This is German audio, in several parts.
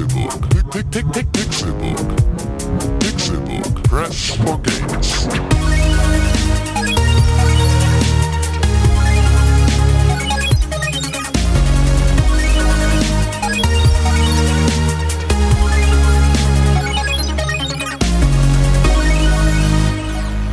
Pixelbook. Pixelbook. Pixelbook. Press for games.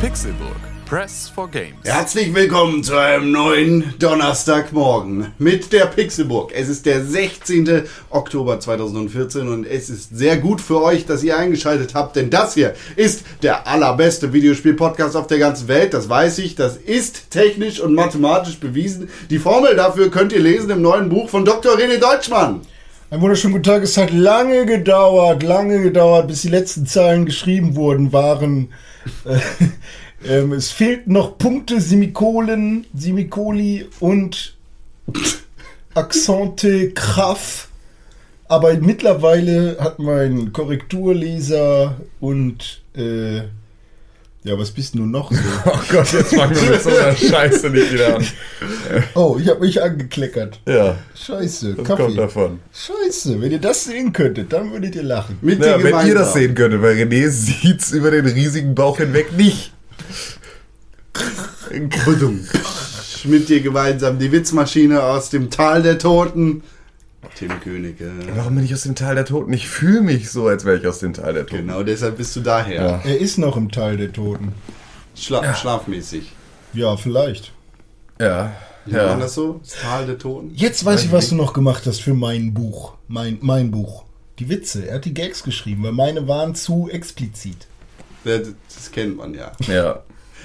Pixelburg. Press for Games. Herzlich willkommen zu einem neuen Donnerstagmorgen mit der Pixelburg. Es ist der 16. Oktober 2014 und es ist sehr gut für euch, dass ihr eingeschaltet habt, denn das hier ist der allerbeste Videospiel-Podcast auf der ganzen Welt. Das weiß ich, das ist technisch und mathematisch bewiesen. Die Formel dafür könnt ihr lesen im neuen Buch von Dr. René Deutschmann. Ein wunderschönen guten Tag. Es hat lange gedauert, lange gedauert, bis die letzten Zahlen geschrieben wurden, waren. Äh, ähm, es fehlten noch Punkte, Semikolen, Semikoli und Akzente, Kraft. Aber mittlerweile hat mein Korrekturleser und äh, ja, was bist du noch so? Oh Gott, jetzt fangen wir mit so einer Scheiße nicht wieder an. Oh, ich habe mich angekleckert. Ja, Scheiße, das Kaffee. kommt davon. Scheiße, wenn ihr das sehen könntet, dann würdet ihr lachen. Mit Ja, dir wenn ihr das sehen könntet, weil René sieht's über den riesigen Bauch hinweg nicht. Mit dir gemeinsam die Witzmaschine aus dem Tal der Toten. Tim Königke. Warum bin ich aus dem Tal der Toten? Ich fühle mich so, als wäre ich aus dem Tal der Toten. Genau deshalb bist du daher. Ja. Er ist noch im Teil der Toten. Schla schlafmäßig. Ja, vielleicht. Ja, Wie war ja. das so? Das Tal der Toten? Jetzt weiß ich, was du noch gemacht hast für mein Buch. Mein, mein Buch. Die Witze. Er hat die Gags geschrieben, weil meine waren zu explizit. Ja, Das kennt man ja. Ja.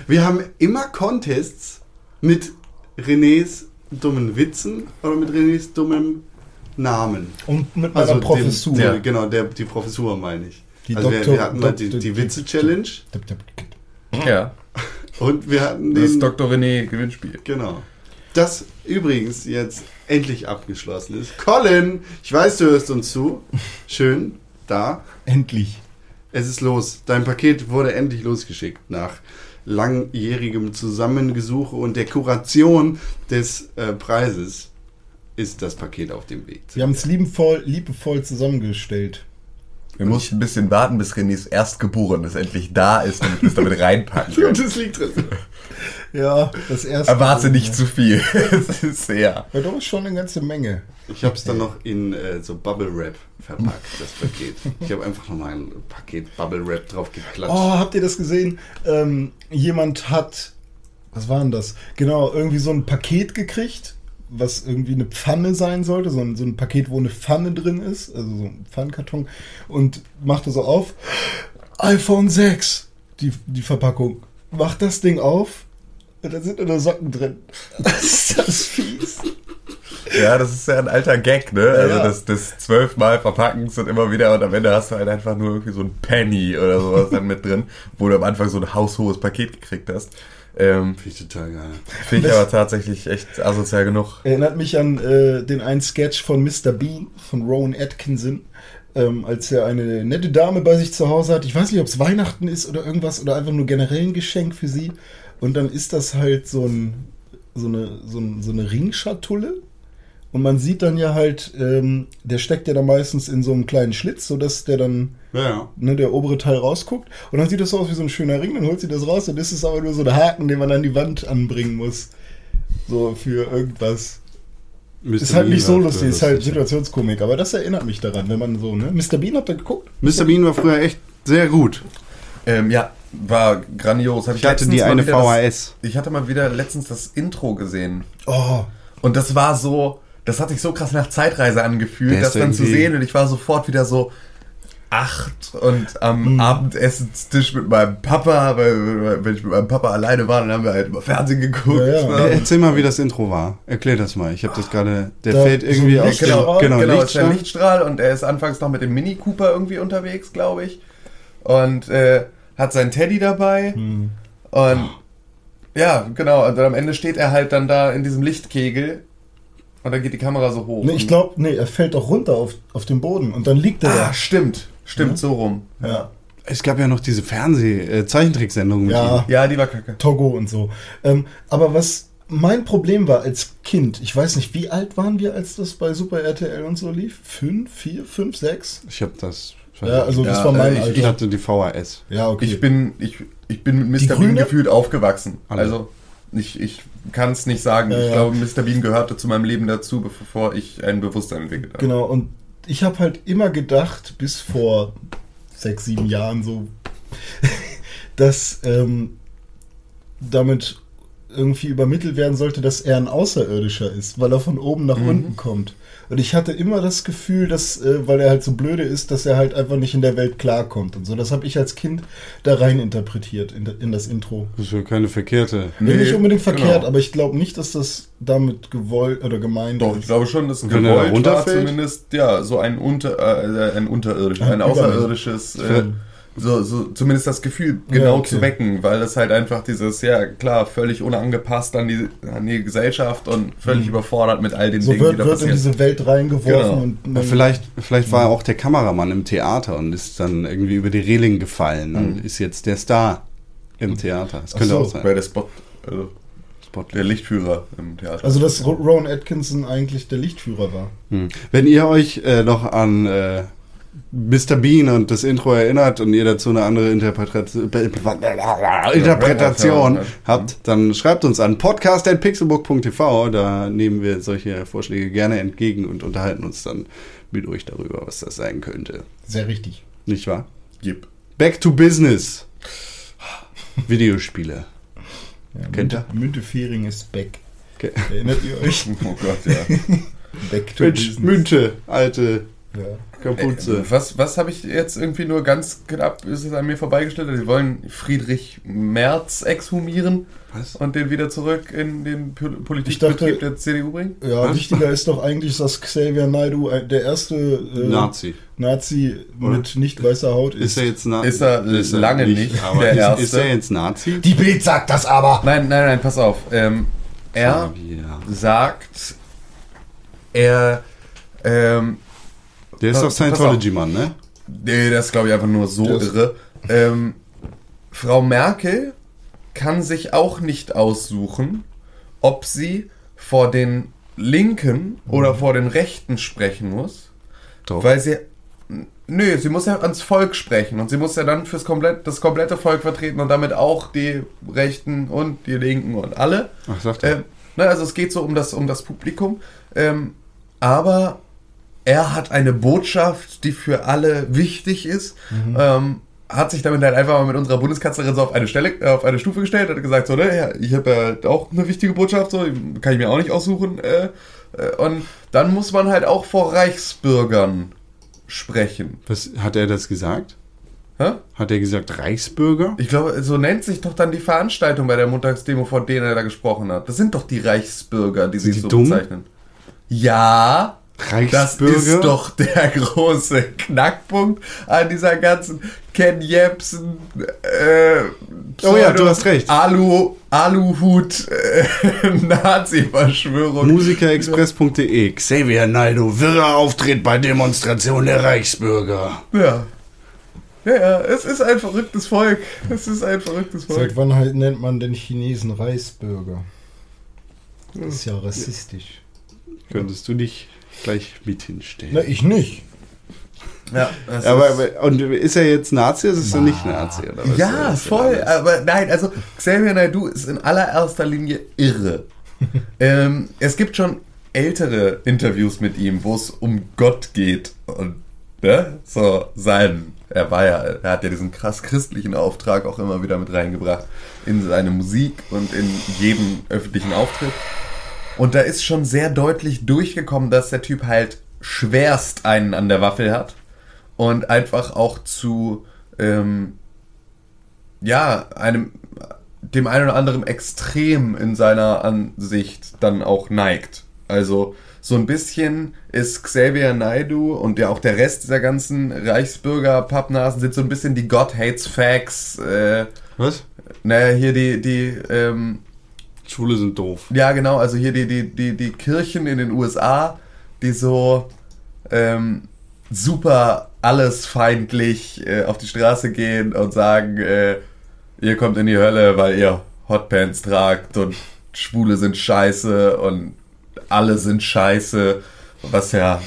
Wir haben immer Contests mit Renés dummen Witzen oder mit Renés dummem Namen. Und mit meiner Also Professur. Ja. die, genau, der, die Professur meine ich. Die also wir, Doktor- wir hatten mal die, Doktor- die Witze-Challenge tipp, tipp. Ja. und wir hatten Das den... Dr. René Gewinnspiel. Genau. Das übrigens jetzt endlich abgeschlossen ist. Colin, ich weiß, du hörst uns zu. Schön, da. Endlich. Es ist los. Dein Paket wurde endlich losgeschickt nach langjährigem Zusammengesuche und der Kuration des äh, Preises ist das Paket auf dem Weg. Wir haben es liebevoll, liebevoll zusammengestellt. Wir mussten ein bisschen warten, bis Renés Erstgeborenes endlich da ist, damit wir es damit reinpacken können. das liegt drin. Ja, das erste. Erwarte nicht zu viel. Es ist sehr. Ja, doch ist schon eine ganze Menge. Ich habe es dann noch in äh, so Bubble Wrap verpackt, das Paket. Ich habe einfach nochmal ein Paket Bubble Wrap drauf geklatscht. Oh, habt ihr das gesehen? Ähm, jemand hat, was war denn das? Genau, irgendwie so ein Paket gekriegt, was irgendwie eine Pfanne sein sollte. So ein, so ein Paket, wo eine Pfanne drin ist, also so ein Pfannenkarton. Und macht das so auf. iPhone 6, die, die Verpackung. Macht das Ding auf. Und da sind nur Socken drin. ist das fies? Ja, das ist ja ein alter Gag, ne? Also Ja. das, das zwölfmal Verpackens und immer wieder und am Ende hast du halt einfach nur irgendwie so ein Penny oder sowas dann mit drin, wo du am Anfang so ein haushohes Paket gekriegt hast. Ähm, Finde ich total geil. Finde ich aber tatsächlich echt asozial genug. Erinnert mich an äh, den einen Sketch von Mr. Bean, von Rowan Atkinson, ähm, als er eine nette Dame bei sich zu Hause hat. Ich weiß nicht, ob es Weihnachten ist oder irgendwas oder einfach nur generell ein Geschenk für sie. Und dann ist das halt so, ein, so, eine, so, ein, so eine Ringschatulle. Und man sieht dann ja halt, ähm, der steckt ja dann meistens in so einem kleinen Schlitz, sodass der dann, Ja, ja. ne, der obere Teil rausguckt. Und dann sieht das so aus wie so ein schöner Ring, dann holt sie das raus und das ist aber nur so ein Haken, den man an die Wand anbringen muss. So für irgendwas. Ist halt nicht so lustig, ist halt Situationskomik, aber das erinnert mich daran, wenn man so, ne? Mr. Bean habt ihr geguckt? Mr. Bean war früher echt sehr gut. Ähm, ja, war grandios. Hab Ich hatte die mal eine wieder VHS. Das, ich hatte mal wieder letztens das Intro gesehen. Oh, Und das war so, das hat sich so krass nach Zeitreise angefühlt, das dann zu sehen und ich war sofort wieder so acht und am Abendessenstisch mit meinem Papa, weil wenn ich mit meinem Papa alleine war, dann haben wir halt über Fernsehen geguckt. Ja, ja. ne? Erzähl mal, wie das Intro war. Erklär das mal. Ich habe das gerade. Der Da- fällt irgendwie aus dem Lichtstrahl. Genau, genau, ist Lichtstrahl. der Lichtstrahl und er ist anfangs noch mit dem Mini Cooper irgendwie unterwegs, glaube ich. Und äh, hat seinen Teddy dabei. Hm. Und ja, genau, und dann am Ende steht er halt dann da in diesem Lichtkegel und dann geht die Kamera so hoch. ne, ich glaube, nee, er fällt doch runter auf, auf den Boden und dann liegt er Ah, da. stimmt. Stimmt, so rum. Ja. Es gab ja noch diese Fernseh-Zeichentricksendung mit Ja. Ja, die war kacke. Togo und so. Ähm, aber was mein Problem war als Kind, ich weiß nicht, wie alt waren wir, als das bei Super RTL und so lief? Fünf, vier, fünf, sechs? Ich habe das. Ja, also das Ja, war mein äh, ich- Alter. ich hatte die VHS. ja, okay. Ich bin, ich, ich bin mit Mr. Bean gefühlt aufgewachsen. Alle. Also ich, ich kann es nicht sagen. Ja, ich ja. glaube, Mr. Bean gehörte zu meinem Leben dazu, bevor ich ein Bewusstsein entwickelt habe. Genau, und ich habe halt immer gedacht, bis vor sechs, sieben Jahren so, dass ähm, damit irgendwie übermittelt werden sollte, dass er ein Außerirdischer ist, weil er von oben nach unten kommt. Und ich hatte immer das Gefühl, dass, äh, weil er halt so blöde ist, dass er halt einfach nicht in der Welt klarkommt und so. Das habe ich als Kind da rein interpretiert in, in das Intro. Das ist ja keine verkehrte. Nee, nicht unbedingt verkehrt, genau. aber ich glaube nicht, dass das damit gewollt oder gemeint Doch, ich ist. glaube schon, dass er da gewollt war zumindest, ja, so ein, unter, äh, ein unterirdisches, Ein ein außerirdisches, äh. So, so zumindest das Gefühl genau okay. zu wecken, weil das halt einfach dieses, ja klar, völlig unangepasst an die, an die Gesellschaft und völlig überfordert mit all den Mhm. So Dingen, wird, die da wird in passieren. diese Welt reingeworfen Genau. und Ja, Vielleicht, vielleicht war er auch der Kameramann im Theater und ist dann irgendwie über die Reling gefallen und Mhm. ist jetzt der Star im Theater. Das könnte so. auch sein. Weil der Spot, also Spotlight. der Lichtführer im Theater. also dass Ro- Rowan Atkinson eigentlich der Lichtführer war. Hm. Wenn ihr euch äh, noch an äh, Mr. Bean und das Intro erinnert und ihr dazu eine andere Interpretation, Interpretation habt, dann schreibt uns an podcast.pixelbook.tv. Da nehmen wir solche Vorschläge gerne entgegen und unterhalten uns dann mit euch darüber, was das sein könnte. Sehr richtig. Nicht wahr? Yep. Back to Business. Videospiele. Ja, Kennt Münte, Münte Fehring ist back. Okay. Erinnert ihr euch? Oh Gott, ja. Back to Mensch, business. Münte, alte Ja. Kapuze. Äh, Was, was habe ich jetzt irgendwie nur ganz knapp, ist es an mir vorbeigestellt? Sie wollen Friedrich Merz exhumieren Was? und den wieder zurück in den Politikbetrieb der CDU bringen? Ja, Was? wichtiger ist doch eigentlich, dass Xavier Naidoo äh, der erste äh, Nazi. Nazi Oder? mit nicht weißer Haut Ist ist. er jetzt Nazi? Ist er lange nicht aber der ist, Erste. ist er jetzt Nazi? Die Bild sagt das aber! Nein, nein, nein, pass auf. Ähm, er Ja. sagt, er, ähm, Der ist Pass- doch Scientology-Mann, ne? nee, das ist glaube ich einfach nur so Das- irre. Ähm, Frau Merkel kann sich auch nicht aussuchen, ob sie vor den Linken oder vor den Rechten sprechen muss. Doch. Weil sie. Nö, sie muss ja ans Volk sprechen und sie muss ja dann fürs komplett, das komplette Volk vertreten und damit auch die Rechten und die Linken und alle. Ach, sagt er. Ähm, ne, also es geht so um das, um das Publikum. Ähm, aber er hat eine Botschaft, die für alle wichtig ist. Ähm, hat sich damit halt einfach mal mit unserer Bundeskanzlerin so auf eine Stelle, äh, auf eine Stufe gestellt und hat gesagt, so, ne, ja, ich habe ja auch eine wichtige Botschaft, so, kann ich mir auch nicht aussuchen. Äh, äh, und dann muss man halt auch vor Reichsbürgern sprechen. Was, hat er das gesagt? Hä? Hat er gesagt Reichsbürger? Ich glaube, so nennt sich doch dann die Veranstaltung bei der Montagsdemo, vor denen er da gesprochen hat. Das sind doch die Reichsbürger, die sich die so dumm? bezeichnen. Ja, das Reichsbürger? ist doch der große Knackpunkt an dieser ganzen Ken Jebsen äh, Oh ja, du hast recht. Alu, Aluhut äh, Nazi-Verschwörung. Musikerexpress.de Xavier Naido, wirrer Auftritt bei Demonstration der Reichsbürger. Ja. Ja, ja, es ist ein verrücktes Volk. Es ist ein verrücktes Volk. Seit wann halt nennt man den Chinesen Reichsbürger? Das ist ja rassistisch. Könntest du dich gleich mit hinstellen? Na, ich nicht. Ja, das aber, ist- aber, und ist er jetzt Nazi oder ist er nicht Nazi? Oder was? Ja, voll. Aber nein, also Xavier Naidoo ist in allererster Linie irre. ähm, es gibt schon ältere Interviews mit ihm, wo es um Gott geht und ne, so sein. Er war ja, er hat ja diesen krass christlichen Auftrag auch immer wieder mit reingebracht in seine Musik und in jeden öffentlichen Auftritt. Und da ist schon sehr deutlich durchgekommen, dass der Typ halt schwerst einen an der Waffel hat und einfach auch zu ähm, ja, einem, dem einen oder anderen Extrem in seiner Ansicht dann auch neigt. Also so ein bisschen ist Xavier Naidoo und ja auch der Rest dieser ganzen Reichsbürger-Pappnasen sind so ein bisschen die God Hates Facts, äh, Was? naja, hier die, die, ähm, Schwule sind doof. ja, genau, also hier die, die, die, die Kirchen in den USA, die so ähm, super allesfeindlich äh, auf die Straße gehen und sagen, äh, ihr kommt in die Hölle, weil ihr Hotpants tragt und Schwule sind scheiße und alle sind scheiße. Was ja,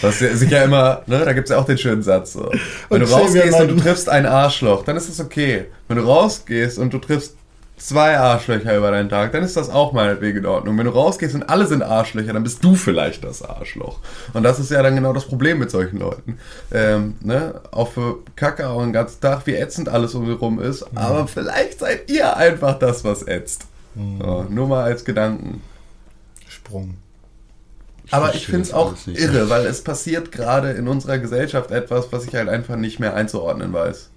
was ja, sich ja immer, ne, da gibt's ja auch den schönen Satz. So. Wenn Und du rausgehst und du triffst ein Arschloch, dann ist es okay. Wenn du rausgehst und du triffst zwei Arschlöcher über deinen Tag, dann ist das auch meinetwegen in Ordnung. Wenn du rausgehst und alle sind Arschlöcher, dann bist du vielleicht das Arschloch. Und das ist ja dann genau das Problem mit solchen Leuten. Ähm, ne? Auch für Kacke auch den ganzen Tag, wie ätzend alles um sie rum ist. Aber vielleicht seid ihr einfach das, was ätzt. So, nur mal als Gedanken. Sprung. Aber ich finde es auch irre, weil es passiert gerade in unserer Gesellschaft etwas, was ich halt einfach nicht mehr einzuordnen weiß.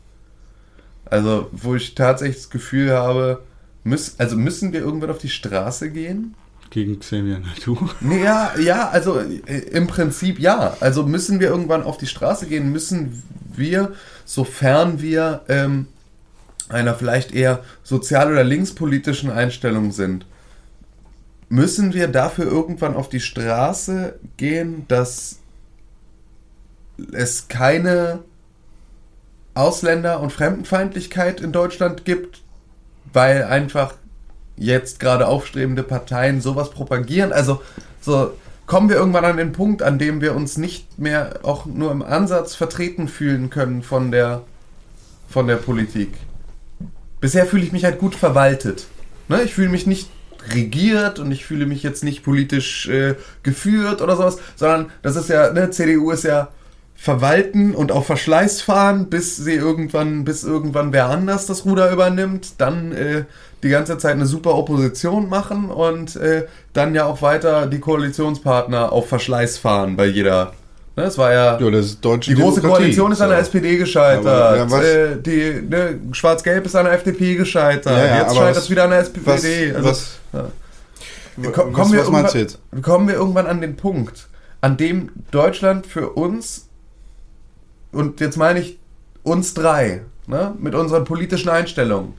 Also, wo ich tatsächlich das Gefühl habe, müß, also müssen wir irgendwann auf die Straße gehen? Gegen Xavier. Nee, ja, ja, also äh, im Prinzip ja. Also müssen wir irgendwann auf die Straße gehen, müssen wir, sofern wir ähm, einer vielleicht eher sozial- oder linkspolitischen Einstellung sind, müssen wir dafür irgendwann auf die Straße gehen, dass es keine Ausländer- und Fremdenfeindlichkeit in Deutschland gibt, weil einfach jetzt gerade aufstrebende Parteien sowas propagieren. Also so kommen wir irgendwann an den Punkt, an dem wir uns nicht mehr auch nur im Ansatz vertreten fühlen können von der von der Politik. Bisher fühle ich mich halt gut verwaltet. Ne? Ich fühle mich nicht regiert und ich fühle mich jetzt nicht politisch äh, geführt oder sowas, sondern das ist ja, ne, CDU ist ja verwalten und auf Verschleiß fahren, bis sie irgendwann, bis irgendwann wer anders das Ruder übernimmt, dann äh, die ganze Zeit eine super Opposition machen und äh, dann ja auch weiter die Koalitionspartner auf Verschleiß fahren bei jeder. Ne, es war ja. Ja, das Die große Demokratie. Koalition ist an der So. SPD gescheitert. Aber, ja, äh, die ne, Schwarz-Gelb ist an der FDP gescheitert. Ja, ja, Jetzt scheitert es wieder an der SPD. Was, also, was, wir ko- was, kommen wir was meinst du irgendwann- jetzt? kommen wir irgendwann an den Punkt, an dem Deutschland für uns, und jetzt meine ich uns drei, ne, mit unseren politischen Einstellungen,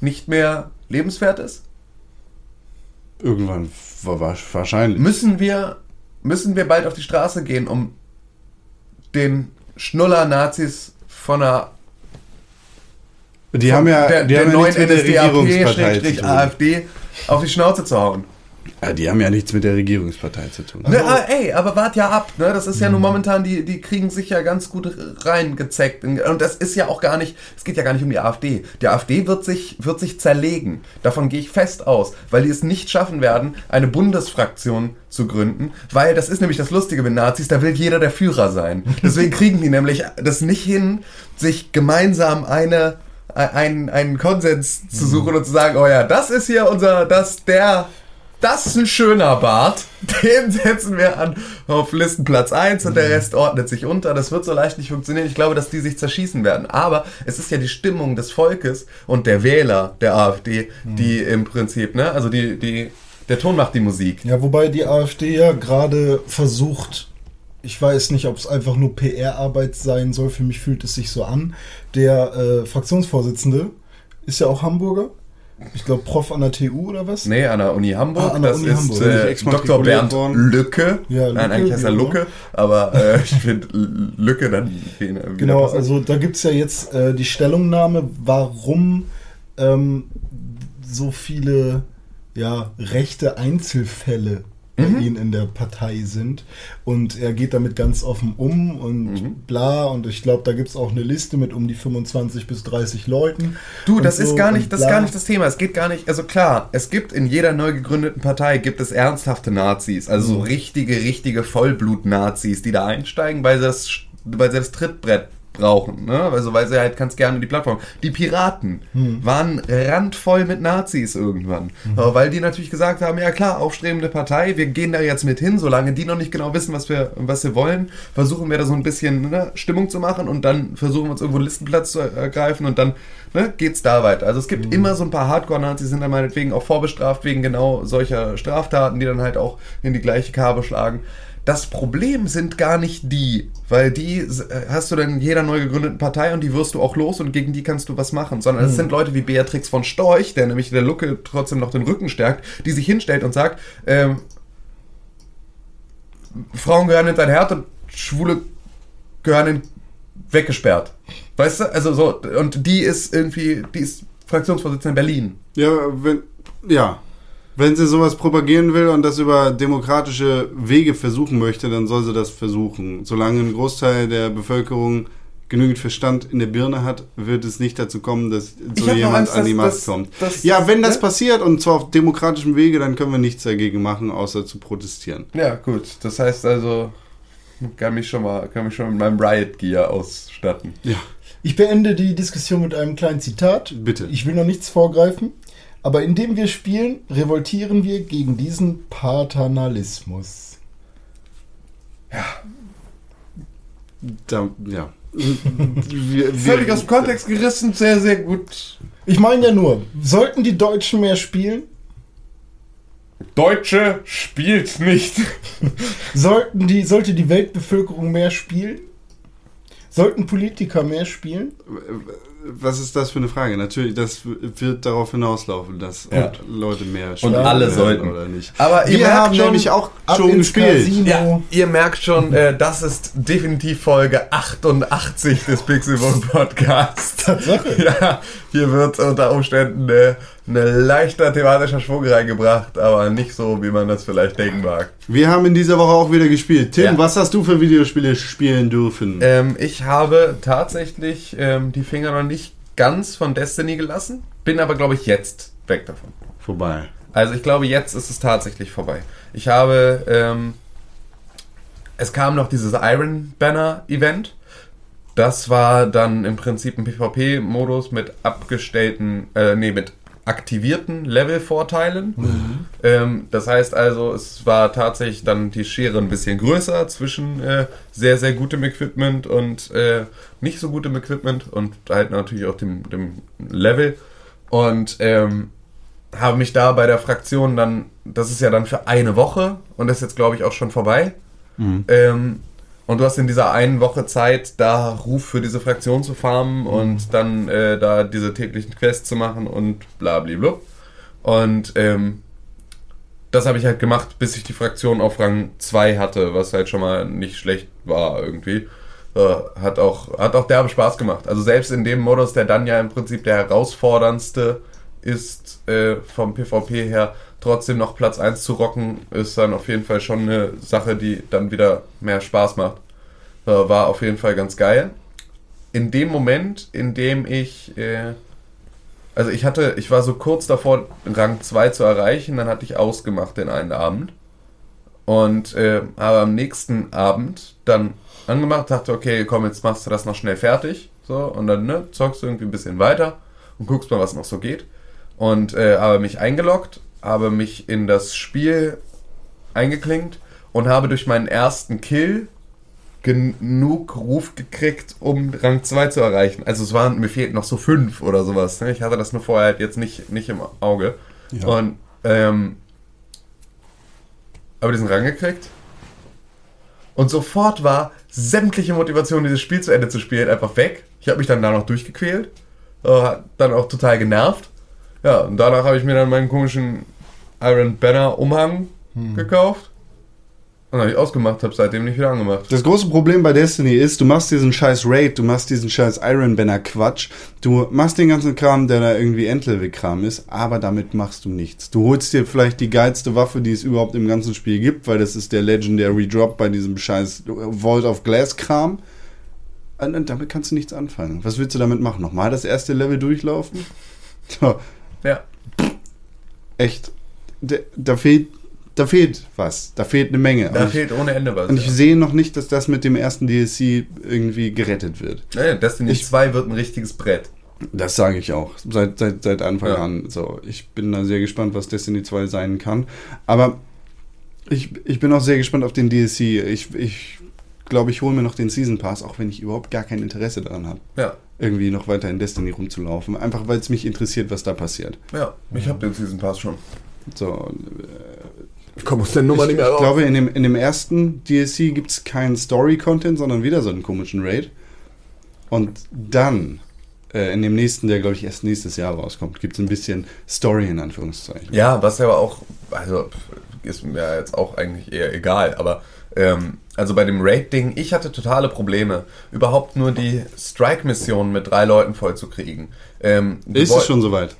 nicht mehr lebenswert ist? Irgendwann wa- wa- wahrscheinlich. Müssen wir, müssen wir bald auf die Straße gehen, um den Schnuller-Nazis von der Die haben ja, der, die der haben ja neuen nichts mit der Regierungspartei zu tun. NSDAP auf die Schnauze zu hauen. Ja, die haben ja nichts mit der Regierungspartei zu tun. Ne, ah, ey, aber wart ja ab, ne? Das ist ja nun momentan, die, die kriegen sich ja ganz gut reingezeckt. Und das ist ja auch gar nicht, es geht ja gar nicht um die AfD. Die AfD wird sich, wird sich zerlegen. Davon gehe ich fest aus, weil die es nicht schaffen werden, eine Bundesfraktion zu gründen, weil das ist nämlich das Lustige mit Nazis, da will jeder der Führer sein. Deswegen kriegen die nämlich das nicht hin, sich gemeinsam eine einen, einen Konsens zu suchen und zu sagen, oh ja, das ist hier unser, das, der, das ist ein schöner Bart, den setzen wir an auf Listenplatz 1 und der Rest ordnet sich unter. Das wird so leicht nicht funktionieren. Ich glaube, dass die sich zerschießen werden. Aber es ist ja die Stimmung des Volkes und der Wähler der AfD, die im Prinzip, ne, also die, die, der Ton macht die Musik. Ja, wobei die AfD ja gerade versucht, ich weiß nicht, ob es einfach nur PR-Arbeit sein soll, für mich fühlt es sich so an. Der äh, Fraktionsvorsitzende ist ja auch Hamburger. Ich glaube, Prof an der TU oder was? Nee, an der Uni Hamburg. Ah, an der das Uni ist Hamburg. äh, Dr. Bernd worden? Lücke. Ja, Nein, Lücke, eigentlich heißt er auch Lucke, aber äh, ich finde Lücke dann Genau, passend. also da gibt es ja jetzt äh, die Stellungnahme, warum ähm, so viele ja, rechte Einzelfälle bei Mhm. ihm in der Partei sind. Und er geht damit ganz offen um und Mhm. bla. Und ich glaube, da gibt es auch eine Liste mit um die 25 bis 30 Leuten. Du, das so ist gar nicht, das gar nicht das Thema. Es geht gar nicht, also klar, es gibt in jeder neu gegründeten Partei gibt es ernsthafte Nazis, also Mhm. so richtige, richtige Vollblut-Nazis, die da einsteigen, weil das, weil sie das Trittbrett brauchen, ne? Also weil sie halt ganz gerne die Plattform. Die Piraten Mhm. waren randvoll mit Nazis irgendwann, aber weil die natürlich gesagt haben, ja klar, aufstrebende Partei, wir gehen da jetzt mit hin, solange die noch nicht genau wissen, was wir, was wir wollen, versuchen wir da so ein bisschen ne, Stimmung zu machen und dann versuchen wir uns irgendwo einen Listenplatz zu ergreifen und dann ne, geht's da weiter. Also es gibt immer so ein paar Hardcore-Nazis, die sind dann meinetwegen auch vorbestraft wegen genau solcher Straftaten, die dann halt auch in die gleiche Karbe schlagen. Das Problem sind gar nicht die, weil die äh, hast du dann in jeder neu gegründeten Partei und die wirst du auch los und gegen die kannst du was machen, sondern es sind Leute wie Beatrix von Storch, der nämlich der Lucke trotzdem noch den Rücken stärkt, die sich hinstellt und sagt, ähm, Frauen gehören in dein Herd und Schwule gehören in, weggesperrt. Weißt du? Also so, und die ist irgendwie, die ist Fraktionsvorsitzende in Berlin. Ja, wenn, ja. Wenn sie sowas propagieren will und das über demokratische Wege versuchen möchte, dann soll sie das versuchen. Solange ein Großteil der Bevölkerung genügend Verstand in der Birne hat, wird es nicht dazu kommen, dass so jemand Angst, an die Macht dass- kommt. dass- ja, wenn das ne? passiert und zwar auf demokratischem Wege, dann können wir nichts dagegen machen, außer zu protestieren. Ja, gut. Das heißt also, kann mich schon mal, kann mich schon mit meinem Riot Gear ausstatten. Ja, Ich beende die Diskussion mit einem kleinen Zitat. Bitte. Ich will noch nichts vorgreifen. Aber indem wir spielen, revoltieren wir gegen diesen Paternalismus. da, ja. wir, Völlig wir- aus dem Kontext gerissen, sehr, sehr gut. Ich meine ja nur, sollten die Deutschen mehr spielen? Deutsche spielt nicht. Sollten die, sollte die Weltbevölkerung mehr spielen? Sollten Politiker mehr spielen? Was ist das für eine Frage? Natürlich, das wird darauf hinauslaufen, dass Ja. Leute mehr Und spielen alle werden sollten. oder nicht. Aber ihr Wir haben schon, nämlich auch schon gespielt. Ja, ihr merkt schon, äh, das ist definitiv Folge 88 des Pixelbook Podcasts. Tatsache. Ja, hier wird unter Umständen äh, ein leichter thematischer Schwung reingebracht, aber nicht so, wie man das vielleicht denken mag. Wir haben in dieser Woche auch wieder gespielt. Tim, Ja. was hast du für Videospiele spielen dürfen? Ähm, ich habe tatsächlich ähm, die Finger noch nicht ganz von Destiny gelassen, bin aber, glaube ich, jetzt weg davon. Vorbei. Also ich glaube, jetzt ist es tatsächlich vorbei. Ich habe, ähm, es kam noch dieses Iron Banner Event. Das war dann im Prinzip ein PvP-Modus mit abgestellten, äh, nee, mit aktivierten Level-Vorteilen. Ähm, das heißt also, es war tatsächlich dann die Schere ein bisschen größer zwischen äh, sehr, sehr gutem Equipment und äh, nicht so gutem Equipment und halt natürlich auch dem, dem Level. Und ähm, habe mich da bei der Fraktion dann, das ist ja dann für eine Woche und das ist jetzt glaube ich auch schon vorbei. Ähm, und du hast in dieser einen Woche Zeit, da Ruf für diese Fraktion zu farmen und dann äh, da diese täglichen Quests zu machen und bla bla Und ähm, das habe ich halt gemacht, bis ich die Fraktion auf Rang 2 hatte, was halt schon mal nicht schlecht war irgendwie. Äh, hat auch, hat auch derbe Spaß gemacht. Also selbst in dem Modus, der dann ja im Prinzip der herausforderndste ist äh, vom PvP her, trotzdem noch Platz 1 zu rocken, ist dann auf jeden Fall schon eine Sache, die dann wieder mehr Spaß macht. Äh, war auf jeden Fall ganz geil. In dem Moment, in dem ich, äh, also ich hatte, ich war so kurz davor, Rang 2 zu erreichen, dann hatte ich ausgemacht den einen Abend. Und äh, habe am nächsten Abend dann angemacht, dachte, okay, komm, jetzt machst du das noch schnell fertig. So, und dann ne, zockst du irgendwie ein bisschen weiter und guckst mal, was noch so geht. Und äh, habe mich eingeloggt, habe mich in das Spiel eingeklinkt und habe durch meinen ersten Kill genug Ruf gekriegt, um Rang 2 zu erreichen. Also es waren, mir fehlten noch so fünf oder sowas. Ne? Ich hatte das nur vorher halt jetzt nicht, nicht im Auge. Ja. Und ähm, aber diesen Rang gekriegt. Und sofort war sämtliche Motivation, dieses Spiel zu Ende zu spielen, einfach weg. Ich habe mich dann da noch durchgequält. Äh, dann auch total genervt. Ja, und danach habe ich mir dann meinen komischen Iron Banner Umhang gekauft. Und habe ich ausgemacht, habe seitdem nicht wieder angemacht. Das große Problem bei Destiny ist, du machst diesen scheiß Raid, du machst diesen scheiß Iron Banner Quatsch, du machst den ganzen Kram, der da irgendwie Endlevel-Kram ist, aber damit machst du nichts. Du holst dir vielleicht die geilste Waffe, die es überhaupt im ganzen Spiel gibt, weil das ist der Legendary Drop bei diesem scheiß Vault of Glass Kram. Und und damit kannst du nichts anfangen. Was willst du damit machen? Nochmal das erste Level durchlaufen? So, Ja. echt. Da, da fehlt, da fehlt was. Da fehlt eine Menge. Da Und ich- fehlt ohne Ende was. und ich ja. sehe noch nicht, dass das mit dem ersten DLC irgendwie gerettet wird. Nee, Destiny Ich- 2 wird ein richtiges Brett. Das sage ich auch. Seit, seit, seit Anfang Ja. an. So, ich bin da sehr gespannt, was Destiny 2 sein kann. Aber ich, ich bin auch sehr gespannt auf den DLC. Ich, ich glaube, ich hole mir noch den Season Pass, auch wenn ich überhaupt gar kein Interesse daran habe, Ja, irgendwie noch weiter in Destiny rumzulaufen. Einfach weil es mich interessiert, was da passiert. ja. Ich habe den Season Pass schon. So, Ich komme aus der Nummer ich, ich glaube, in dem, in dem ersten DLC gibt es keinen Story-Content, sondern wieder so einen komischen Raid. Und dann, äh, in dem nächsten, der glaube ich erst nächstes Jahr rauskommt, gibt es ein bisschen Story in Anführungszeichen. Ja, was ja aber auch, also ist mir jetzt auch eigentlich eher egal, aber ähm, also bei dem Raid-Ding, ich hatte totale Probleme, überhaupt nur die Strike-Mission mit drei Leuten vollzukriegen. Ähm, Ist es schon soweit?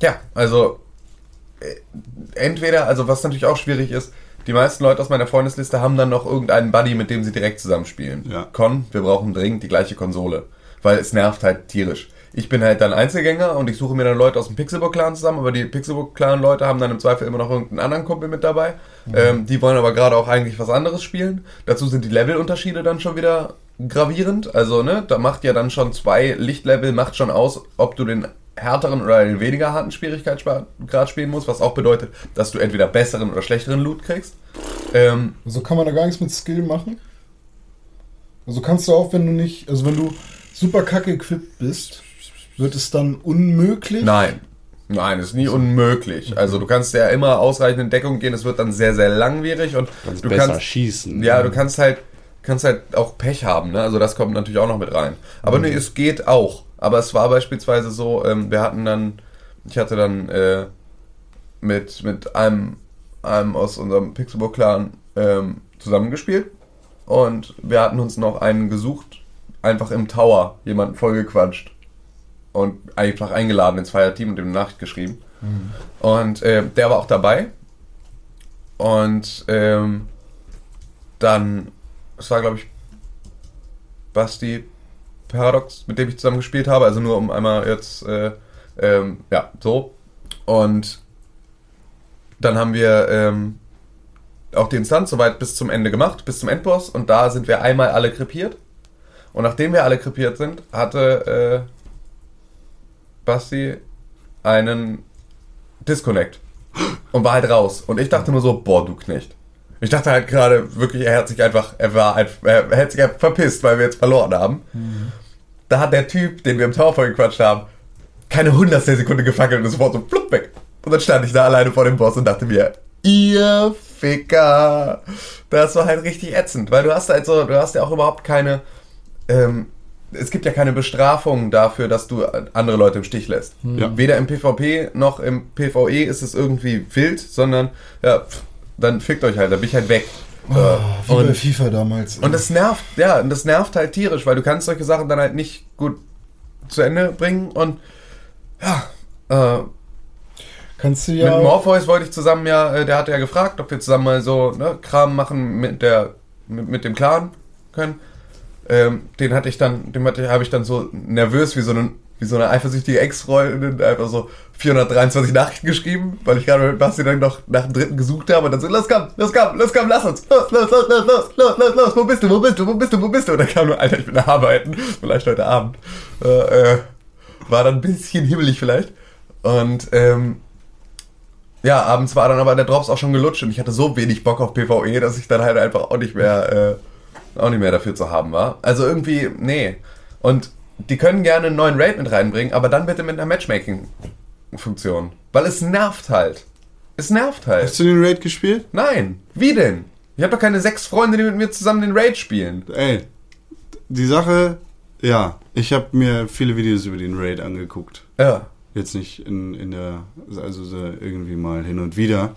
Ja, also äh, entweder, also was natürlich auch schwierig ist, die meisten Leute aus meiner Freundesliste haben dann noch irgendeinen Buddy, mit dem sie direkt zusammenspielen. Ja. Con, wir brauchen dringend die gleiche Konsole. Weil es nervt halt tierisch. Ich bin halt dann Einzelgänger und ich suche mir dann Leute aus dem Pixelbook-Clan zusammen, aber die Pixelbook-Clan-Leute haben dann im Zweifel immer noch irgendeinen anderen Kumpel mit dabei. Ähm, die wollen aber gerade auch eigentlich was anderes spielen. Dazu sind die Levelunterschiede dann schon wieder gravierend. Also, ne, da macht ja dann schon zwei Lichtlevel, macht schon aus, ob du den härteren oder den weniger harten Schwierigkeitsgrad spielen musst, was auch bedeutet, dass du entweder besseren oder schlechteren Loot kriegst. Ähm, Also kann man da gar nichts mit Skill machen? Also kannst du auch, wenn du nicht, also wenn du super kacke equipped bist, wird es dann unmöglich? Nein. Nein, ist nie unmöglich. Also du kannst ja immer ausreichend in Deckung gehen, es wird dann sehr, sehr langwierig und du besser kannst schießen. Ja, du kannst halt kannst halt auch Pech haben, ne? Also das kommt natürlich auch noch mit rein. Aber nee, es geht auch. Aber es war beispielsweise so, ähm, wir hatten dann, ich hatte dann äh, mit, mit einem, einem aus unserem Pixelbook-Clan ähm, zusammengespielt und wir hatten uns noch einen gesucht, einfach im Tower, jemanden vollgequatscht und einfach eingeladen ins Feierteam und eine Nachricht geschrieben. Und äh, der war auch dabei. Und ähm, dann, es war glaube ich Basti Paradox, mit dem ich zusammen gespielt habe, also nur um einmal jetzt, äh, ähm, ja, so. Und dann haben wir ähm, auch die Instanz soweit bis zum Ende gemacht, bis zum Endboss. Und da sind wir einmal alle krepiert. Und nachdem wir alle krepiert sind, hatte äh, Basti einen Disconnect und war halt raus. Und ich dachte nur so, boah, du Knecht. Ich dachte halt gerade wirklich, er hat sich einfach, er war, ein- er hätte sich einfach verpisst, weil wir jetzt verloren haben. Da hat der Typ, den wir im Tower vollgequatscht haben, keine hundertstel Sekunde gefackelt und ist sofort so plupp weg. Und dann stand ich da alleine vor dem Boss und dachte mir, ihr Ficker. Das war halt richtig ätzend, weil du hast halt so, du hast ja auch überhaupt keine, ähm, es gibt ja keine Bestrafung dafür, dass du andere Leute im Stich lässt. Ja. Weder im PvP noch im PvE ist es irgendwie wild, sondern ja, pff, dann fickt euch halt, dann bin ich halt weg. Äh, Wie bei und, FIFA damals. und das nervt, ja, und das nervt halt tierisch, weil du kannst solche Sachen dann halt nicht gut zu Ende bringen und ja, äh, Kannst du ja. mit Morpheus wollte ich zusammen ja, äh, der hatte ja gefragt, ob wir zusammen mal so ne, Kram machen mit der mit, mit dem Clan können. Ähm, den hatte ich dann, dem hatte, habe ich dann so nervös wie so eine, wie so eine eifersüchtige Ex-Freundin einfach so 423 Nachrichten geschrieben, weil ich gerade mit Basti dann noch nach dem dritten gesucht habe und dann so, los komm, los komm, los komm, lass uns, los, los, los, los, los, los, los, los, wo bist du, wo bist du, wo bist du, wo bist du? Und dann kam nur, Alter, ich bin arbeiten, vielleicht heute Abend. Äh, äh, war dann ein bisschen himmelig vielleicht. Und ähm, ja, abends war dann aber der Drops auch schon gelutscht und ich hatte so wenig Bock auf PvE, dass ich dann halt einfach auch nicht mehr, äh, auch nicht mehr dafür zu haben war. Also irgendwie, nee. Und die können gerne einen neuen Raid mit reinbringen, aber dann bitte mit einer Matchmaking-Funktion. Weil es nervt halt. Es nervt halt. Hast du den Raid gespielt? Nein. Wie denn? Ich habe doch keine sechs Freunde, die mit mir zusammen den Raid spielen. Ey, die Sache, ja, ich habe mir viele Videos über den Raid angeguckt. Ja. Jetzt nicht in, in der, also so irgendwie mal hin und wieder.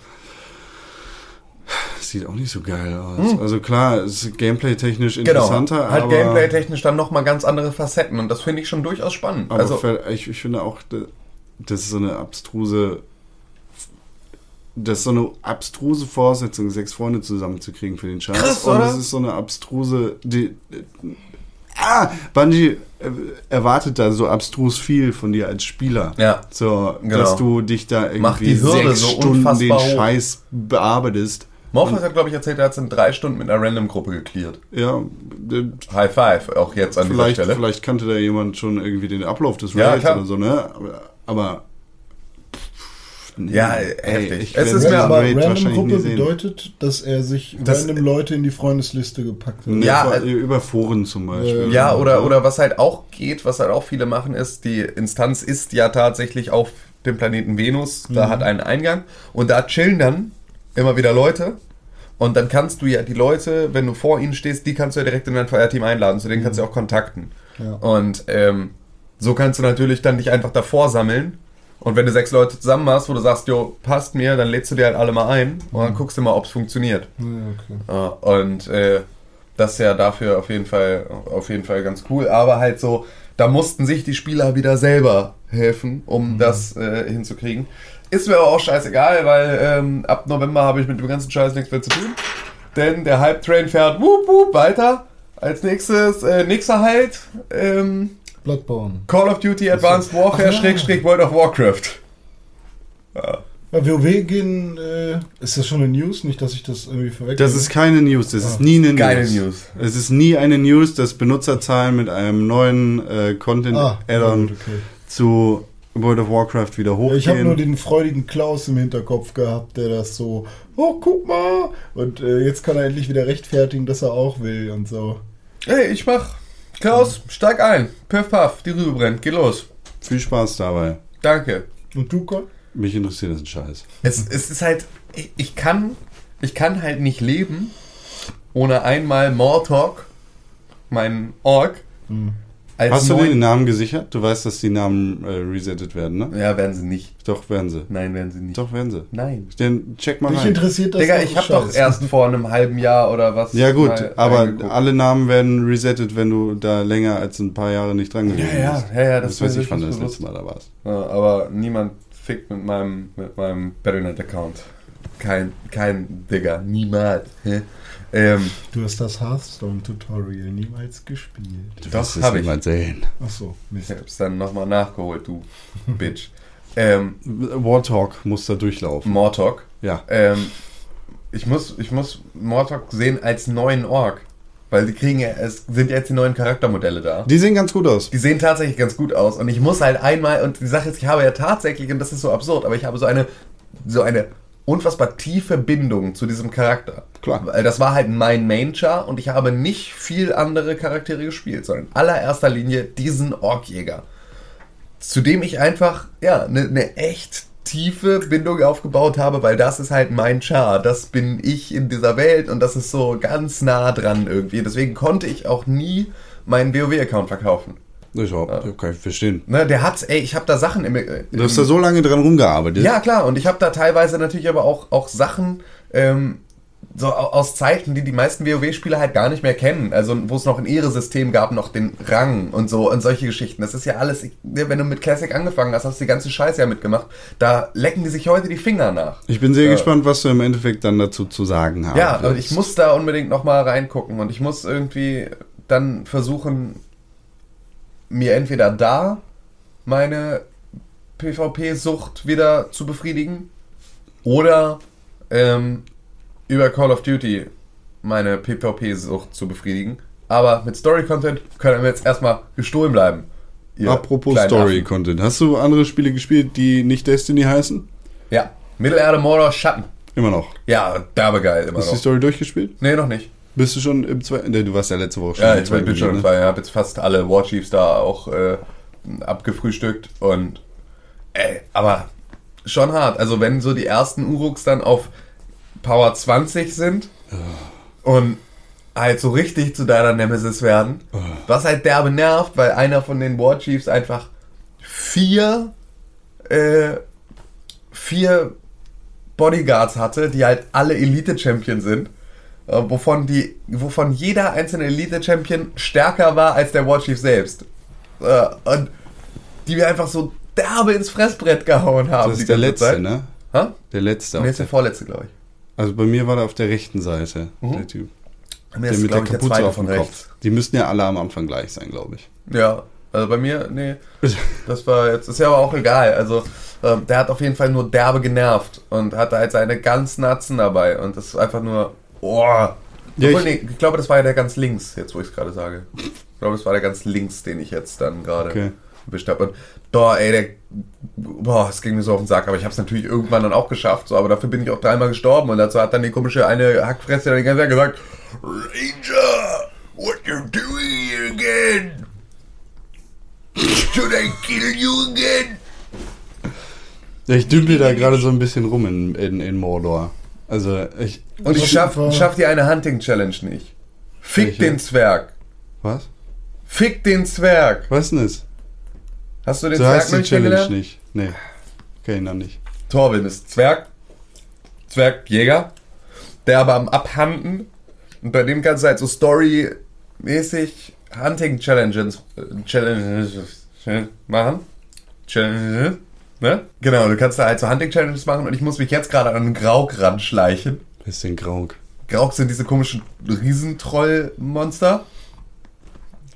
Sieht auch nicht so geil aus. Also klar, es ist gameplay-technisch Genau. interessanter, halt aber, gameplay-technisch dann nochmal ganz andere Facetten und das finde ich schon durchaus spannend. aber also, ich, ich finde auch, da- das ist so eine abstruse, das ist so eine abstruse Voraussetzung, sechs Freunde zusammenzukriegen für den Scheiß. Krass, und oder? es ist so eine abstruse, die, ah, Bungie äh, erwartet da so abstrus viel von dir als Spieler. Ja. So, Genau. dass du dich da irgendwie die Hürde sechs so Stunden den. Scheiß bearbeitest. Morpheus hat, glaube ich, erzählt, er hat es in drei Stunden mit einer Random-Gruppe geklärt. Ja, High Five, auch jetzt an dieser Stelle. vielleicht kannte da jemand schon irgendwie den Ablauf des Ja, Raids klar. oder so, ne? Aber, pff, nee. Ja, heftig. Es ist mir- aber Raid Random wahrscheinlich Gruppe nie sehen. bedeutet, dass er sich Das- random Leute in die Freundesliste gepackt hat. Ja, vor- äh, über Foren zum Beispiel. Ja, oder, oder was halt auch geht, was halt auch viele machen, ist, die Instanz ist ja tatsächlich auf dem Planeten Venus, da hat einen Eingang und da chillen dann immer wieder Leute. Und dann kannst du ja die Leute, wenn du vor ihnen stehst, die kannst du ja direkt in dein Feuerteam einladen, zu denen kannst du auch kontakten. Ja. Und ähm, so kannst du natürlich dann dich einfach davor sammeln. Und wenn du sechs Leute zusammen hast, wo du sagst, jo, passt mir, dann lädst du dir halt alle mal ein und dann guckst du mal, ob es funktioniert. Ja, okay. Ja, und äh, das ist ja dafür auf jeden Fall auf jeden Fall ganz cool. Aber halt so, da mussten sich die Spieler wieder selber helfen, um das äh, hinzukriegen. Ist mir aber auch scheißegal, weil ähm, ab November habe ich mit dem ganzen Scheiß nichts mehr zu tun. Denn der Hype-Train fährt wup, wup, weiter. Als nächstes, äh, nächster Halt, ähm, Bloodborne. Call of Duty Advanced Warfare, Ach ja. Schrägstrich World of Warcraft. Ja. Bei WoW gehen, äh, ist das schon eine News? Nicht, dass ich das irgendwie verwechsel. Das ist keine News, das ist nie eine News. Keine News. Es ist nie eine News, dass Benutzerzahlen mit einem neuen äh, ah, Content-Add-on gut, okay. zu World of Warcraft wieder hochgehen. ich habe nur den freudigen Klaus im Hinterkopf gehabt, der das so, oh, guck mal. Und äh, jetzt kann er endlich wieder rechtfertigen, dass er auch will und so. Hey, ich mach. Klaus, steig ein. Piff paff, die Rübe brennt. Geh los. Viel Spaß dabei. Danke. Und du, Gott? Mich interessiert das ein Scheiß. Es, es ist halt, ich, ich kann, ich kann halt nicht leben, ohne einmal Mortok, mein Ork, als Hast du dir den Namen gesichert? Du weißt, dass die Namen äh, resettet werden, ne? Ja, werden sie nicht. Doch, werden sie. Nein, werden sie nicht. Doch, werden sie. Nein. Dann check mal Mich rein. interessiert das Digga, ich hab doch erst vor einem halben Jahr oder was. Ja gut, mal aber alle Namen werden resettet, wenn du da länger als ein paar Jahre nicht dran gewesen Ja, ja, bist. ja, ja, das das, ist mir weiß ich, wann das letzte Mal da warst. Ja, aber niemand fickt mit meinem, mit meinem Battle.net-Account. Kein, kein Digga, niemals. Hä? Ähm, Du hast das Hearthstone-Tutorial niemals gespielt. Du Doch, wirst es hab ich. niemals sehen. Achso, Mist. ich hab's dann nochmal nachgeholt, du Bitch. Ähm, Wartalk muss da durchlaufen. Mortok. Ja. Ähm, ich muss, ich muss Mortok sehen als neuen Ork. Weil die kriegen ja, es sind jetzt die neuen Charaktermodelle da. Die sehen ganz gut aus. Die sehen tatsächlich ganz gut aus. Und ich muss halt einmal, und die Sache ist, ich habe ja tatsächlich, und das ist so absurd, aber ich habe so eine, so eine unfassbar tiefe Bindung zu diesem Charakter. Klar. Weil das war halt mein Main-Char und ich habe nicht viel andere Charaktere gespielt, sondern in allererster Linie diesen Orkjäger. Zu dem ich einfach, ja, eine ne echt tiefe Bindung aufgebaut habe, weil das ist halt mein Char. Das bin ich in dieser Welt und das ist so ganz nah dran irgendwie. Deswegen konnte ich auch nie meinen WoW-Account verkaufen. Ich hab, kann ich verstehen. Ne, der hat, ey, ich habe da Sachen im, im Du hast da so lange dran rumgearbeitet. ja, klar, und ich habe da teilweise natürlich aber auch, auch Sachen ähm, so au- aus Zeiten, die die meisten WoW-Spieler halt gar nicht mehr kennen. Also, wo es noch ein Ehresystem gab, noch den Rang und so und solche Geschichten. Das ist ja alles, ich- wenn du mit Classic angefangen hast, hast du die ganze Scheiße ja mitgemacht. Da lecken die sich heute die Finger nach. Ich bin sehr Ja. gespannt, was du im Endeffekt dann dazu zu sagen hast. Ja, aber ich muss da unbedingt nochmal reingucken und ich muss irgendwie dann versuchen, mir entweder da meine PvP-Sucht wieder zu befriedigen oder ähm, über Call of Duty meine PvP-Sucht zu befriedigen. Aber mit Story-Content können wir jetzt erstmal gestohlen bleiben. Apropos. Story-Content. Hast du andere Spiele gespielt, die nicht Destiny heißen? Ja, Mittelerde, Mordor, Schatten. Immer noch. Ja, derbe geil immer Hast du die noch. Story durchgespielt? Nee, noch nicht. Bist du schon im zweiten? Nee, du warst ja letzte Woche schon Ja, im ich bin, zweiten bin schon im ne? Fall. Ich habe jetzt fast alle Warchiefs da auch äh, abgefrühstückt und ey, aber schon hart. Also wenn so die ersten Uruks dann auf Power 20 sind und halt so richtig zu deiner Nemesis werden, was halt derbe nervt, weil einer von den Warchiefs einfach vier äh, vier Bodyguards hatte, die halt alle Elite-Champion sind. Äh, wovon, die, wovon jeder einzelne Elite-Champion stärker war als der Warchief selbst. Äh, und die mir einfach so derbe ins Fressbrett gehauen haben. Das ist der letzte, Zeit. ne? Ha? Der letzte. Nee, ist der der, vorletzte, glaube ich. also bei mir war der auf der rechten Seite, Mhm. der Typ. Mir Der ist, mit der der Kapuze zweite auf dem rechts. Kopf. Die müssten ja alle am Anfang gleich sein, glaube ich. Ja, also bei mir, nee. Das war jetzt, ist ja aber auch egal. Also, ähm, der hat auf jeden Fall nur derbe genervt und hatte halt seine ganzen Natzen dabei und das ist einfach nur, oh. Ja, Obwohl, ich- nee, ich glaube, das war ja der ganz links, jetzt wo ich es gerade sage. Ich glaube, das war der ganz links, den ich jetzt dann gerade Okay. erwischt habe. Und boah, ey, der, boah, es ging mir so auf den Sack, aber ich habe es natürlich irgendwann dann auch geschafft, so, aber dafür bin ich auch dreimal gestorben und dazu hat dann die komische eine Hackfresse dann die ganze Zeit gesagt, Ranger, what you doing here again? Should I kill you again? Ich dümpel da gerade so ein bisschen rum in, in, in Mordor. Also, ich. Und ich schaff, schaff die eine Hunting-Challenge nicht. Fick Welche? den Zwerg. Was? Fick den Zwerg. Was denn das? Hast du den So Zwerg heißt die nicht Challenge kennengelernt? nicht. Nee. Kenn ich noch nicht. Torwin ist Zwerg, Zwergjäger, der aber am Abhanden und bei dem kannst du halt so Story-mäßig Hunting Challenges, äh, Challenges machen. Challenges. Ne? Genau, du kannst da halt so Hunting-Challenges machen und ich muss mich jetzt gerade an einen Grauk ranschleichen. Bisschen Grauk. Grauk sind diese komischen Riesentrollmonster.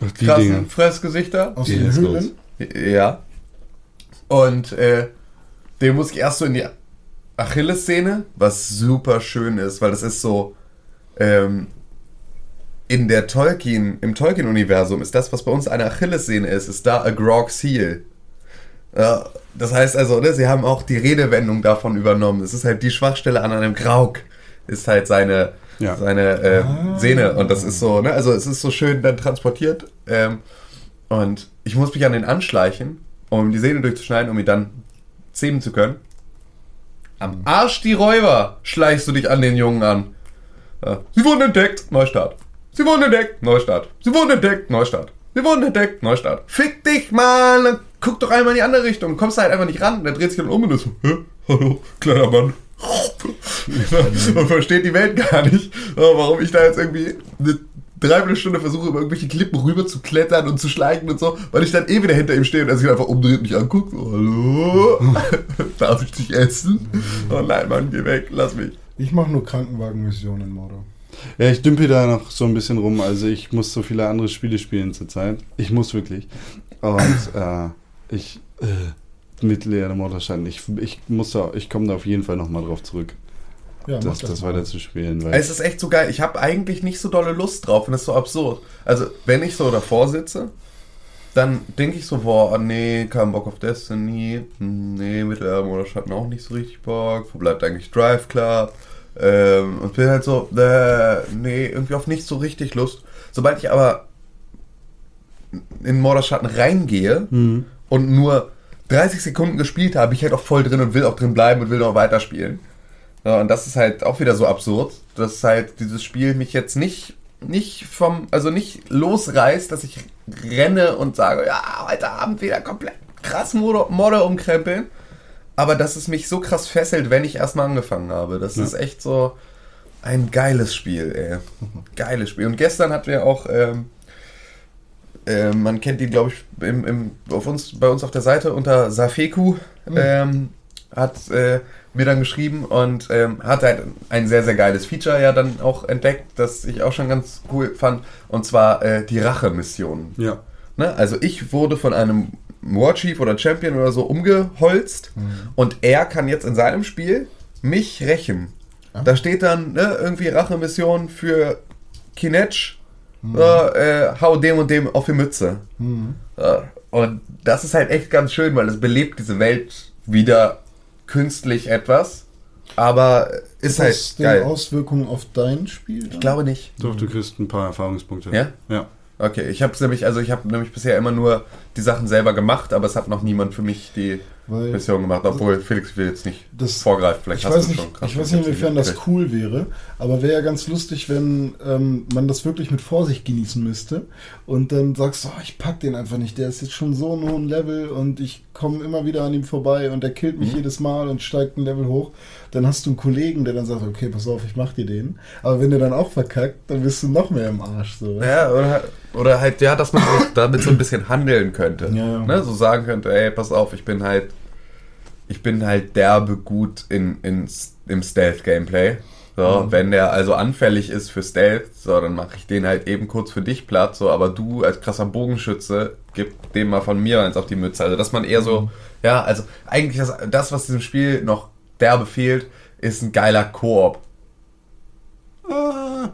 Ach, die Krassen Dinger. Fressgesichter. Aus Die den ist Höhlen. Ja. Und äh, den muss ich erst so in die Achillessehne, was super schön ist, weil das ist so ähm, in der Tolkien, im Tolkien-Universum ist das, was bei uns eine Achillessehne ist, ist da a Grog's Heel. Ja, das heißt also, ne, sie haben auch die Redewendung davon übernommen. Es ist halt die Schwachstelle an einem Grauk, ist halt seine, Ja. seine äh, Sehne. Und das ist so, ne, also es ist so schön dann transportiert. Ähm, und ich muss mich an den anschleichen, um die Sehne durchzuschneiden, um ihn dann zähmen zu können. Am Arsch die Räuber schleichst du dich an den Jungen an. Ja. Sie wurden entdeckt, Neustart. Sie wurden entdeckt, Neustart. Sie wurden entdeckt, Neustart. Sie wurden entdeckt, Neustart. Fick dich, Mann! Dann guck doch einmal in die andere Richtung. Kommst halt einfach nicht ran. Der dreht sich dann um und ist so, Hä? hallo, kleiner Mann. und versteht die Welt gar nicht, warum ich da jetzt irgendwie eine Dreiviertelstunde versuche, über irgendwelche Klippen rüber zu klettern und zu schleichen und so, weil ich dann eh wieder hinter ihm stehe und er sich einfach umdreht, mich anguckt. So, hallo? Darf ich dich essen? Oh nein, Mann, geh weg, lass mich. Ich mache nur Krankenwagenmissionen in Mordor. Ja, ich dümpel da noch so ein bisschen rum. Also ich muss so viele andere Spiele spielen zurzeit. Ich muss wirklich. Und äh, ich äh, Mittelerde Motorschaden. Ich, ich muss da, ich komme da auf jeden Fall nochmal drauf zurück, Ja, das, das mal. weiter zu spielen. Weil Es ist echt so geil. Ich habe eigentlich nicht so dolle Lust drauf und das ist so absurd. Also, wenn ich so davor sitze, dann denke ich so, boah, nee, kein Bock auf Destiny. Hm, Nee, Mittelalter oder Schatten auch nicht so richtig Bock. Wo bleibt eigentlich Drive Club? Ähm, und bin halt so, äh, nee, irgendwie auf nicht so richtig Lust. Sobald ich aber in Morderschatten reingehe Mhm. Und nur 30 Sekunden gespielt habe, ich halt auch voll drin und will auch drin bleiben und will noch weiterspielen. Ja, und das ist halt auch wieder so absurd, dass halt dieses Spiel mich jetzt nicht, nicht vom, also nicht losreißt, dass ich renne und sage, ja, heute Abend wieder komplett krass Morde, Morde umkrempeln. Aber dass es mich so krass fesselt, wenn ich erstmal angefangen habe. Das Ja. ist echt so ein geiles Spiel, ey. Geiles Spiel. Und gestern hatten wir auch, ähm, äh, man kennt ihn, glaube ich, im, im, auf uns, bei uns auf der Seite unter Safeku, ähm, hat äh, mir dann geschrieben und ähm, hat halt ein sehr, sehr geiles Feature ja dann auch entdeckt, das ich auch schon ganz cool fand, und zwar äh, die Rache-Missionen. ja. Ne? Also ich wurde von einem Warchief oder Champion oder so umgeholzt und er kann jetzt in seinem Spiel mich rächen. Da steht dann ne, irgendwie Rachemission für Kinetch, äh, äh, hau dem und dem auf die Mütze. Äh, und das ist halt echt ganz schön, weil es belebt diese Welt wieder künstlich etwas, aber ist Ist halt das den geil. Auswirkungen auf dein Spiel? Ich glaube nicht. Doch, du kriegst ein paar Erfahrungspunkte. Ja? Ja. Okay, ich habe nämlich, also ich habe nämlich bisher immer nur die Sachen selber gemacht, aber es hat noch niemand für mich die Weil Mission gemacht, obwohl Felix will jetzt nicht Das- vorgreifen. Vielleicht ich weiß nicht, ich weiß nicht, inwiefern das cool wäre, aber wäre ja ganz lustig, wenn ähm, man das wirklich mit Vorsicht genießen müsste und dann sagst du, oh, ich pack den einfach nicht, der ist jetzt schon so einen hohen Level und ich komme immer wieder an ihm vorbei und der killt Mhm. mich jedes Mal und steigt ein Level hoch. Dann hast du einen Kollegen, der dann sagt, okay, pass auf, ich mach dir den. Aber wenn der dann auch verkackt, dann bist du noch mehr im Arsch. So. Ja, oder, oder halt, ja, dass man damit so ein bisschen handeln könnte. Ja. Ne? So sagen könnte, ey, pass auf, ich bin halt, ich bin halt derbe gut in, in, im Stealth-Gameplay. So, Mhm. wenn der also anfällig ist für Stealth, so, dann mache ich den halt eben kurz für dich platt, so, aber du als krasser Bogenschütze, gib dem mal von mir eins auf die Mütze. Also, dass man eher so, Mhm. ja, also eigentlich das, das, was diesem Spiel noch derbe fehlt, ist ein geiler Koop. Ah,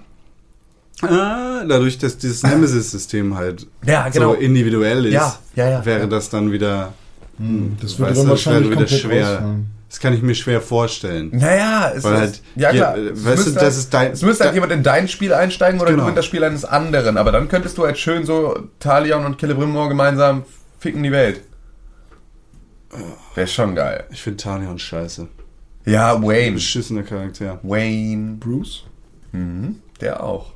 ah, dadurch, dass dieses Nemesis-System halt Ja, genau. so individuell ist, Ja, ja, ja, wäre ja. das dann wieder. Hm, das würde dann wahrscheinlich wäre komplett schwer. ausfallen. Das kann ich mir schwer vorstellen. Naja, es Weil ist, halt ja je- klar. äh, es weißt du, müsste das halt, ist dein- Es müsste halt da- jemand in dein Spiel einsteigen oder Genau. du in das Spiel eines anderen. Aber dann könntest du halt schön so Talion und Celebrimbor gemeinsam ficken die Welt. Wäre schon geil. Ich finde Talion scheiße. Ja, Wayne. Beschissener Charakter. Wayne. Bruce? Mhm, der auch.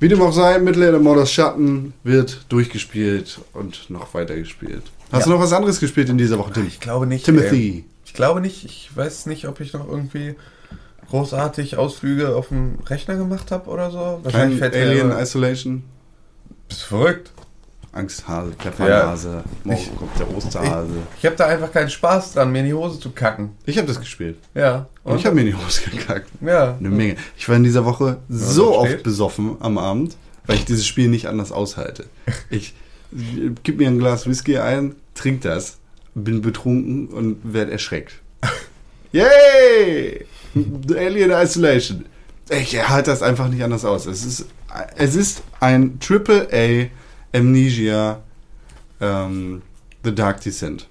Wie dem auch sei, Mittelerde Mordors Schatten wird durchgespielt und noch weiter gespielt. Hast Ja. du noch was anderes gespielt in dieser Woche, Tim? Ich glaube nicht. Timothy. Äh, ich glaube nicht. Ich weiß nicht, ob ich noch irgendwie großartig Ausflüge auf dem Rechner gemacht habe oder so. Kein fällt mir Alien Isolation. Bist du verrückt? Angsthase, Pfefferhase, morgen kommt der Osterhase. Ich habe da einfach keinen Spaß dran, mir in die Hose zu kacken. Ich habe das gespielt. Ja. Und ich habe mir in die Hose gekackt. ja. Eine Menge. Ich war in dieser Woche so das oft besoffen am Abend, weil ich dieses Spiel nicht anders aushalte. Ich gib mir ein Glas Whisky ein, trink das, bin betrunken und werde erschreckt. Yay! Alien Isolation. Ich halte das einfach nicht anders aus. Es ist, es ist ein Triple A Amnesia ähm, The Dark Descent.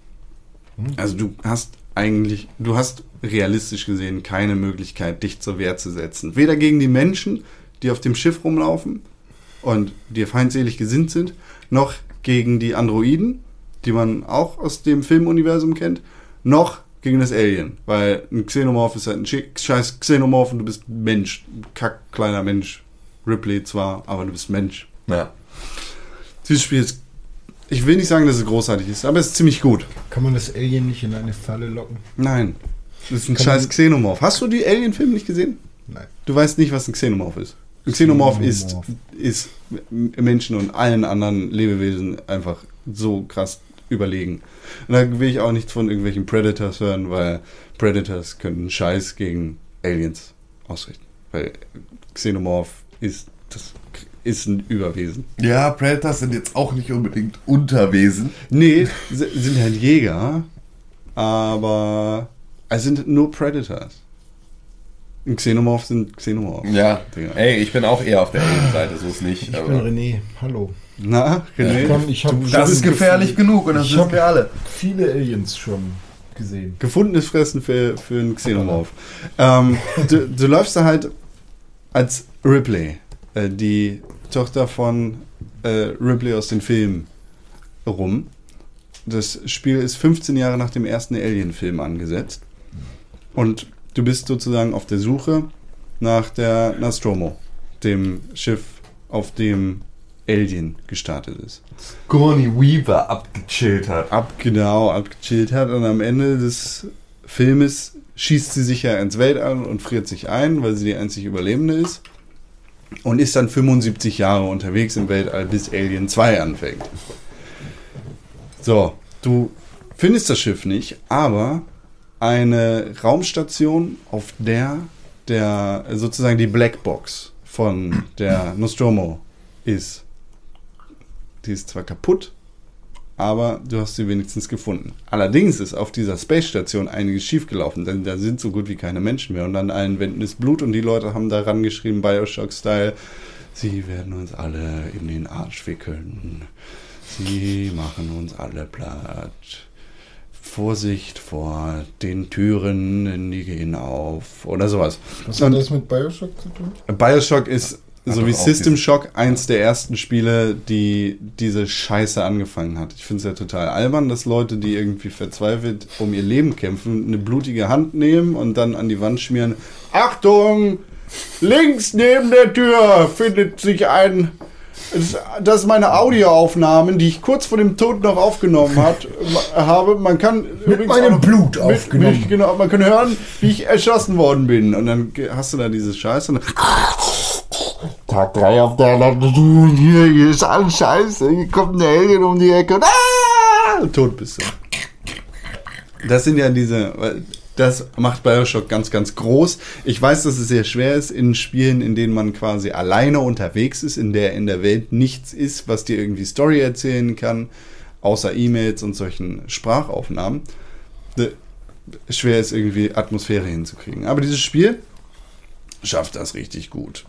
Also du hast eigentlich, du hast realistisch gesehen keine Möglichkeit, dich zur Wehr zu setzen. Weder gegen die Menschen, die auf dem Schiff rumlaufen und dir feindselig gesinnt sind, noch gegen die Androiden, die man auch aus dem Filmuniversum kennt, noch gegen das Alien. Weil ein Xenomorph ist halt ein scheiß Xenomorph und du bist Mensch. Kack, kleiner Mensch. Ripley zwar, aber du bist Mensch. ja. Dieses Spiel ist, ich will nicht sagen, dass es großartig ist, aber es ist ziemlich gut. Kann man das Alien nicht in eine Falle locken? Nein. Das ist ein Kann scheiß Xenomorph. Hast du die Alien-Filme nicht gesehen? Nein. Du weißt nicht, was ein Xenomorph ist. Ein Xenomorph ist, Xenomorph. ist Menschen und allen anderen Lebewesen einfach so krass überlegen. Und da will ich auch nichts von irgendwelchen Predators hören, weil Predators können Scheiß gegen Aliens ausrichten. Weil Xenomorph ist, das ist ein Überwesen. Ja, Predators sind jetzt auch nicht unbedingt Unterwesen. Nee, sind halt Jäger, aber es sind nur Predators. Ein Xenomorph sind Xenomorph. Ja. Digga. Ey, ich bin auch eher auf der Alien-Seite, so ist nicht. Ich bin Aber René. Hallo. Na, René? Ich, komm, ich habe das ist gefährlich genug und das Ich wissen hab- wir alle. viele Aliens schon gesehen. Gefundenes Fressen für, für einen Xenomorph. Ähm, du, du läufst da halt als Ripley, äh, die Tochter von äh, Ripley aus den Filmen, rum. Das Spiel ist 15 Jahre nach dem ersten Alien-Film angesetzt. Und du bist sozusagen auf der Suche nach der Nostromo, dem Schiff, auf dem Alien gestartet ist. Gurney Weaver abgechillt hat. ab, genau, abgechillt hat und am Ende des Filmes schießt sie sich ja ins Weltall und friert sich ein, weil sie die einzig Überlebende ist und ist dann 75 Jahre unterwegs im Weltall, bis Alien 2 anfängt. So, du findest das Schiff nicht, aber eine Raumstation, auf der der sozusagen die Blackbox von der Nostromo ist. Die ist zwar kaputt, aber du hast sie wenigstens gefunden. Allerdings ist auf dieser Space Station einiges schiefgelaufen, denn da sind so gut wie keine Menschen mehr und an allen Wänden ist Blut und die Leute haben daran geschrieben, Bioshock-Style, sie werden uns alle in den Arsch wickeln. Sie machen uns alle platt. Vorsicht vor den Türen, die gehen auf oder sowas. Was hat das mit Bioshock zu tun? Bioshock ist so wie System Shock eins der ersten Spiele, die diese Scheiße angefangen hat. Ich finde es ja total albern, dass Leute, die irgendwie verzweifelt um ihr Leben kämpfen, eine blutige Hand nehmen und dann an die Wand schmieren. Achtung! Links neben der Tür findet sich ein. Das sind meine Audioaufnahmen, die ich kurz vor dem Tod noch aufgenommen hat, habe. Man kann übrigens meinem Blut mit- aufgenommen. Mit, genau, man kann hören, wie ich erschossen worden bin. Und dann hast du da diese Scheiße. Und Tag 3 auf der Landung. Hier, hier ist alles scheiße. Hier kommt ein Alien um die Ecke und ah, tot bist du. Das sind ja diese. Das macht Bioshock ganz, ganz groß. Ich weiß, dass es sehr schwer ist in Spielen, in denen man quasi alleine unterwegs ist, in der in der Welt nichts ist, was dir irgendwie Story erzählen kann, außer E-Mails und solchen Sprachaufnahmen. Schwer ist irgendwie Atmosphäre hinzukriegen. Aber dieses Spiel schafft das richtig gut.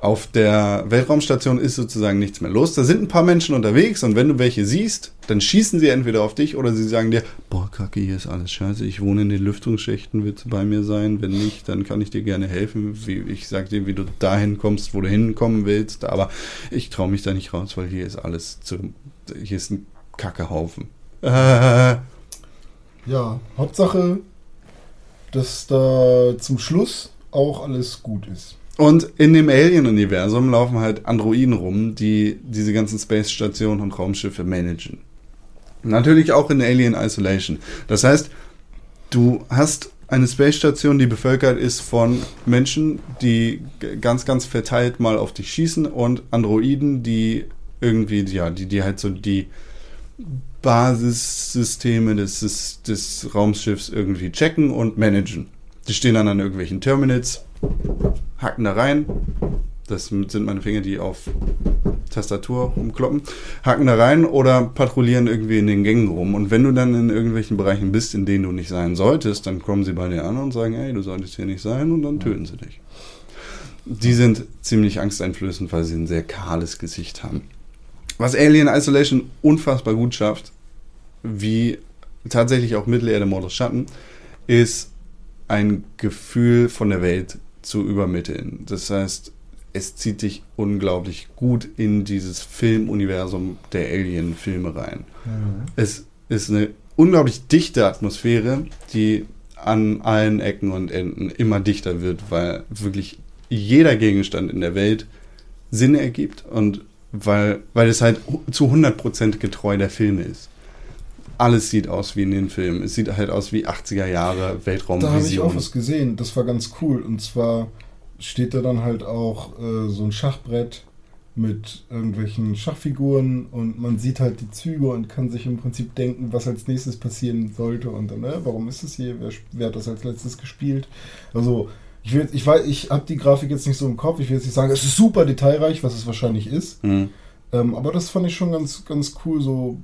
Auf der Weltraumstation ist sozusagen nichts mehr los. Da sind ein paar Menschen unterwegs und wenn du welche siehst, dann schießen sie entweder auf dich oder sie sagen dir, boah, Kacke, hier ist alles scheiße, ich wohne in den Lüftungsschächten, willst du bei mir sein? Wenn nicht, dann kann ich dir gerne helfen. Wie, ich sag dir, wie du dahin kommst, wo du hinkommen willst, aber ich traue mich da nicht raus, weil hier ist alles zu, hier ist ein Kackehaufen. Äh, Ja, Hauptsache, dass da zum Schluss auch alles gut ist. Und in dem Alien-Universum laufen halt Androiden rum, die diese ganzen Space-Stationen und Raumschiffe managen. Natürlich auch in Alien Isolation. Das heißt, du hast eine Space-Station, die bevölkert ist von Menschen, die ganz, ganz verteilt mal auf dich schießen und Androiden, die irgendwie, ja, die, die halt so die Basissysteme des, des, des Raumschiffs irgendwie checken und managen. Die stehen dann an irgendwelchen Terminals, hacken da rein. Das sind meine Finger, die auf Tastatur rumkloppen. Hacken da rein oder patrouillieren irgendwie in den Gängen rum. Und wenn du dann in irgendwelchen Bereichen bist, in denen du nicht sein solltest, dann kommen sie bei dir an und sagen, hey, du solltest hier nicht sein und dann töten sie dich. Die sind ziemlich angsteinflößend, weil sie ein sehr kahles Gesicht haben. Was Alien Isolation unfassbar gut schafft, wie tatsächlich auch Mittelerde Mordus Schatten, ist ein Gefühl von der Welt zu übermitteln. Das heißt, es zieht dich unglaublich gut in dieses Filmuniversum der Alien-Filme rein. Es ist eine unglaublich dichte Atmosphäre, die an allen Ecken und Enden immer dichter wird, weil wirklich jeder Gegenstand in der Welt Sinn ergibt und weil, weil es halt zu 100% getreu der Filme ist. Alles sieht aus wie in den Filmen. Es sieht halt aus wie 80er Jahre Da habe ich auch Weltraumvision. was gesehen, das war ganz cool. Und zwar steht da dann halt auch äh, so ein Schachbrett mit irgendwelchen Schachfiguren und man sieht halt die Züge und kann sich im Prinzip denken, was als nächstes passieren sollte und dann, äh, warum ist es hier, wer, wer hat das als letztes gespielt? Also ich will, ich weiß, ich habe die Grafik jetzt nicht so im Kopf, ich will jetzt nicht sagen, es ist super detailreich, was es wahrscheinlich ist, Hm. ähm, aber das fand ich schon ganz, ganz cool. So,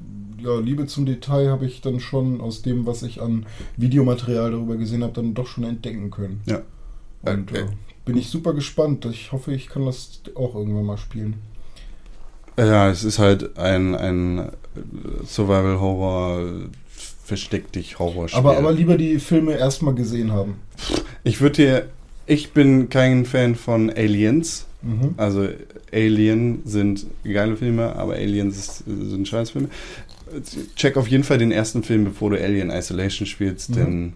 ja, Liebe zum Detail habe ich dann schon aus dem, was ich an Videomaterial darüber gesehen habe, dann doch schon entdecken können. Ja. Und Äh, äh, bin ich super gespannt. Ich hoffe, ich kann das auch irgendwann mal spielen. Ja, es ist halt ein, ein Survival-Horror, versteck dich Horror-Spiel. Aber, aber lieber die Filme erstmal gesehen haben. ich würde dir, ich bin kein Fan von Aliens. Mhm. Also Alien sind geile Filme, aber Aliens sind Scheißfilme. Check auf jeden Fall den ersten Film, bevor du Alien Isolation spielst, Mhm. denn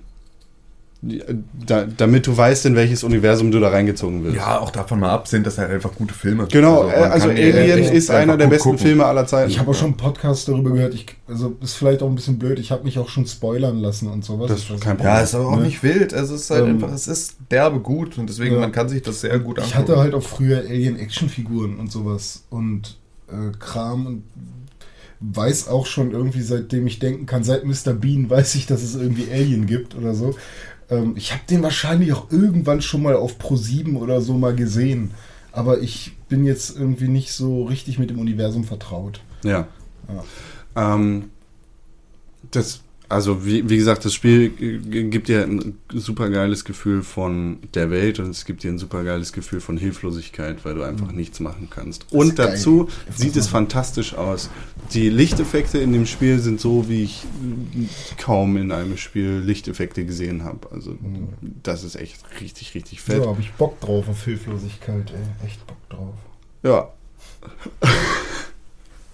da, damit du weißt, in welches Universum du da reingezogen wirst. Ja, auch davon mal ab, sind das halt einfach gute Filme. Genau, also die Alien ist einer der besten gucken. Filme aller Zeiten. Ich habe auch schon einen Podcast darüber gehört. Ich, also ist vielleicht auch ein bisschen blöd. Ich habe mich auch schon spoilern lassen und sowas. Das ist kein. Problem. Ja, ist aber auch Ne? nicht wild. Also es ist halt Ähm, einfach, es ist derbe gut und deswegen, ja. man kann sich das sehr gut angucken. Ich hatte halt auch früher Alien-Action-Figuren und sowas und äh, Kram und weiß auch schon irgendwie, seitdem ich denken kann, seit Mr. Bean weiß ich, dass es irgendwie Alien gibt oder so. Ähm, ich habe den wahrscheinlich auch irgendwann schon mal auf Pro 7 oder so mal gesehen. Aber ich bin jetzt irgendwie nicht so richtig mit dem Universum vertraut. Ja. Ähm, das, also wie, wie gesagt, das Spiel gibt dir ein super geiles Gefühl von der Welt und es gibt dir ein super geiles Gefühl von Hilflosigkeit, weil du einfach nichts machen kannst. Und dazu sieht es fantastisch aus. Die Lichteffekte in dem Spiel sind so, wie ich kaum in einem Spiel Lichteffekte gesehen habe. Also das ist echt richtig, richtig fett. Ja, habe ich Bock drauf auf Hilflosigkeit, ey. Echt Bock drauf. Ja.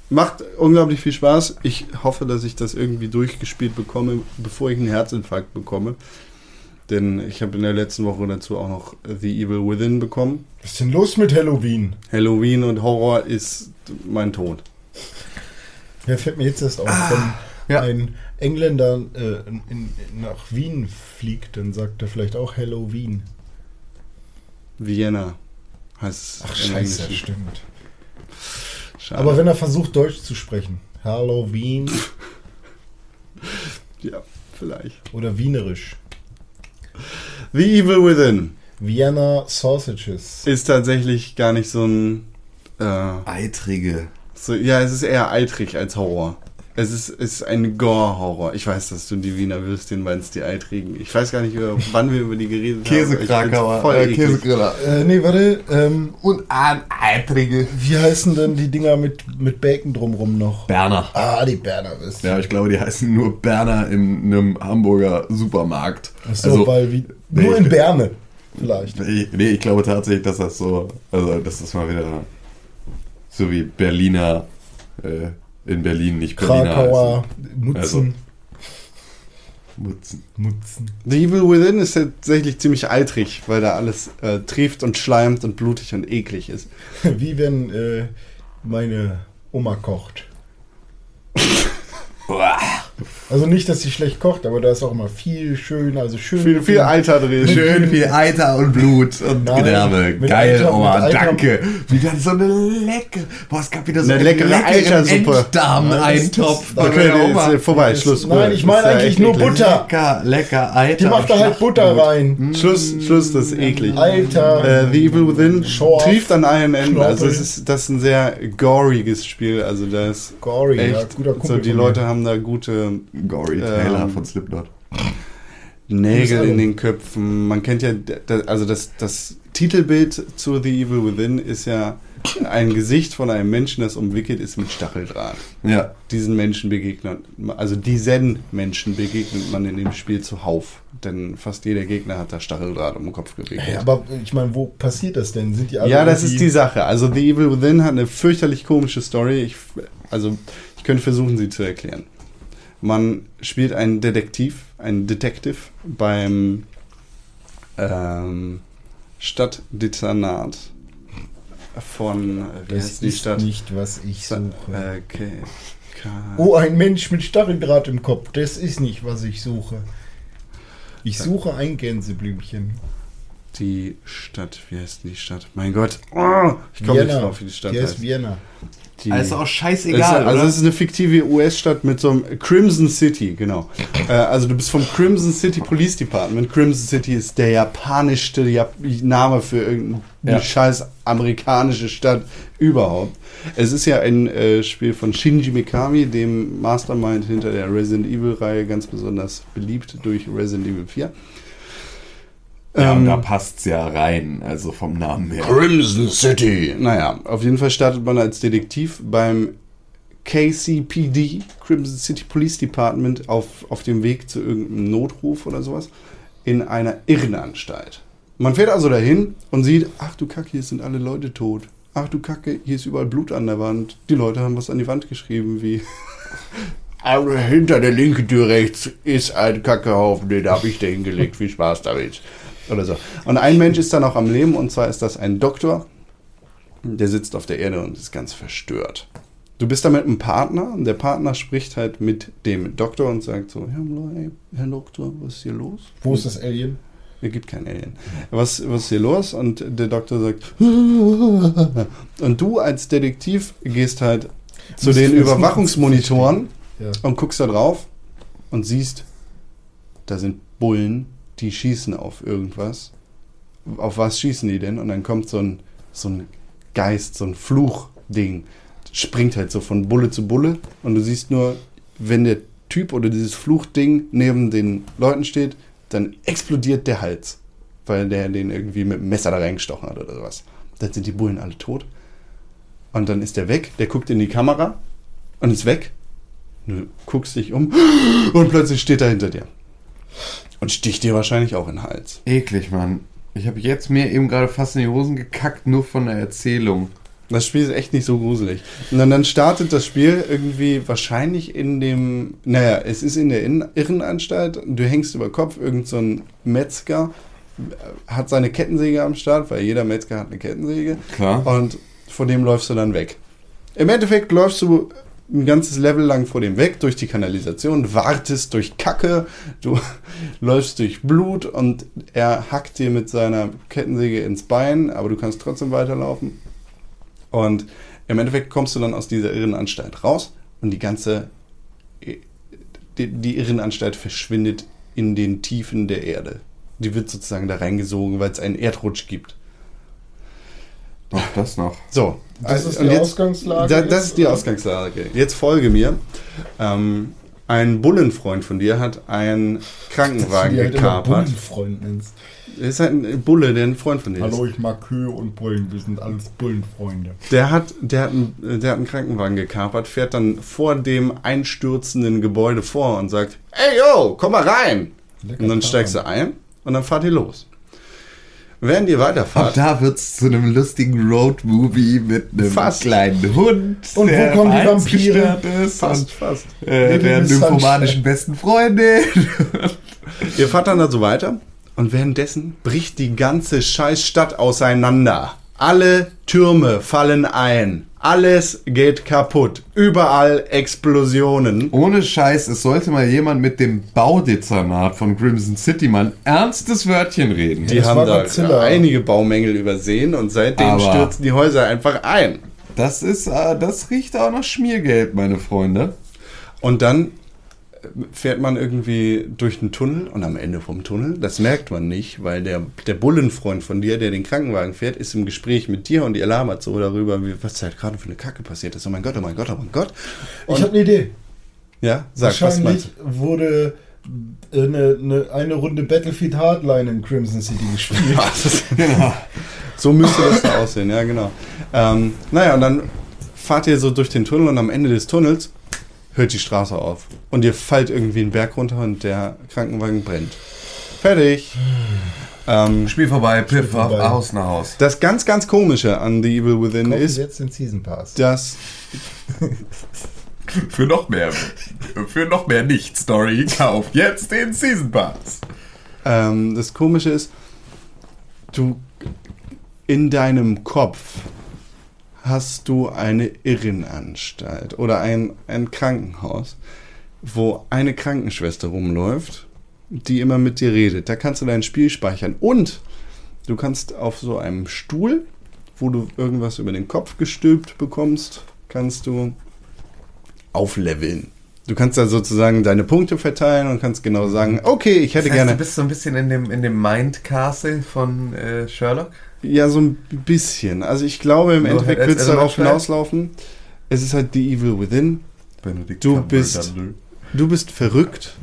Macht unglaublich viel Spaß. Ich hoffe, dass ich das irgendwie durchgespielt bekomme, bevor ich einen Herzinfarkt bekomme. Denn ich habe in der letzten Woche dazu auch noch The Evil Within bekommen. Was ist denn los mit Halloween? Halloween und Horror ist mein Tod. Ja, fällt mir jetzt erst auf, wenn ja. ein Engländer äh, in, in, nach Wien fliegt, dann sagt er vielleicht auch Halloween. Vienna heißt es. Ach scheiße, stimmt. Schade. Aber wenn er versucht, Deutsch zu sprechen, Halloween ja, vielleicht. oder Wienerisch. The Evil Within Vienna Sausages. ist tatsächlich gar nicht so ein. Äh, Eitrige. So, ja, es ist eher eitrig als Horror. Es ist, ist ein Gore-Horror. Ich weiß, dass du die Wiener Würstchen meinst, die eitrigen. Ich weiß gar nicht, über, wann wir über die geredet haben. Käsekrakauer, äh. Käsegriller. Äh, nee, warte. Ähm, Und ein Eitrige. wie heißen denn die Dinger mit, mit Bacon drumrum noch? Berner. Ah, die Berner wisst Ja, ich glaube, die heißen nur Berner in einem Hamburger Supermarkt. Achso, also, weil wie. nee, Nur in Berne. Vielleicht. ich, nee, ich glaube tatsächlich, dass das so, also das ist mal wieder so wie Berliner äh, in Berlin, nicht Berliner. Krakauer, heißen. Mutzen. Also. Mutzen. Mutzen. The Evil Within ist tatsächlich ziemlich eitrig, weil da alles äh, trieft und schleimt und blutig und eklig ist. Wie wenn äh, meine Oma kocht. Also nicht, dass sie schlecht kocht, aber da ist auch immer viel schön, also schön. Viel, viel Alter drin. Schön viel Eiter und Blut und Nein, Gedärme. Geil, Eiter- Oma, danke. Wieder so eine leckere. Boah, es gab wieder so Eine leckere. Das- Enddarm-Eintopf. das- Okay, Oma. äh, vorbei, Das- Schluss. Nein, ich meine Das ist ja eigentlich nur. Butter. Lecker, lecker Eiter. Die macht da halt Butter rein. Schluss, Schluss, das ist eklig. Alter. Äh, The Evil Within Schorf, trieft an allen Enden. Also es ist, das ist ein sehr goriges Spiel. Also da ist Gory, ja, echt, guter Kumpel so die. Leute haben da gute Gory Ähm, Taylor von Slipknot. Nägel in den Köpfen. Man kennt ja, also das, das Titelbild zu The Evil Within ist ja ein Gesicht von einem Menschen, das umwickelt ist mit Stacheldraht. Ja. Diesen Menschen begegnet, also diesen Menschen begegnet man in dem Spiel zuhauf. Denn fast jeder Gegner hat da Stacheldraht um den Kopf gewickelt. Hey, aber ich meine, wo passiert das denn? Sind die alle Ja, das ist die Sache. Also The Evil Within hat eine fürchterlich komische Story. Ich, also ich könnte versuchen, sie zu erklären. Man spielt einen Detektiv, einen Detective beim ähm, Stadtdezernat von, äh, wie Das heißt die ist Stadt? nicht, was ich suche. Äh, okay. Ka- Oh, ein Mensch mit Stacheldraht im Kopf. Das ist nicht, was ich suche. Ich suche ein Gänseblümchen. Die Stadt, wie heißt die Stadt? Mein Gott, oh, ich komme nicht drauf, wie die Stadt Der heißt. Vienna. Die, Also auch Es scheißegal, also oder? es ist eine fiktive US-Stadt mit so einem Crimson City, genau. äh, also du bist vom Crimson City Police Department. Crimson City ist der japanischste Jap Name für irgendeine Ja. scheiß amerikanische Stadt überhaupt. Es ist ja ein äh, Spiel von Shinji Mikami, dem Mastermind hinter der Resident Evil-Reihe, ganz besonders beliebt durch Resident Evil 4. ja, und Ähm, da passt's ja rein, also vom Namen her. Crimson City. Naja, auf jeden Fall startet man als Detektiv beim KCPD, Crimson City Police Department, auf, auf dem Weg zu irgendeinem Notruf oder sowas, in einer Irrenanstalt. Man fährt also dahin und sieht, ach du Kacke, hier sind alle Leute tot. Ach du Kacke, hier ist überall Blut an der Wand. Die Leute haben was an die Wand geschrieben, wie Aber hinter der linken Tür rechts ist ein Kackehaufen, den habe ich da hingelegt. Viel Spaß damit. Oder so. Und ein Mensch ist dann auch am Leben, und zwar ist das ein Doktor, der sitzt auf der Erde und ist ganz verstört. Du bist da mit einem Partner und der Partner spricht halt mit dem Doktor und sagt so, hey, Herr Doktor, was ist hier los? Wo ist das Alien? Es gibt kein Alien. Was, was ist hier los? Und der Doktor sagt, und du als Detektiv gehst halt zu den Überwachungsmonitoren Ja. und guckst da drauf und siehst, da sind Bullen, die schießen auf irgendwas. Auf was schießen die denn? Und dann kommt so ein, so ein Geist, so ein Fluchding, springt halt so von Bulle zu Bulle und du siehst nur, wenn der Typ oder dieses Fluchding neben den Leuten steht, dann explodiert der Hals, weil der den irgendwie mit dem Messer da reingestochen hat oder sowas. Dann sind die Bullen alle tot. Und dann ist der weg, der guckt in die Kamera und ist weg. Du guckst dich um und plötzlich steht er hinter dir. Und sticht dir wahrscheinlich auch in den Hals. Eklig, Mann. Ich habe jetzt mir eben gerade fast in die Hosen gekackt, nur von der Erzählung. Das Spiel ist echt nicht so gruselig. Und dann, dann startet das Spiel irgendwie wahrscheinlich in dem, naja, es ist in der Irrenanstalt, du hängst über Kopf, irgend so ein Metzger hat seine Kettensäge am Start, weil jeder Metzger hat eine Kettensäge. Klar. Und vor dem läufst du dann weg. Im Endeffekt läufst du ein ganzes Level lang vor dem weg, durch die Kanalisation, wartest durch Kacke, du läufst durch Blut und er hackt dir mit seiner Kettensäge ins Bein, aber du kannst trotzdem weiterlaufen. Und im Endeffekt kommst du dann aus dieser Irrenanstalt raus und die ganze, die, die Irrenanstalt verschwindet in den Tiefen der Erde. Die wird sozusagen da reingesogen, weil es einen Erdrutsch gibt. Auch das noch. So, Das ist und die Ausgangslage Da, jetzt, das ist die oder? Ausgangslage. Jetzt folge mir. Ähm, ein Bullenfreund von dir hat einen Krankenwagen die halt immer gekapert. Bullenfreund nennst. Das ist halt ein Bulle, der ein Freund von dir Hallo, ist. ich mag Kühe und Bullen. Wir sind alles Bullenfreunde. Der hat, der, hat einen, der hat einen Krankenwagen gekapert, fährt dann vor dem einstürzenden Gebäude vor und sagt, ey yo, komm mal rein. Lecker und dann steigst du ein und dann fahrt ihr los. Während ihr Auch weiterfahrt, da wird's zu einem lustigen Road-Movie mit einem Fast. kleinen Hund. Und wo kommen die Vampire? Ist fast, und, fast. äh, der nymphomanischen besten Freundin. Ihr fahrt dann also weiter und währenddessen bricht die ganze Scheißstadt auseinander. Alle Türme fallen ein. Alles geht kaputt. Überall Explosionen. Ohne Scheiß, es sollte mal jemand mit dem Baudezernat von Crimson City mal ein ernstes Wörtchen reden. Die das haben da Godzilla. einige Baumängel übersehen und seitdem Aber- stürzen die Häuser einfach ein. Das ist, äh, das riecht auch nach Schmiergeld, meine Freunde. Und dann fährt man irgendwie durch den Tunnel und am Ende vom Tunnel, das merkt man nicht, weil der, der Bullenfreund von dir, der den Krankenwagen fährt, ist im Gespräch mit dir und ihr labert so darüber, wie, was halt gerade für eine Kacke passiert ist. Oh mein Gott, oh mein Gott, oh mein Gott. Ich habe eine Idee. Ja, sag, was Wahrscheinlich du? wurde äh, eine, eine, eine Runde Battlefield Hardline in Crimson City gespielt. Genau. So müsste das da aussehen, ja, genau. Ähm, naja, und dann fahrt ihr so durch den Tunnel und am Ende des Tunnels hört die Straße auf. Und ihr fallt irgendwie einen Berg runter und der Krankenwagen brennt. Fertig. Ähm, Spiel vorbei, Piff, vorbei. Haus nach Haus. das ganz, ganz Komische an The Evil Within Kaufen ist, jetzt den Season Pass. dass Für noch mehr, für noch mehr Nicht-Story, kauft jetzt den Season Pass. ähm, das Komische ist, du in deinem Kopf hast du eine Irrenanstalt oder ein, ein Krankenhaus, wo eine Krankenschwester rumläuft, die immer mit dir redet. Da kannst du dein Spiel speichern und du kannst auf so einem Stuhl, wo du irgendwas über den Kopf gestülpt bekommst, kannst du aufleveln. Du kannst da sozusagen deine Punkte verteilen und kannst genau sagen, okay, ich hätte Das heißt, gerne du bist so ein bisschen in dem, in dem Mind Castle von äh, Sherlock. Ja, so ein bisschen. Also ich glaube, im Nur Endeffekt wird es darauf hinauslaufen. Es ist halt The Evil Within. Benedict Du bist- Du bist verrückt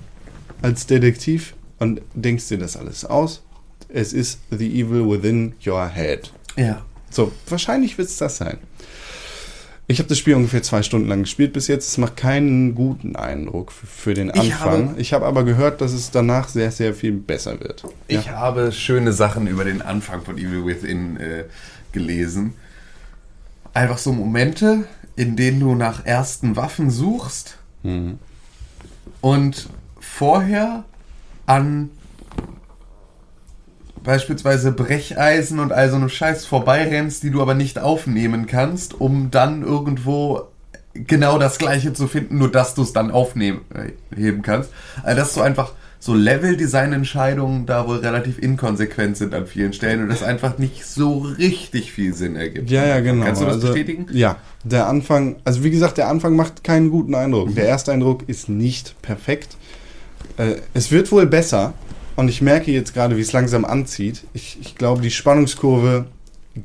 als Detektiv und denkst dir das alles aus. Es ist The Evil Within Your Head. Ja. So, wahrscheinlich wird es das sein. Ich habe das Spiel ungefähr zwei Stunden lang gespielt bis jetzt. Es macht keinen guten Eindruck für, für den Ich Anfang. habe- ich habe aber gehört, dass es danach sehr, sehr viel besser wird. Ich habe schöne Sachen über den Anfang von Evil Within äh, gelesen. Einfach so Momente, in denen du nach ersten Waffen suchst Mhm. und vorher an beispielsweise Brecheisen und all so einem Scheiß vorbeirennst, die du aber nicht aufnehmen kannst, um dann irgendwo genau das gleiche zu finden, nur dass du es dann aufnehmen heben kannst. Also dass du einfach so Level-Design-Entscheidungen da wohl relativ inkonsequent sind an vielen Stellen und das einfach nicht so richtig viel Sinn ergibt. Ja, ja, genau. Kannst du das also, bestätigen? Ja, der Anfang, also wie gesagt, der Anfang macht keinen guten Eindruck. Mhm. Der erste Eindruck ist nicht perfekt. Äh, es wird wohl besser und ich merke jetzt gerade, wie es langsam anzieht. Ich, ich glaube, die Spannungskurve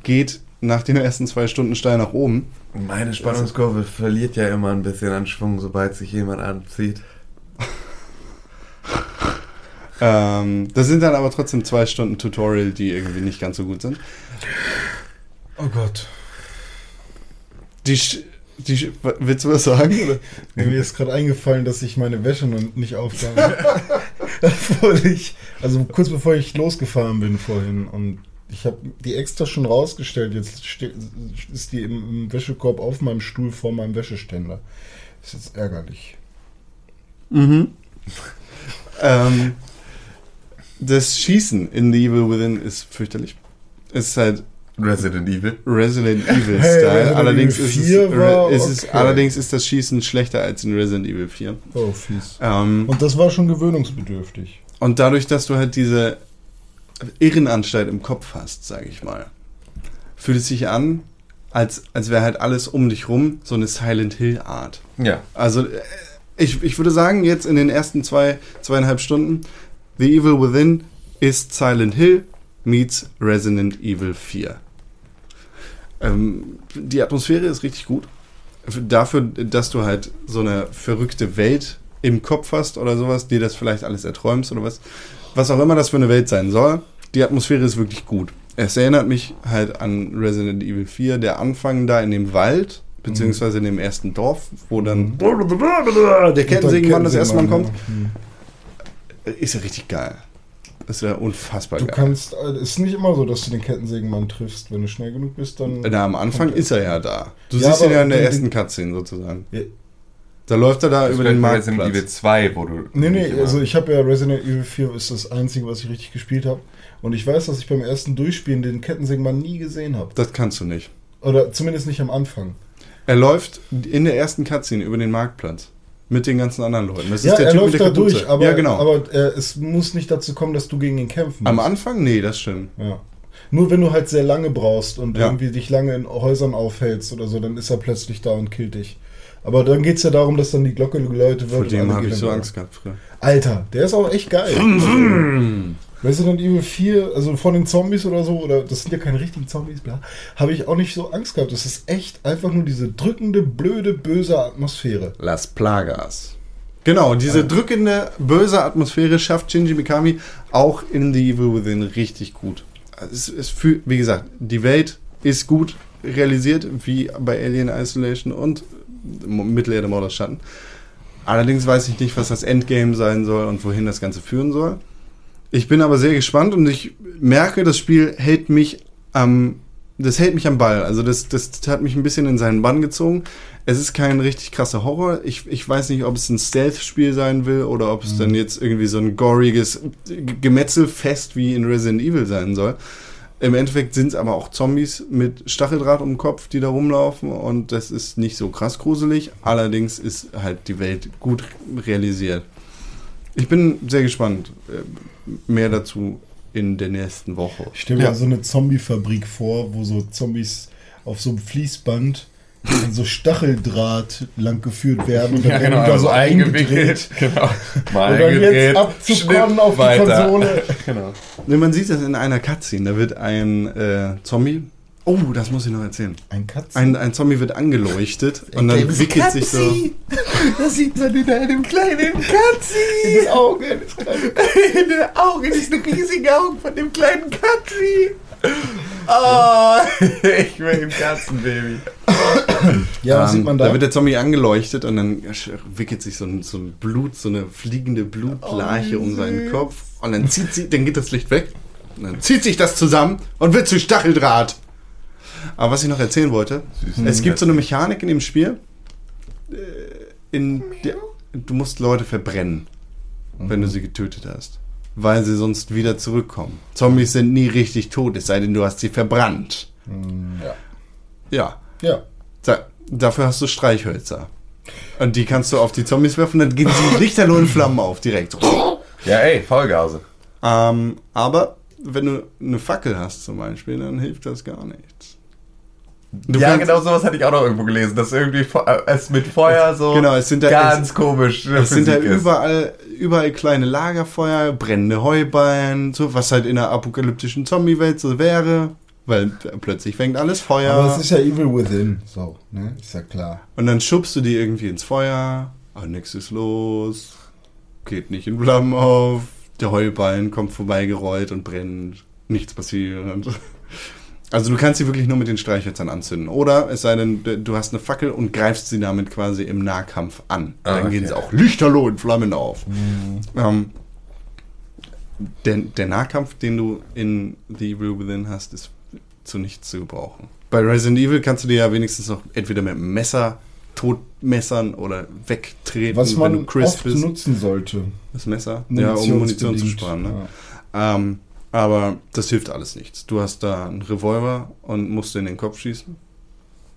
geht nach den ersten zwei Stunden steil nach oben. Meine Spannungskurve verliert ja immer ein bisschen an Schwung, sobald sich jemand anzieht. Ähm, das sind dann aber trotzdem zwei Stunden Tutorial, die irgendwie nicht ganz so gut sind. Oh Gott. Die, Sch- die, willst du was sagen? Oder? Mir ist gerade eingefallen, dass ich meine Wäsche noch nicht aufgehangen habe. Ich, also kurz bevor ich losgefahren bin vorhin und ich habe die extra schon rausgestellt. Jetzt ist die im, im Wäschekorb auf meinem Stuhl vor meinem Wäscheständer. ist jetzt ärgerlich. Mhm. ähm, das Schießen in The Evil Within ist fürchterlich. Es ist halt Resident Evil. Resident Evil Hey, Style. Resident allerdings, Evil ist es, 4 war ist es, okay. allerdings ist das Schießen schlechter als in Resident Evil 4. Oh, fies. Ähm, Und das war schon gewöhnungsbedürftig. und dadurch, dass du halt diese Irrenanstalt im Kopf hast, sage ich mal, fühlt es sich an, als, als wäre halt alles um dich rum so eine Silent Hill Art. Ja. Also äh, ich, ich würde sagen, jetzt in den ersten zwei, zweieinhalb Stunden, The Evil Within ist Silent Hill meets Resident Evil 4. Ähm, die Atmosphäre ist richtig gut. Dafür, dass du halt so eine verrückte Welt im Kopf hast oder sowas, dir das vielleicht alles erträumst oder was. Was auch immer das für eine Welt sein soll, die Atmosphäre ist wirklich gut. Es erinnert mich halt an Resident Evil 4, der Anfang da in dem Wald, beziehungsweise in dem ersten Dorf, wo dann der Kettensägenmann das erste Mal kommt. Ja. Hm. Ist ja richtig geil. Ist ja unfassbar Du geil. kannst, äh, es ist nicht immer so, dass du den Kettensägenmann triffst. Wenn du schnell genug bist, dann. Na, am Anfang ist er ja da. Du Ja, siehst ihn ja in der den- ersten Cutscene sozusagen. Ja, Da läuft er da Das über wäre den Resident Evil Marktplatz. 2, wo du. Nee, nee, also ich habe ja Resident Evil 4 ist das einzige, was ich richtig gespielt habe. Und ich weiß, dass ich beim ersten Durchspielen den Kettensägenmann nie gesehen habe. Das kannst du nicht. Oder zumindest nicht am Anfang. Er läuft in der ersten Cutscene über den Marktplatz. Mit den ganzen anderen Leuten. Das ja, er Typ läuft da der durch, aber, ja, genau. aber äh, es muss nicht dazu kommen, dass du gegen ihn kämpfen musst. Am Anfang? Nee, das stimmt. Ja. Nur wenn du halt sehr lange brauchst und Ja. irgendwie dich lange in Häusern aufhältst oder so, dann ist er plötzlich da und killt dich. Aber dann geht es ja darum, dass dann die Glocke geläutet wird. Vor dem habe ich so Angst gehabt früher. Alter, der ist auch echt geil. Resident Evil 4, also von den Zombies oder so, oder das sind ja keine richtigen Zombies, bla, habe ich auch nicht so Angst gehabt. Das ist echt einfach nur diese drückende, blöde, böse Atmosphäre. Las Plagas. Genau, diese drückende, böse Atmosphäre schafft Shinji Mikami auch in The Evil Within richtig gut. Also Es, es fühlt, wie gesagt, die Welt ist gut realisiert, wie bei Alien Isolation und Mittelerde Mordor Schatten. Allerdings weiß ich nicht, was das Endgame sein soll und wohin das Ganze führen soll. Ich bin aber sehr gespannt und ich merke, das Spiel hält mich am, das hält mich am Ball. Also das, das hat mich ein bisschen in seinen Bann gezogen. Es ist kein richtig krasser Horror. Ich, ich weiß nicht, ob es ein Stealth-Spiel sein will oder ob es dann jetzt irgendwie so ein goriges Gemetzelfest wie in Resident Evil sein soll. Im Endeffekt sind es aber auch Zombies mit Stacheldraht um den Kopf, die da rumlaufen und das ist nicht so krass gruselig. Allerdings ist halt die Welt gut realisiert. Ich bin sehr gespannt. Mehr dazu in der nächsten Woche. Ich stelle mir Ja. so eine Zombie-Fabrik vor, wo so Zombies auf so einem Fließband an so Stacheldraht lang geführt werden und dann Ja, werden genau, die da also so eingedreht. eingewickelt. Genau. Mal Und dann jetzt abzukommen auf die weiter. Konsole. Genau. Ne, man sieht das in einer Cutscene. Da wird ein äh, Zombie. Oh, das muss ich noch erzählen. Ein Katzen. Ein, ein Zombie wird angeleuchtet und dann wickelt sich so. Das sieht man in einem kleinen Katzi. in den Augen. In den Augen, ist eine riesige Augen von dem kleinen Katzi. Oh, ich will ein Katzenbaby. Ja, was Ähm, sieht man da? wird der Zombie angeleuchtet und dann wickelt sich so ein, so ein Blut, so eine fliegende Blutlarche um seinen Kopf. Und dann zieht sie, dann geht das Licht weg. Und dann zieht sich das zusammen und wird zu Stacheldraht. Aber was ich noch erzählen wollte, es gibt so eine Mechanik in dem Spiel, äh, in der, du musst Leute verbrennen, wenn du sie getötet hast. Weil sie sonst wieder zurückkommen. Zombies sind nie richtig tot, es sei denn, du hast sie verbrannt. ja. Ja. ja. Da, dafür hast du Streichhölzer. Und die kannst du auf die Zombies werfen, dann gehen sie lichterloh in Flammen auf, direkt. Ja, ey, Vollgase. Ähm, aber wenn du eine Fackel hast zum Beispiel, dann hilft das gar nichts. Du ja, genau sowas hatte ich auch noch irgendwo gelesen, dass irgendwie äh, es mit Feuer so Genau, es sind da- ganz komisch Es sind da Physik ist. überall, überall kleine Lagerfeuer, brennende Heuballen, so was halt in einer apokalyptischen Zombie-Welt so wäre, weil plötzlich fängt alles Feuer. Aber es ist ja Evil Within. So, ne? Ist ja klar. Und dann schubst du die irgendwie ins Feuer, aber nichts ist los, geht nicht in Flammen auf, der Heuballen kommt vorbeigerollt und brennt, nichts passiert. Also du kannst sie wirklich nur mit den Streichhölzern anzünden. Oder es sei denn, du hast eine Fackel und greifst sie damit quasi im Nahkampf an. Ah, dann okay. gehen sie auch lichterloh in Flammen auf. Ähm, der, der Nahkampf, den du in The Evil Within hast, ist zu nichts zu gebrauchen. Bei Resident Evil kannst du dir ja wenigstens noch entweder mit einem Messer totmessern oder wegtreten, Was wenn man du Chris oft bist. nutzen sollte. Das Messer? Ja, um Munition zu sparen. Ne? Ja. Ähm, aber das hilft alles nichts. Du hast da einen Revolver und musst in den Kopf schießen.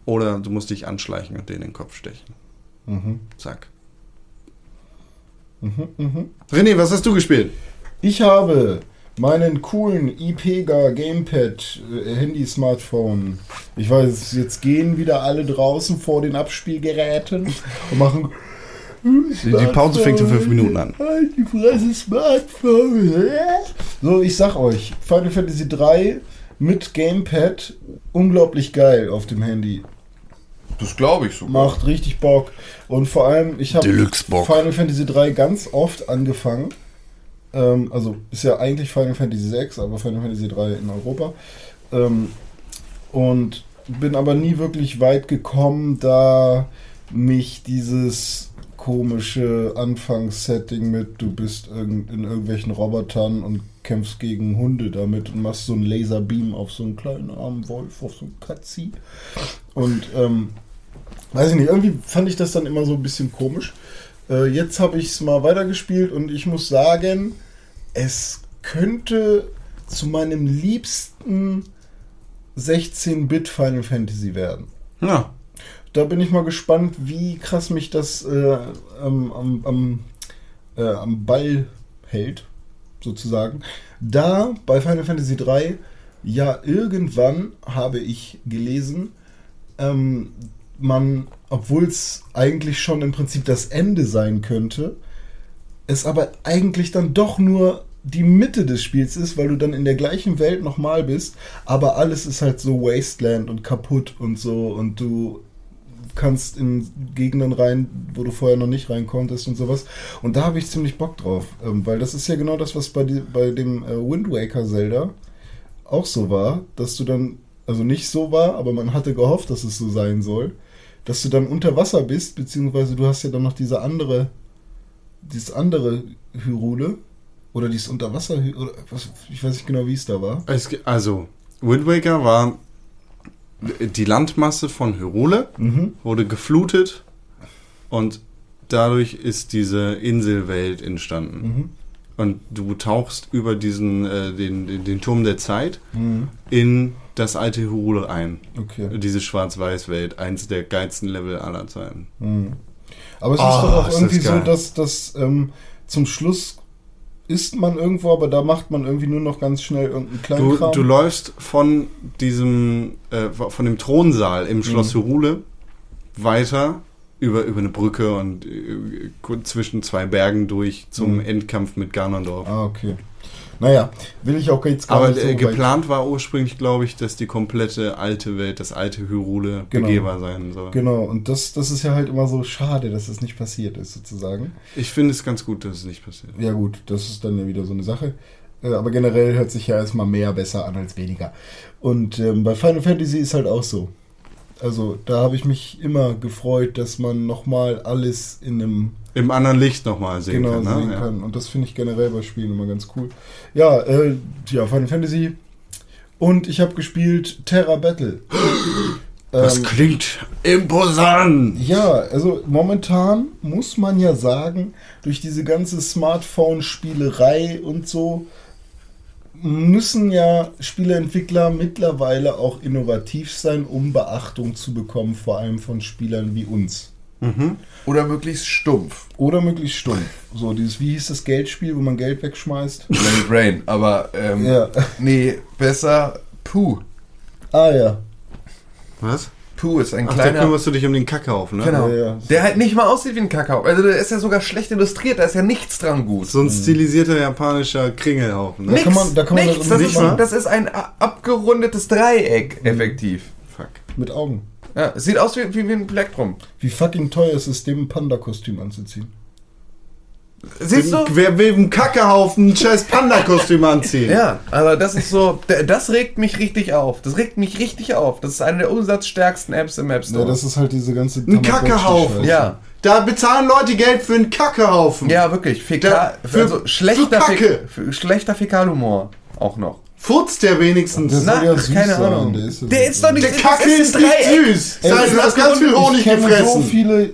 Oder du musst dich anschleichen und den in den Kopf stechen. Mhm. Zack. Mhm, mhm. René, was hast du gespielt? Ich habe meinen coolen IPEGA Gamepad äh, Handy Smartphone. Ich weiß, jetzt gehen wieder alle draußen vor den Abspielgeräten und machen Die Pause fängt in fünf Minuten an. Halt die Fresse Smartphone. So, ich sag euch, Final Fantasy 3 mit Gamepad unglaublich geil auf dem Handy. Das glaube ich sogar. Macht richtig Bock. Und vor allem, ich habe. Final Fantasy 3 ganz oft angefangen. Ähm, also ist ja eigentlich Final Fantasy 6, aber Final Fantasy 3 in Europa. Ähm, und bin aber nie wirklich weit gekommen, da mich dieses komische Anfangssetting mit, du bist in irgendwelchen Robotern und kämpfst gegen Hunde damit und machst so einen Laserbeam auf so einen kleinen armen Wolf, auf so einen Katzi. Und ähm, weiß ich nicht, irgendwie fand ich das dann immer so ein bisschen komisch. Äh, jetzt habe ich es mal weitergespielt und ich muss sagen, es könnte zu meinem liebsten 16-Bit Final Fantasy werden. Ja. Da bin ich mal gespannt, wie krass mich das äh, am, am, am, äh, am Ball hält, sozusagen. Da bei Final Fantasy 3, ja, irgendwann habe ich gelesen, ähm, man, obwohl es eigentlich schon im Prinzip das Ende sein könnte, es aber eigentlich dann doch nur die Mitte des Spiels ist, weil du dann in der gleichen Welt nochmal bist, aber alles ist halt so Wasteland und kaputt und so und du kannst in Gegenden rein, wo du vorher noch nicht rein konntest und sowas. Und da habe ich ziemlich Bock drauf, ähm, weil das ist ja genau das, was bei, die, bei dem äh, Wind Waker Zelda auch so war, dass du dann, also nicht so war, aber man hatte gehofft, dass es so sein soll, dass du dann unter Wasser bist, beziehungsweise du hast ja dann noch diese andere, dieses andere Hyrule oder dieses Unterwasser, oder was, ich weiß nicht genau, wie es da war. Es, also, Wind Waker war die Landmasse von Hyrule, Mhm. wurde geflutet und dadurch ist diese Inselwelt entstanden. Mhm. Und du tauchst über diesen, äh, den, den, den Turm der Zeit Mhm. in das alte Hyrule ein. Okay. Diese Schwarz-Weiß-Welt, eins der geilsten Level aller Zeiten. Mhm. Aber es Oh, ist doch auch das irgendwie so, dass, dass ähm, zum Schluss ist man irgendwo, aber da macht man irgendwie nur noch ganz schnell irgendeinen kleinen Du, Kram. du läufst von diesem, äh, von dem Thronsaal im Schloss Hyrule weiter über, über eine Brücke und äh, zwischen zwei Bergen durch zum Mhm. Endkampf mit Ganondorf. ah, okay. Naja, will ich auch jetzt gar Aber nicht so geplant war ursprünglich, glaube ich, dass die komplette alte Welt, das alte Hyrule Genau. begehbar sein soll. Genau, und das, das ist ja halt immer so schade, dass das nicht passiert ist, sozusagen. Ich finde es ganz gut, dass es nicht passiert. Ja gut, das ist dann ja wieder so eine Sache. Äh, Aber generell hört sich ja erstmal mehr besser an als weniger. Und ähm, bei Final Fantasy ist halt auch so. Also da habe ich mich immer gefreut, dass man nochmal alles in einem Im anderen Licht nochmal sehen genau kann. Ne? sehen Ja. kann. Und das finde ich generell bei Spielen immer ganz cool. Ja, äh, ja, Final Fantasy. Und ich habe gespielt Terra Battle. Das Ähm, klingt imposant. ja, also momentan muss man ja sagen, durch diese ganze Smartphone-Spielerei und so müssen ja Spieleentwickler mittlerweile auch innovativ sein, um Beachtung zu bekommen, vor allem von Spielern wie uns. Oder möglichst stumpf. Oder möglichst stumpf. So, dieses, wie hieß das Geldspiel, wo man Geld wegschmeißt? Let it rain. Aber, ähm, Ja. nee, besser Puh. Ah ja. Was? Puh ist ein Ach, da kleiner... kümmerst du dich um den Kackhaufen, ne? Genau. Ja, ja. Der halt nicht mal aussieht wie ein Kakao. Also der ist ja sogar schlecht illustriert, da ist ja nichts dran gut. So ein stilisierter japanischer Kringelhaufen. Ne? Da kann man- da kann man nichts. das Das, nicht ist, das ist ein abgerundetes Dreieck, effektiv. Fuck. Mit Augen. Ja, sieht aus wie, wie, wie ein Plektrum. Wie fucking teuer ist es, dem ein Panda-Kostüm anzuziehen? Siehst du? Wer will im Kackehaufen ein scheiß Panda-Kostüm anziehen? Ja, aber das ist so, das regt mich richtig auf. Das regt mich richtig auf. Das ist eine der umsatzstärksten Apps im App Ja, Store. das ist halt diese ganze Ein Kackehaufen. Ja, Da bezahlen Leute Geld für einen Kackehaufen. ja, wirklich. Fäkal, Der- für- also schlechter, für Kacke. Für schlechter Fäkalhumor auch noch. Furzt der wenigstens? Das Na, ja süß keine sein, Ahnung. der ist ja Der so- ist doch nicht der Kacke ist ein nicht süß. Ey, das du ist hast ganz viel Honig ich kenne so gefressen. viele.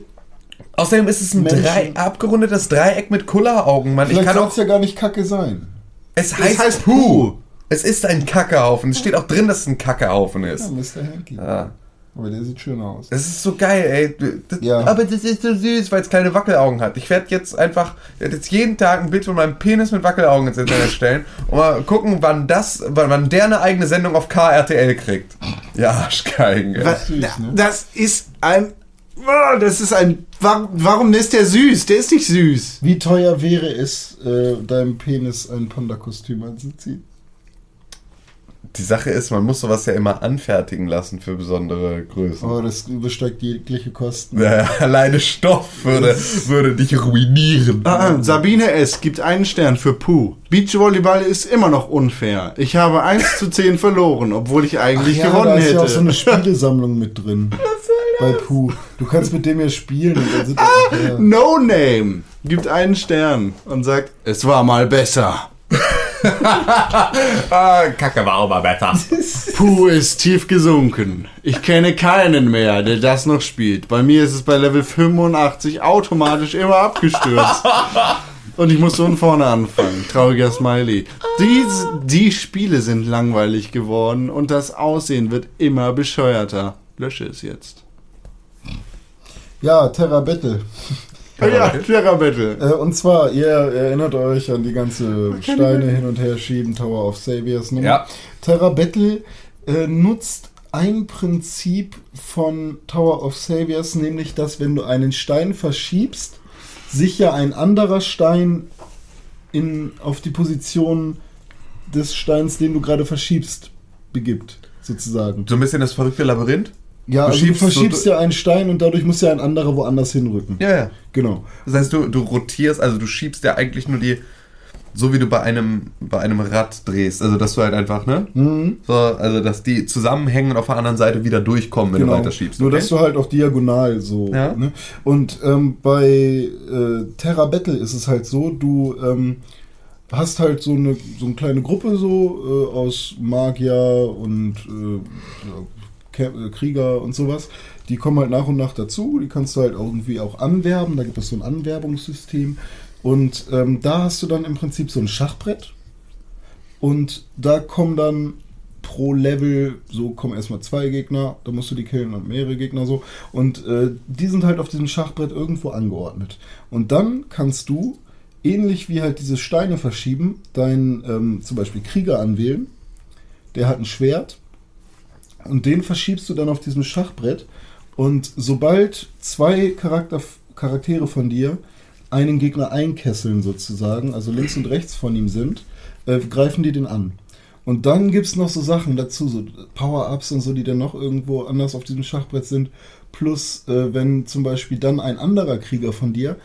Außerdem ist es ein. Drei, abgerundetes Dreieck mit Kulleraugen, Mann. Ich Vielleicht kann soll auch. es ja gar nicht Kacke sein. Es das heißt, heißt Puh. Es ist ein Kackehaufen. Es steht auch drin, dass es ein Kackehaufen Ja, ist. Mr. Hanky. Ja. Aber der sieht schön aus. Das ist so geil, ey. Das, Ja. Aber das ist so süß, weil es kleine Wackelaugen hat. Ich werde jetzt einfach ich werd jetzt jeden Tag ein Bild von meinem Penis mit Wackelaugen ins Internet stellen und mal gucken, wann das, wann, wann der eine eigene Sendung auf KRTL kriegt. Ja, Arschgeigen, ey. Was, süß, da- ne? Das ist ein. Ah, Das ist ein. Warum, warum ist der süß? Der ist nicht süß. Wie teuer wäre es, äh, deinem Penis ein Panda-Kostüm anzuziehen? Die Sache ist, man muss sowas ja immer anfertigen lassen für besondere Größen. Aber das übersteigt jegliche Kosten. Ja, alleine Stoff würde, würde dich ruinieren. Ah, ah, Sabine S. gibt einen Stern für Puh. Beachvolleyball ist immer noch unfair. Ich habe 1 zu 10 verloren, obwohl ich eigentlich ja, gewonnen da ist hätte. ja auch so eine Spielesammlung mit drin. Bei Puh. Du kannst mit dem spielen dann sind das, ja. no Name gibt einen Stern und sagt, es war mal besser. Ah, Kacke war auch mal besser. Puh ist tief gesunken. Ich kenne keinen mehr, der das noch spielt. Bei mir ist es bei Level 85 automatisch immer abgestürzt. Und ich muss von vorne anfangen. Trauriger Smiley. Die, die Spiele sind langweilig geworden und das Aussehen wird immer bescheuerter. Lösche es jetzt. Ja, Terra Battle. Ja, Terra Battle. Äh, und zwar, ihr erinnert euch an die ganze Steine hin und her schieben, Tower of Saviors Nummer. Ja. Terra Battle äh, nutzt ein Prinzip von Tower of Saviors, nämlich, dass wenn du einen Stein verschiebst, sich ja ein anderer Stein in, auf die Position des Steins, den du gerade verschiebst, begibt, sozusagen. So ein bisschen das verrückte Labyrinth? Ja, Du also du schiebst so- verschiebst ja einen Stein und dadurch muss ja ein anderer woanders hinrücken. Ja, ja. Genau. Das heißt, du, du rotierst, also du schiebst ja eigentlich nur die, so wie du bei einem, bei einem Rad drehst. Also, dass du halt einfach, ne? Mhm. So, also, dass die zusammenhängen und auf der anderen Seite wieder durchkommen, wenn du weiter schiebst. Nur, okay? dass du halt auch diagonal so. Ja. Ne? Und ähm, bei äh, Terra Battle ist es halt so, du ähm, hast halt so eine, so eine kleine Gruppe so äh, aus Magier und äh, Krieger und sowas. Die kommen halt nach und nach dazu. Die kannst du halt irgendwie auch anwerben. Da gibt es so ein Anwerbungssystem. Und ähm, da hast du dann im Prinzip so ein Schachbrett. Und da kommen dann pro Level, so kommen erstmal zwei Gegner, da musst du die killen und mehrere Gegner so. Und äh, die sind halt auf diesem Schachbrett irgendwo angeordnet. Und dann kannst du, ähnlich wie halt diese Steine verschieben, deinen ähm, zum Beispiel Krieger anwählen. Der hat ein Schwert. Und den verschiebst du dann auf diesem Schachbrett. Und sobald zwei Charakter, Charaktere von dir einen Gegner einkesseln sozusagen, also links und rechts von ihm sind, äh, greifen die den an. Und dann gibt es noch so Sachen dazu, so Power-Ups und so, die dann noch irgendwo anders auf diesem Schachbrett sind. Plus, äh, wenn zum Beispiel dann ein anderer Krieger von dir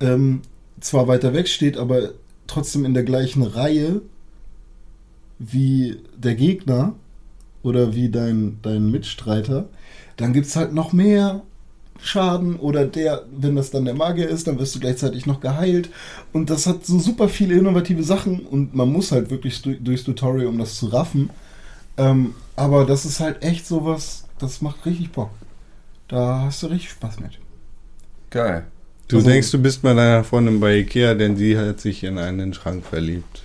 ähm, zwar weiter weg steht, aber trotzdem in der gleichen Reihe wie der Gegner oder wie dein, dein Mitstreiter, dann gibt es halt noch mehr Schaden oder der, wenn das dann der Magier ist, dann wirst du gleichzeitig noch geheilt. Und das hat so super viele innovative Sachen und man muss halt wirklich du- durchs Tutorial, um das zu raffen. Ähm, aber das ist halt echt sowas, das macht richtig Bock. Da hast du richtig Spaß mit. Geil. Du Also- denkst, du bist bei deiner Freundin bei Ikea, denn sie hat sich in einen Schrank verliebt.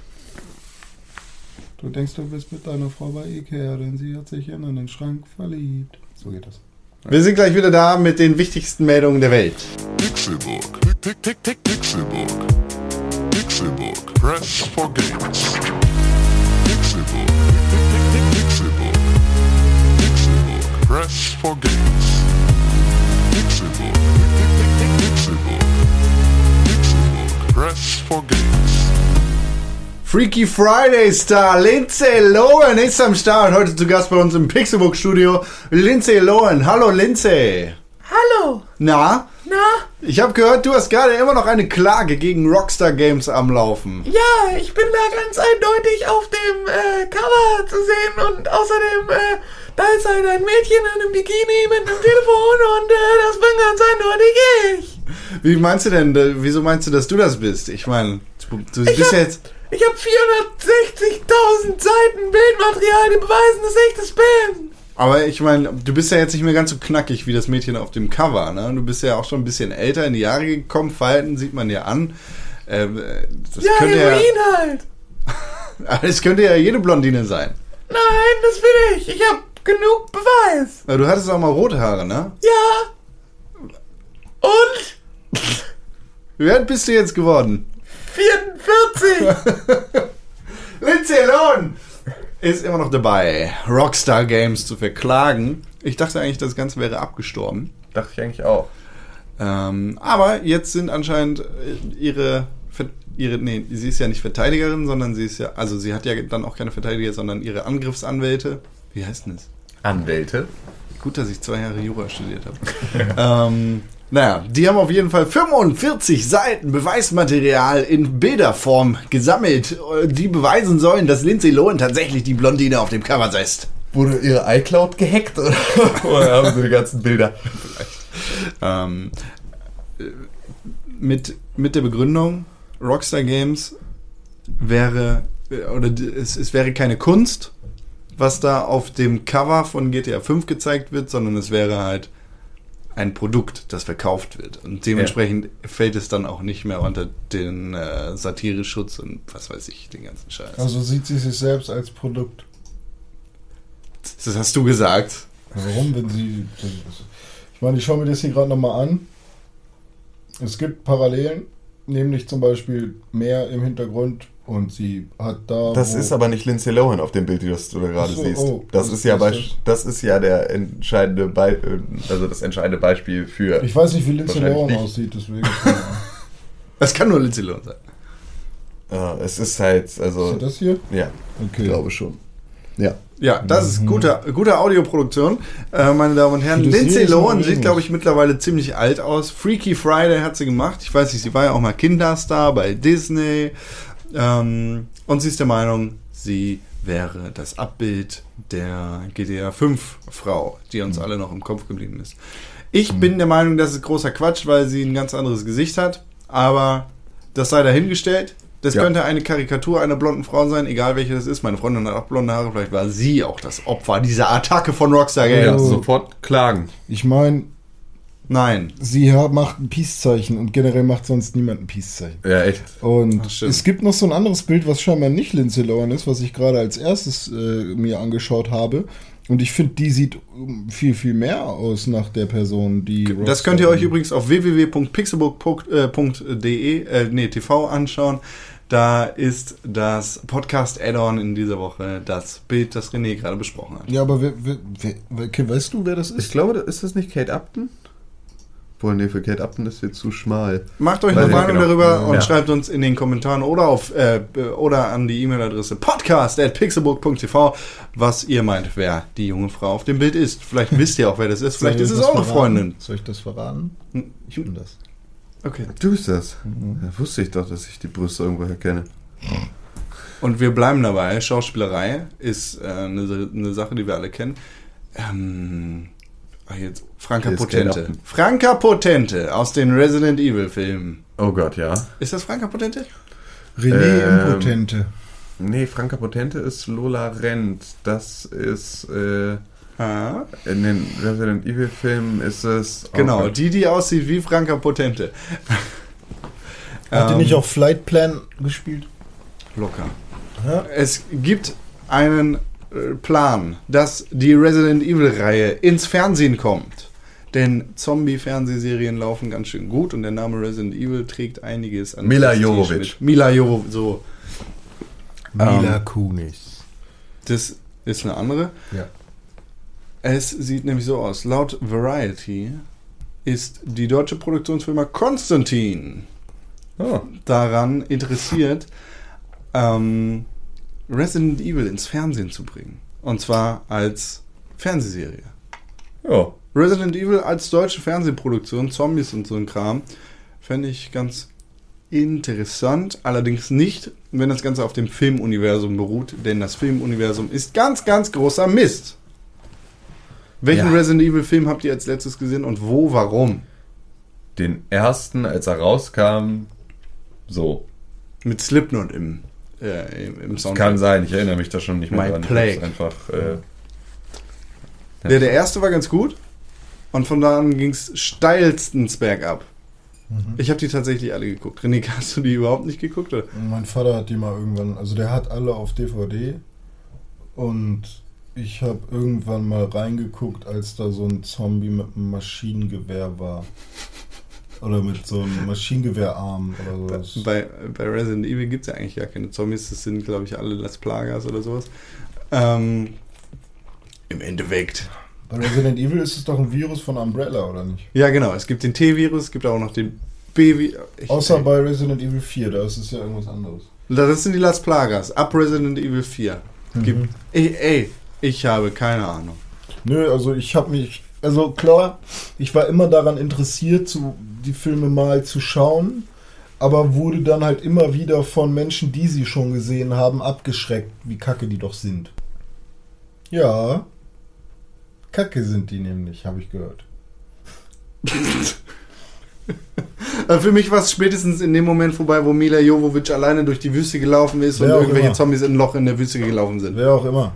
Du denkst, du bist mit deiner Frau bei Ikea, denn sie hat sich in einen Schrank verliebt. So geht das. Wir sind gleich wieder da mit den wichtigsten Meldungen der Welt. Pixelbook. Pick, pick, pick, pick, Pixelbook. Pixelbook. Press for games. Pick, Pixelbook. Pixelbook. Press for games. Pick, Pixelbook. Pixelbook. Press for games. Freaky Friday Star Lindsay Lohan ist am Start. Heute zu Gast bei uns im Pixelbook Studio. Lindsay Lohan. Hallo Lindsay. Hallo. Na? Na? Ich habe gehört, du hast gerade immer noch eine Klage gegen Rockstar Games am Laufen. Ja, ich bin da ganz eindeutig auf dem äh, Cover zu sehen und außerdem, äh, da ist halt ein Mädchen in einem Bikini mit einem Telefon und äh, das bin ganz eindeutig ich. Wie meinst du denn, wieso meinst du, dass du das bist? Ich meine, du, du bist hab- jetzt... Ich habe 460.000 Seiten Bildmaterial, die beweisen, dass ich das bin. Aber ich meine, du bist ja jetzt nicht mehr ganz so knackig wie das Mädchen auf dem Cover, ne? Du bist ja auch schon ein bisschen älter in die Jahre gekommen, Verhalten sieht man dir an. Ähm, äh, das Ja, könnte ja, Heroin halt. aber das könnte ja jede Blondine sein. Nein, das will ich. Ich habe genug Beweis. Weil Du hattest auch mal rote Haare, ne? Ja. Und Wie alt bist du jetzt geworden? 44. Lindsay Lohan ist immer noch dabei, Rockstar Games zu verklagen. Ich dachte eigentlich, das Ganze wäre abgestorben. Dachte ich eigentlich auch. Ähm, aber jetzt sind anscheinend äh, ihre, ihre, nee, sie ist ja nicht Verteidigerin, sondern sie ist ja, also sie hat ja dann auch keine Verteidiger, sondern ihre Angriffsanwälte. Wie heißt denn das? Anwälte. Gut, dass ich zwei Jahre Jura studiert habe. ähm, naja, die haben auf jeden Fall 45 Seiten Beweismaterial in Bilderform gesammelt, äh, die beweisen sollen, dass Lindsay Lohan tatsächlich die Blondine auf dem Cover ist. Wurde ihre iCloud gehackt oder, oder haben sie die ganzen Bilder? Ähm, äh, mit, mit der Begründung, Rockstar Games wäre oder d- es, es wäre keine Kunst, was da auf dem Cover von GTA 5 gezeigt wird, sondern es wäre halt ein Produkt, das verkauft wird. Und dementsprechend fällt es dann auch nicht mehr unter den äh, Satireschutz und was weiß ich, den ganzen Scheiß. Also sieht sie sich selbst als Produkt. das hast du gesagt. Warum, wenn sie. Ich meine, ich schaue mir das hier gerade nochmal an. Es gibt Parallelen, nämlich zum Beispiel Meer im Hintergrund und sie hat da. Das ist aber nicht Lindsay Lohan auf dem Bild, das du da gerade so, siehst. oh, das ist ja ist bei, das? das ist ja der entscheidende Be also das entscheidende Beispiel für. Ich weiß nicht, wie Lindsay Lohan nicht. aussieht, deswegen. Das kann nur Lindsay Lohan sein. Ja, es ist halt Ist also das hier? ja, Okay. ich glaube schon. Ja. Ja, das ist gute, gute Audioproduktion, äh, meine Damen und Herren. Lindsay ist Lohan sieht, glaube ich, mittlerweile ziemlich alt aus. Freaky Friday hat sie gemacht. Ich weiß nicht, sie war ja auch mal Kinderstar bei Disney. Ähm, und sie ist der Meinung, sie wäre das Abbild der GTA 5 Frau, die uns alle noch im Kopf geblieben ist. Ich bin der Meinung, das ist großer Quatsch, weil sie ein ganz anderes Gesicht hat. Aber das sei dahingestellt. Das Ja. könnte eine Karikatur einer blonden Frau sein, egal welche das ist. Meine Freundin hat auch blonde Haare. Vielleicht war sie auch das Opfer dieser Attacke von Rockstar Ja, Games. Oh. sofort klagen. Ich meine, Nein. sie macht ein Peace-Zeichen und generell macht sonst niemand ein Peace-Zeichen. Ja, echt. Und Das stimmt. es gibt noch so ein anderes Bild, was scheinbar nicht Lindsay Lohan ist, was ich gerade als erstes äh, mir angeschaut habe. Und ich finde, die sieht um, viel, viel mehr aus nach der Person, die. Das Rockstar könnt ihr euch übrigens auf www.pixelbook.de, äh, nee, TV anschauen. Da ist das Podcast-Add-on in dieser Woche das Bild, das René gerade besprochen hat. Ja, aber wer, wer, wer, weißt du, wer das Ich ist? glaube, ist das nicht Kate Upton? Wohl, nee, für Kate Upton ist jetzt zu schmal. Macht euch eine Meinung genau. darüber und Ja. schreibt uns in den Kommentaren oder auf äh, oder an die E-Mail-Adresse podcast@pixelbook.tv, was ihr meint, wer die junge Frau auf dem Bild ist. Vielleicht wisst ihr auch, wer das ist. Vielleicht ist es eure verraten? Freundin. Soll ich das verraten? Hm, Ich bin das. Okay. Du bist das. Ja, wusste ich doch, dass ich die Brüste irgendwoher kenne. Und wir bleiben dabei. Schauspielerei ist äh, eine, eine Sache, die wir alle kennen. Ähm, ach jetzt, Franka Hier Potente. Franka Potente aus den Resident Evil Filmen. Oh Gott, ja. Ist das Franka Potente? René Ähm, Impotente. Nee, Franka Potente ist Lola Rent. Das ist äh, Ah, in den Resident Evil Filmen ist es. genau, die, die aussieht wie Franka Potente. Hat die Ähm, nicht auch Flight Plan gespielt? Locker. Ja. Es gibt einen Plan, dass die Resident Evil-Reihe ins Fernsehen kommt. Denn Zombie-Fernsehserien laufen ganz schön gut und der Name Resident Evil trägt einiges an. Mila Jovovich. Mila Jovovich, so. Mila Ähm, Kunis. Das ist eine andere. Ja. Es sieht nämlich so aus. Laut Variety ist die deutsche Produktionsfirma Konstantin Oh. daran interessiert, ähm, Resident Evil ins Fernsehen zu bringen. Und zwar als Fernsehserie. Ja. Resident Evil als deutsche Fernsehproduktion, Zombies und so ein Kram, fände ich ganz interessant. Allerdings nicht, wenn das Ganze auf dem Filmuniversum beruht, denn das Filmuniversum ist ganz, ganz großer Mist. Welchen Ja. Resident Evil Film habt ihr als letztes gesehen und wo, warum? Den ersten, als er rauskam, so. Mit Slipknot im, äh, im, im Soundtrack. kann sein, ich erinnere mich da schon nicht mehr My dran. Plague. einfach. Äh, Der, der erste war ganz gut und von da an ging es steilstens bergab. Ich habe die tatsächlich alle geguckt. René, hast du die überhaupt nicht geguckt? Oder? Mein Vater hat die mal irgendwann, also der hat alle auf DVD und ich habe irgendwann mal reingeguckt, als da so ein Zombie mit einem Maschinengewehr war. Oder mit so einem Maschinengewehrarm oder so. Bei, bei Resident Evil gibt es ja eigentlich gar keine Zombies. Das sind, glaube ich, alle Las Plagas oder sowas. Ähm, Im Endeffekt. Bei Resident Evil ist es doch ein Virus von Umbrella, oder nicht? Ja, genau. Es gibt den T-Virus, es gibt auch noch den B-Virus. Außer bei Resident Evil 4, da ist es ja irgendwas anderes. Das sind die Las Plagas. Ab Resident Evil 4. Gibt, ey, ey, ich habe keine Ahnung. Nö, also ich habe mich, also klar, ich war immer daran interessiert, zu, die Filme mal zu schauen, aber wurde dann halt immer wieder von Menschen, die sie schon gesehen haben, abgeschreckt, wie kacke die doch sind. Ja, kacke sind die nämlich, habe ich gehört. Äh, Für mich war es spätestens in dem Moment vorbei, wo Mila Jovovic alleine durch die Wüste gelaufen ist und Wer auch irgendwelche immer. Zombies in ein Loch in der Wüste gelaufen sind. Wer auch immer.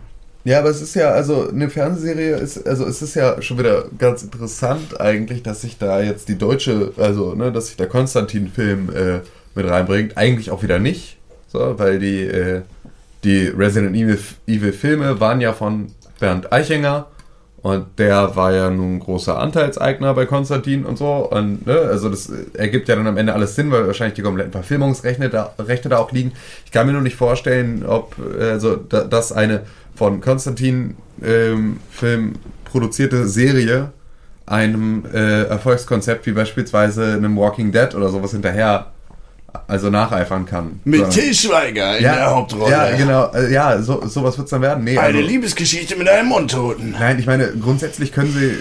Ja, aber es ist ja, also eine Fernsehserie ist, also es ist ja schon wieder ganz interessant eigentlich, dass sich da jetzt die deutsche, also ne, dass sich der Konstantin-Film äh, mit reinbringt. Eigentlich auch wieder nicht, so, weil die, äh, die Resident Evil, Evil Filme waren ja von Bernd Eichinger und der war ja nun großer Anteilseigner bei Konstantin und so und ne, also das ergibt ja dann am Ende alles Sinn, weil wahrscheinlich die kompletten Verfilmungsrechte da, Rechte da auch liegen. Ich kann mir nur nicht vorstellen, ob also da, dass eine von Konstantin ähm, Film produzierte Serie einem äh, Erfolgskonzept wie beispielsweise einem Walking Dead oder sowas hinterher also nacheifern kann. Mit Sondern- Til Schweiger in ja, der Hauptrolle. Ja, genau. äh, Ja, so, sowas wird's dann werden. Nee, Eine also- Liebesgeschichte mit einem Untoten. Nein, ich meine, grundsätzlich können sie,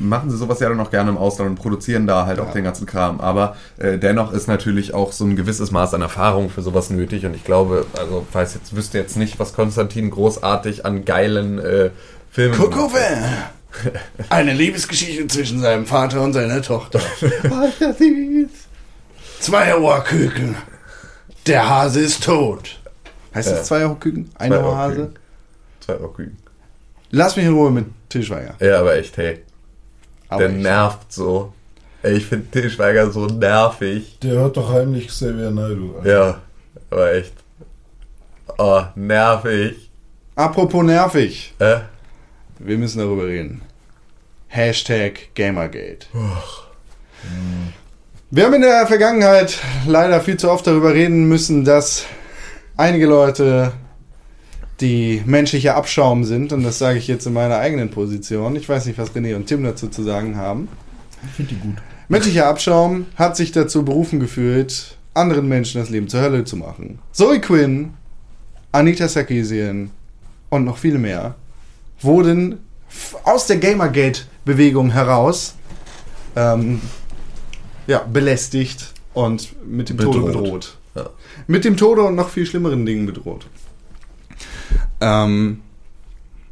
machen sie sowas ja dann auch gerne im Ausland und produzieren da halt auch den ganzen Kram. Aber äh, dennoch ist natürlich auch so ein gewisses Maß an Erfahrung für sowas nötig. Und ich glaube, also, weiß jetzt, wüsste jetzt nicht, was Konstantin großartig an geilen äh, Filmen. Vin. Eine Liebesgeschichte zwischen seinem Vater und seiner Tochter. Zweierrohrküken. Der Hase ist tot. Heißt das Äh, Zweierrohrküken? Eine Hase? Zweierrohrküken. Zwei Rohrküken. Lass mich in Ruhe mit Til Schweiger. Ja, aber echt, hey, Aber der ich- nervt so. Ey, ich finde Til Schweiger so nervig. Der hört doch heimlich Xavier Naidoo. an. Ja, aber echt. Oh, nervig. Apropos nervig. Äh? Wir müssen darüber reden. Hashtag Gamergate. Wir haben in der Vergangenheit leider viel zu oft darüber reden müssen, dass einige Leute die menschliche Abschaum sind. Und das sage ich jetzt in meiner eigenen Position. Ich weiß nicht, was René und Tim dazu zu sagen haben. Ich finde die gut. Menschlicher Abschaum hat sich dazu berufen gefühlt, anderen Menschen das Leben zur Hölle zu machen. Zoe Quinn, Anita Sarkeesian und noch viele mehr wurden aus der Gamergate-Bewegung heraus ähm, ja, belästigt und mit dem Tode Bedroht. bedroht. Ja. Mit dem Tode und noch viel schlimmeren Dingen bedroht. Ähm,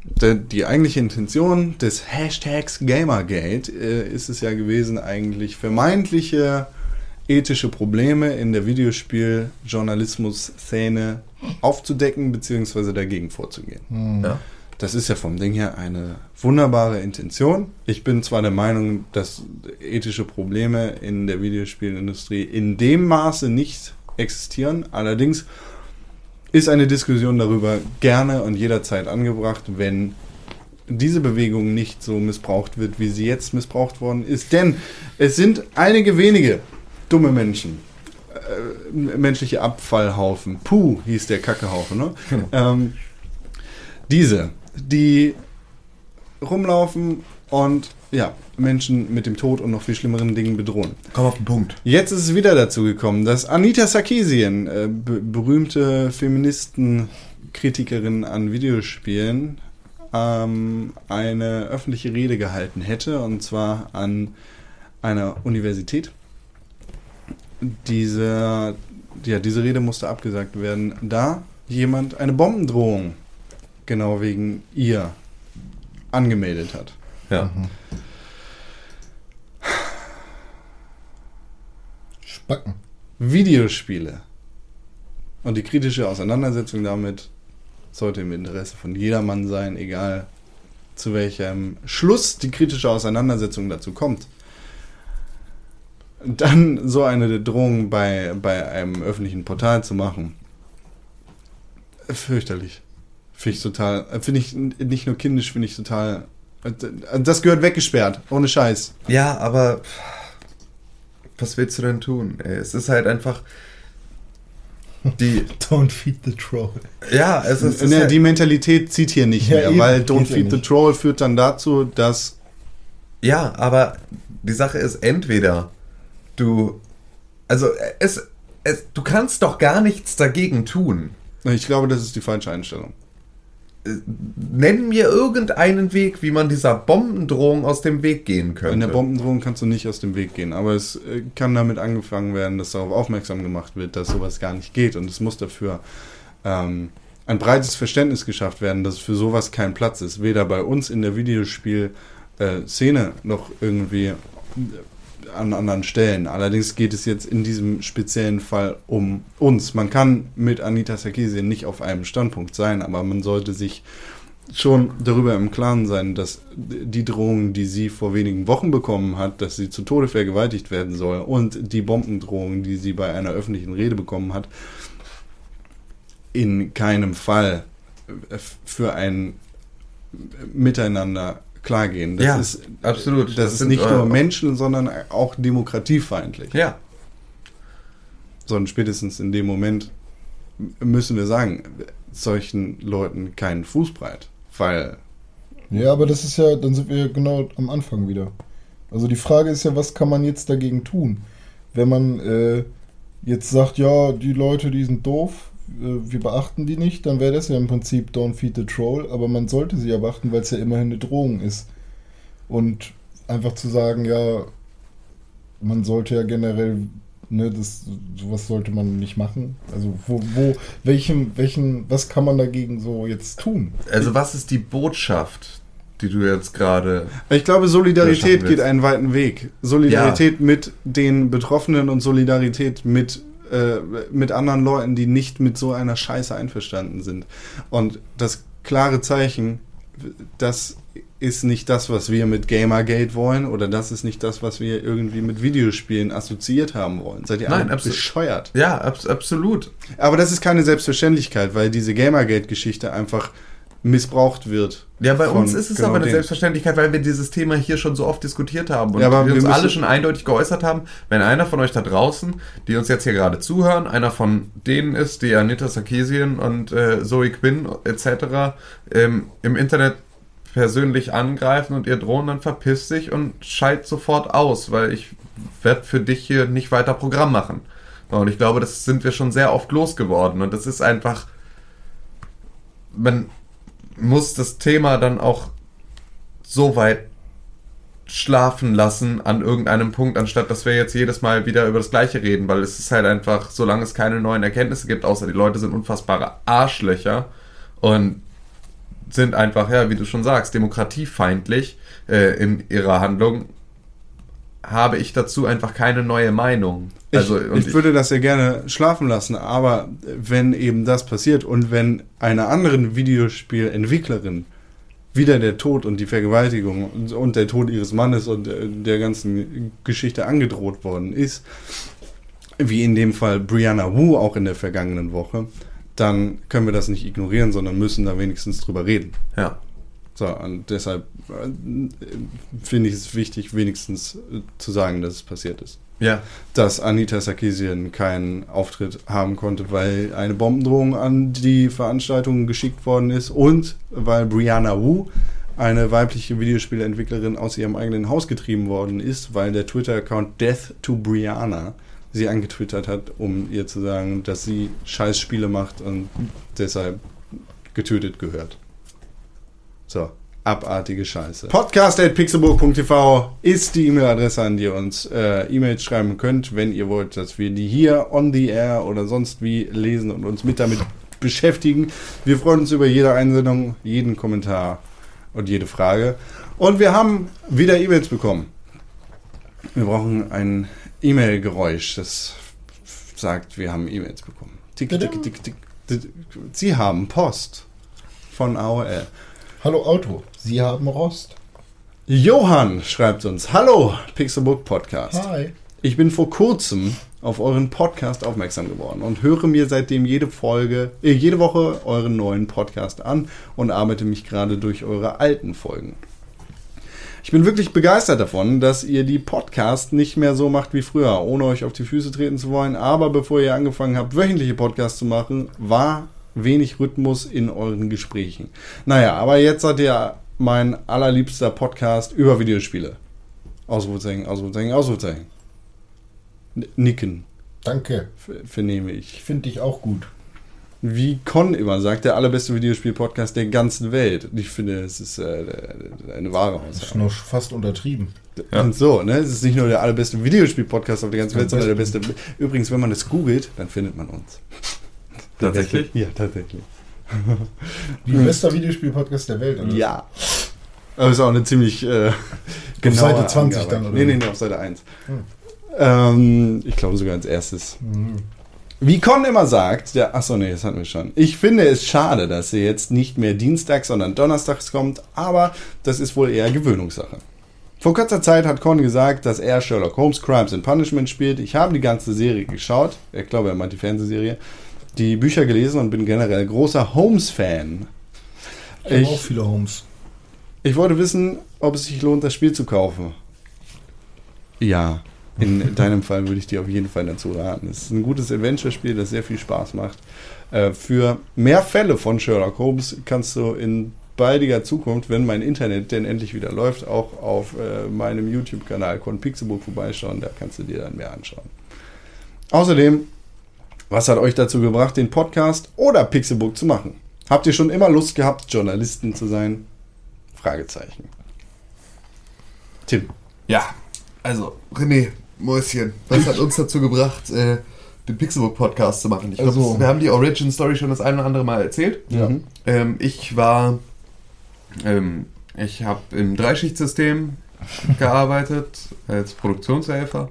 der, die eigentliche Intention des Hashtags Gamergate äh, ist es ja gewesen, eigentlich vermeintliche ethische Probleme in der Videospieljournalismus-Szene aufzudecken bzw. dagegen vorzugehen. Ja. Das ist ja vom Ding her eine wunderbare Intention. Ich bin zwar der Meinung, dass ethische Probleme in der Videospielindustrie in dem Maße nicht existieren. Allerdings ist eine Diskussion darüber gerne und jederzeit angebracht, wenn diese Bewegung nicht so missbraucht wird, wie sie jetzt missbraucht worden ist. Denn es sind einige wenige dumme Menschen, äh, menschliche Abfallhaufen. Puh hieß der Kackehaufen, ne? Ähm, diese, die rumlaufen und ja, Menschen mit dem Tod und noch viel schlimmeren Dingen bedrohen. Komm auf den Punkt. Jetzt ist es wieder dazu gekommen, dass Anita Sarkeesian, äh, be berühmte Feministenkritikerin an Videospielen, ähm, eine öffentliche Rede gehalten hätte, und zwar an einer Universität. Diese, ja, diese Rede musste abgesagt werden, da jemand eine Bombendrohung genau wegen ihr angemeldet hat. Ja. Spacken. Videospiele und die kritische Auseinandersetzung damit sollte im Interesse von jedermann sein, egal zu welchem Schluss die kritische Auseinandersetzung dazu kommt. Dann so eine Drohung bei, bei einem öffentlichen Portal zu machen, fürchterlich. Finde ich total, finde ich nicht nur kindisch, finde ich total, das gehört weggesperrt, ohne Scheiß. Ja, aber was willst du denn tun? Ey, es ist halt einfach die. Don't feed the troll. Ja, es ist. es ist Ne, halt, die Mentalität zieht hier nicht Ja, mehr, eben, weil Don't Feed the. Troll führt dann dazu, dass ja, aber die Sache ist entweder du. Also es, es. Du kannst doch gar nichts dagegen tun. ich glaube, das ist die falsche Einstellung. Nenn mir irgendeinen Weg, wie man dieser Bombendrohung aus dem Weg gehen könnte. In der Bombendrohung kannst du nicht aus dem Weg gehen, aber es äh, kann damit angefangen werden, dass darauf aufmerksam gemacht wird, dass sowas gar nicht geht und es muss dafür ähm, ein breites Verständnis geschafft werden, dass für sowas kein Platz ist, weder bei uns in der Videospiel-Szene noch irgendwie an anderen Stellen. Allerdings geht es jetzt in diesem speziellen Fall um uns. Man kann mit Anita Sarkeesian nicht auf einem Standpunkt sein, aber man sollte sich schon darüber im Klaren sein, dass die Drohung, die sie vor wenigen Wochen bekommen hat, dass sie zu Tode vergewaltigt werden soll und die Bombendrohung, die sie bei einer öffentlichen Rede bekommen hat, in keinem Fall für ein Miteinander klargehen. Das Ja, ist absolut. Das, Das ist nicht nur Menschen, sondern auch demokratiefeindlich. Ja, Sondern spätestens in dem Moment müssen wir sagen, solchen Leuten keinen Fußbreit. Weil Ja, aber das ist ja, dann sind wir genau am Anfang wieder. Also die Frage ist ja, was kann man jetzt dagegen tun? Wenn man äh, jetzt sagt, ja, die Leute, die sind doof, wir beachten die nicht, dann wäre das ja im Prinzip Don't Feed the Troll, aber man sollte sie ja beachten, weil es ja immerhin eine Drohung ist. Und einfach zu sagen, ja, man sollte ja generell, ne, das, sowas sollte man nicht machen. Also wo, wo, welchen, welchen, was kann man dagegen so jetzt tun? also was ist die Botschaft, die du jetzt gerade... ich glaube, Solidarität geht einen weiten Weg. Solidarität mit den Betroffenen und Solidarität mit, äh, mit anderen Leuten, die nicht mit so einer Scheiße einverstanden sind. Und das klare Zeichen, das ist nicht das, was wir mit Gamergate wollen oder das ist nicht das, was wir irgendwie mit Videospielen assoziiert haben wollen. Seid ihr Nein, alle bescheuert? Ja, abs absolut. Aber das ist keine Selbstverständlichkeit, weil diese Gamergate-Geschichte einfach missbraucht wird. Ja, bei uns ist es genau aber eine. Selbstverständlichkeit, weil wir dieses Thema hier schon so oft diskutiert haben und Ja, aber wir uns wir müssen- alle schon eindeutig geäußert haben, wenn einer von euch da draußen, die uns jetzt hier gerade zuhören, einer von denen ist, die Anita Sarkeesian und äh, Zoe Quinn etc. Ähm, im Internet persönlich angreifen und ihr drohen, dann verpiss dich und schalt sofort aus, weil ich werde für dich hier nicht weiter Programm machen. Und ich glaube, das sind wir schon sehr oft losgeworden und das ist einfach, man muss das Thema dann auch so weit schlafen lassen an irgendeinem Punkt, anstatt dass wir jetzt jedes Mal wieder über das Gleiche reden, weil es ist halt einfach, solange es keine neuen Erkenntnisse gibt, außer die Leute sind unfassbare Arschlöcher und sind einfach, ja, wie du schon sagst, demokratiefeindlich äh, in ihrer Handlung, habe ich dazu einfach keine neue Meinung. Also, ich, ich würde das ja gerne schlafen lassen, aber wenn eben das passiert und wenn einer anderen Videospielentwicklerin wieder der Tod und die Vergewaltigung und, und der Tod ihres Mannes und äh, der ganzen Geschichte angedroht worden ist, wie in dem Fall Brianna Wu auch in der vergangenen Woche, dann können wir das nicht ignorieren, sondern müssen da wenigstens drüber reden. ja. So, und deshalb äh, finde ich es wichtig, wenigstens äh, zu sagen, dass es passiert ist Ja, dass Anita Sarkeesian keinen Auftritt haben konnte, weil eine Bombendrohung an die Veranstaltung geschickt worden ist und weil Brianna Wu, eine weibliche Videospielentwicklerin, aus ihrem eigenen Haus getrieben worden ist, weil der Twitter-Account Death to Brianna sie angetwittert hat, um ihr zu sagen, dass sie scheiß Spiele macht und deshalb getötet gehört. So, abartige Scheiße. Podcast.pixelburg.tv ist die E-Mail-Adresse, an die ihr uns äh, E-Mails schreiben könnt, wenn ihr wollt, dass wir die hier on the air oder sonst wie lesen und uns mit damit beschäftigen. Wir freuen uns über jede Einsendung, jeden Kommentar und jede Frage. Und wir haben wieder E-Mails bekommen. Wir brauchen ein E-Mail-Geräusch, das sagt, wir haben E-Mails bekommen. Tick, tick, tick, tick, tick. Sie haben Post von AOL. Hallo Auto, Sie haben Rost. Johann schreibt uns: Hallo, Pixelbook Podcast. Hi. Ich bin vor kurzem auf euren Podcast aufmerksam geworden und höre mir seitdem jede Folge, äh, jede Woche euren neuen Podcast an und arbeite mich gerade durch eure alten Folgen. Ich bin wirklich begeistert davon, dass ihr die Podcast nicht mehr so macht wie früher, ohne euch auf die Füße treten zu wollen. Aber bevor ihr angefangen habt, wöchentliche Podcasts zu machen, war wenig Rhythmus in euren Gesprächen. Naja, aber jetzt seid ihr mein allerliebster Podcast über Videospiele. Ausrufezeichen, Ausrufezeichen, Ausrufezeichen. Nicken, Danke. vernehme Ich ich. finde dich auch gut. Wie Con immer sagt, der allerbeste Videospiel-Podcast der ganzen Welt. Und ich finde, es ist äh, eine wahre Das ist Aussage. noch fast untertrieben. Ja. Und so, ne? Es ist nicht nur der allerbeste Videospiel-Podcast auf der ganzen Welt, sondern der beste. Übrigens, wenn man das googelt, dann findet man uns. Tatsächlich? Ja, tatsächlich. Die bester Videospiel-Podcast der Welt. oder? Ja. Aber ist auch eine ziemlich äh, genaue Seite 20 Angabe. dann, oder? Nee, nee, nee, auf Seite 1. Ähm, ich glaube sogar als erstes. Wie Con immer sagt, der, achso, nee, das hatten wir schon. Ich finde es schade, dass er jetzt nicht mehr dienstags, sondern donnerstags kommt, aber das ist wohl eher Gewöhnungssache. Vor kurzer Zeit hat Con gesagt, dass er Sherlock Holmes Crimes and Punishment spielt. Ich habe die ganze Serie geschaut. Ich glaube, er meint die Fernsehserie. Die Bücher gelesen und bin generell großer Holmes-Fan. Ich habe auch Ich, viele Homes. ich wollte wissen, ob es sich lohnt, das Spiel zu kaufen. Ja, in deinem Fall würde ich dir auf jeden Fall dazu raten. Es ist ein gutes Adventure-Spiel, das sehr viel Spaß macht. Äh, für mehr Fälle von Sherlock Holmes kannst du in baldiger Zukunft, wenn mein Internet denn endlich wieder läuft, auch auf äh, meinem YouTube-Kanal Con Pixelbook vorbeischauen. Da kannst du dir dann mehr anschauen. Außerdem, was hat euch dazu gebracht, den Podcast oder Pixelbook zu machen? Habt ihr schon immer Lust gehabt, Journalisten zu sein? Fragezeichen. Tim. Ja, also René, Mäuschen, was hat uns dazu gebracht, äh, den Pixelbook-Podcast zu machen? Ich glaube, Also- wir haben die Origin Story schon das eine oder andere Mal erzählt. Ja. Mhm. Ähm, ich war, ähm, ich habe im Dreischichtsystem gearbeitet als Produktionshelfer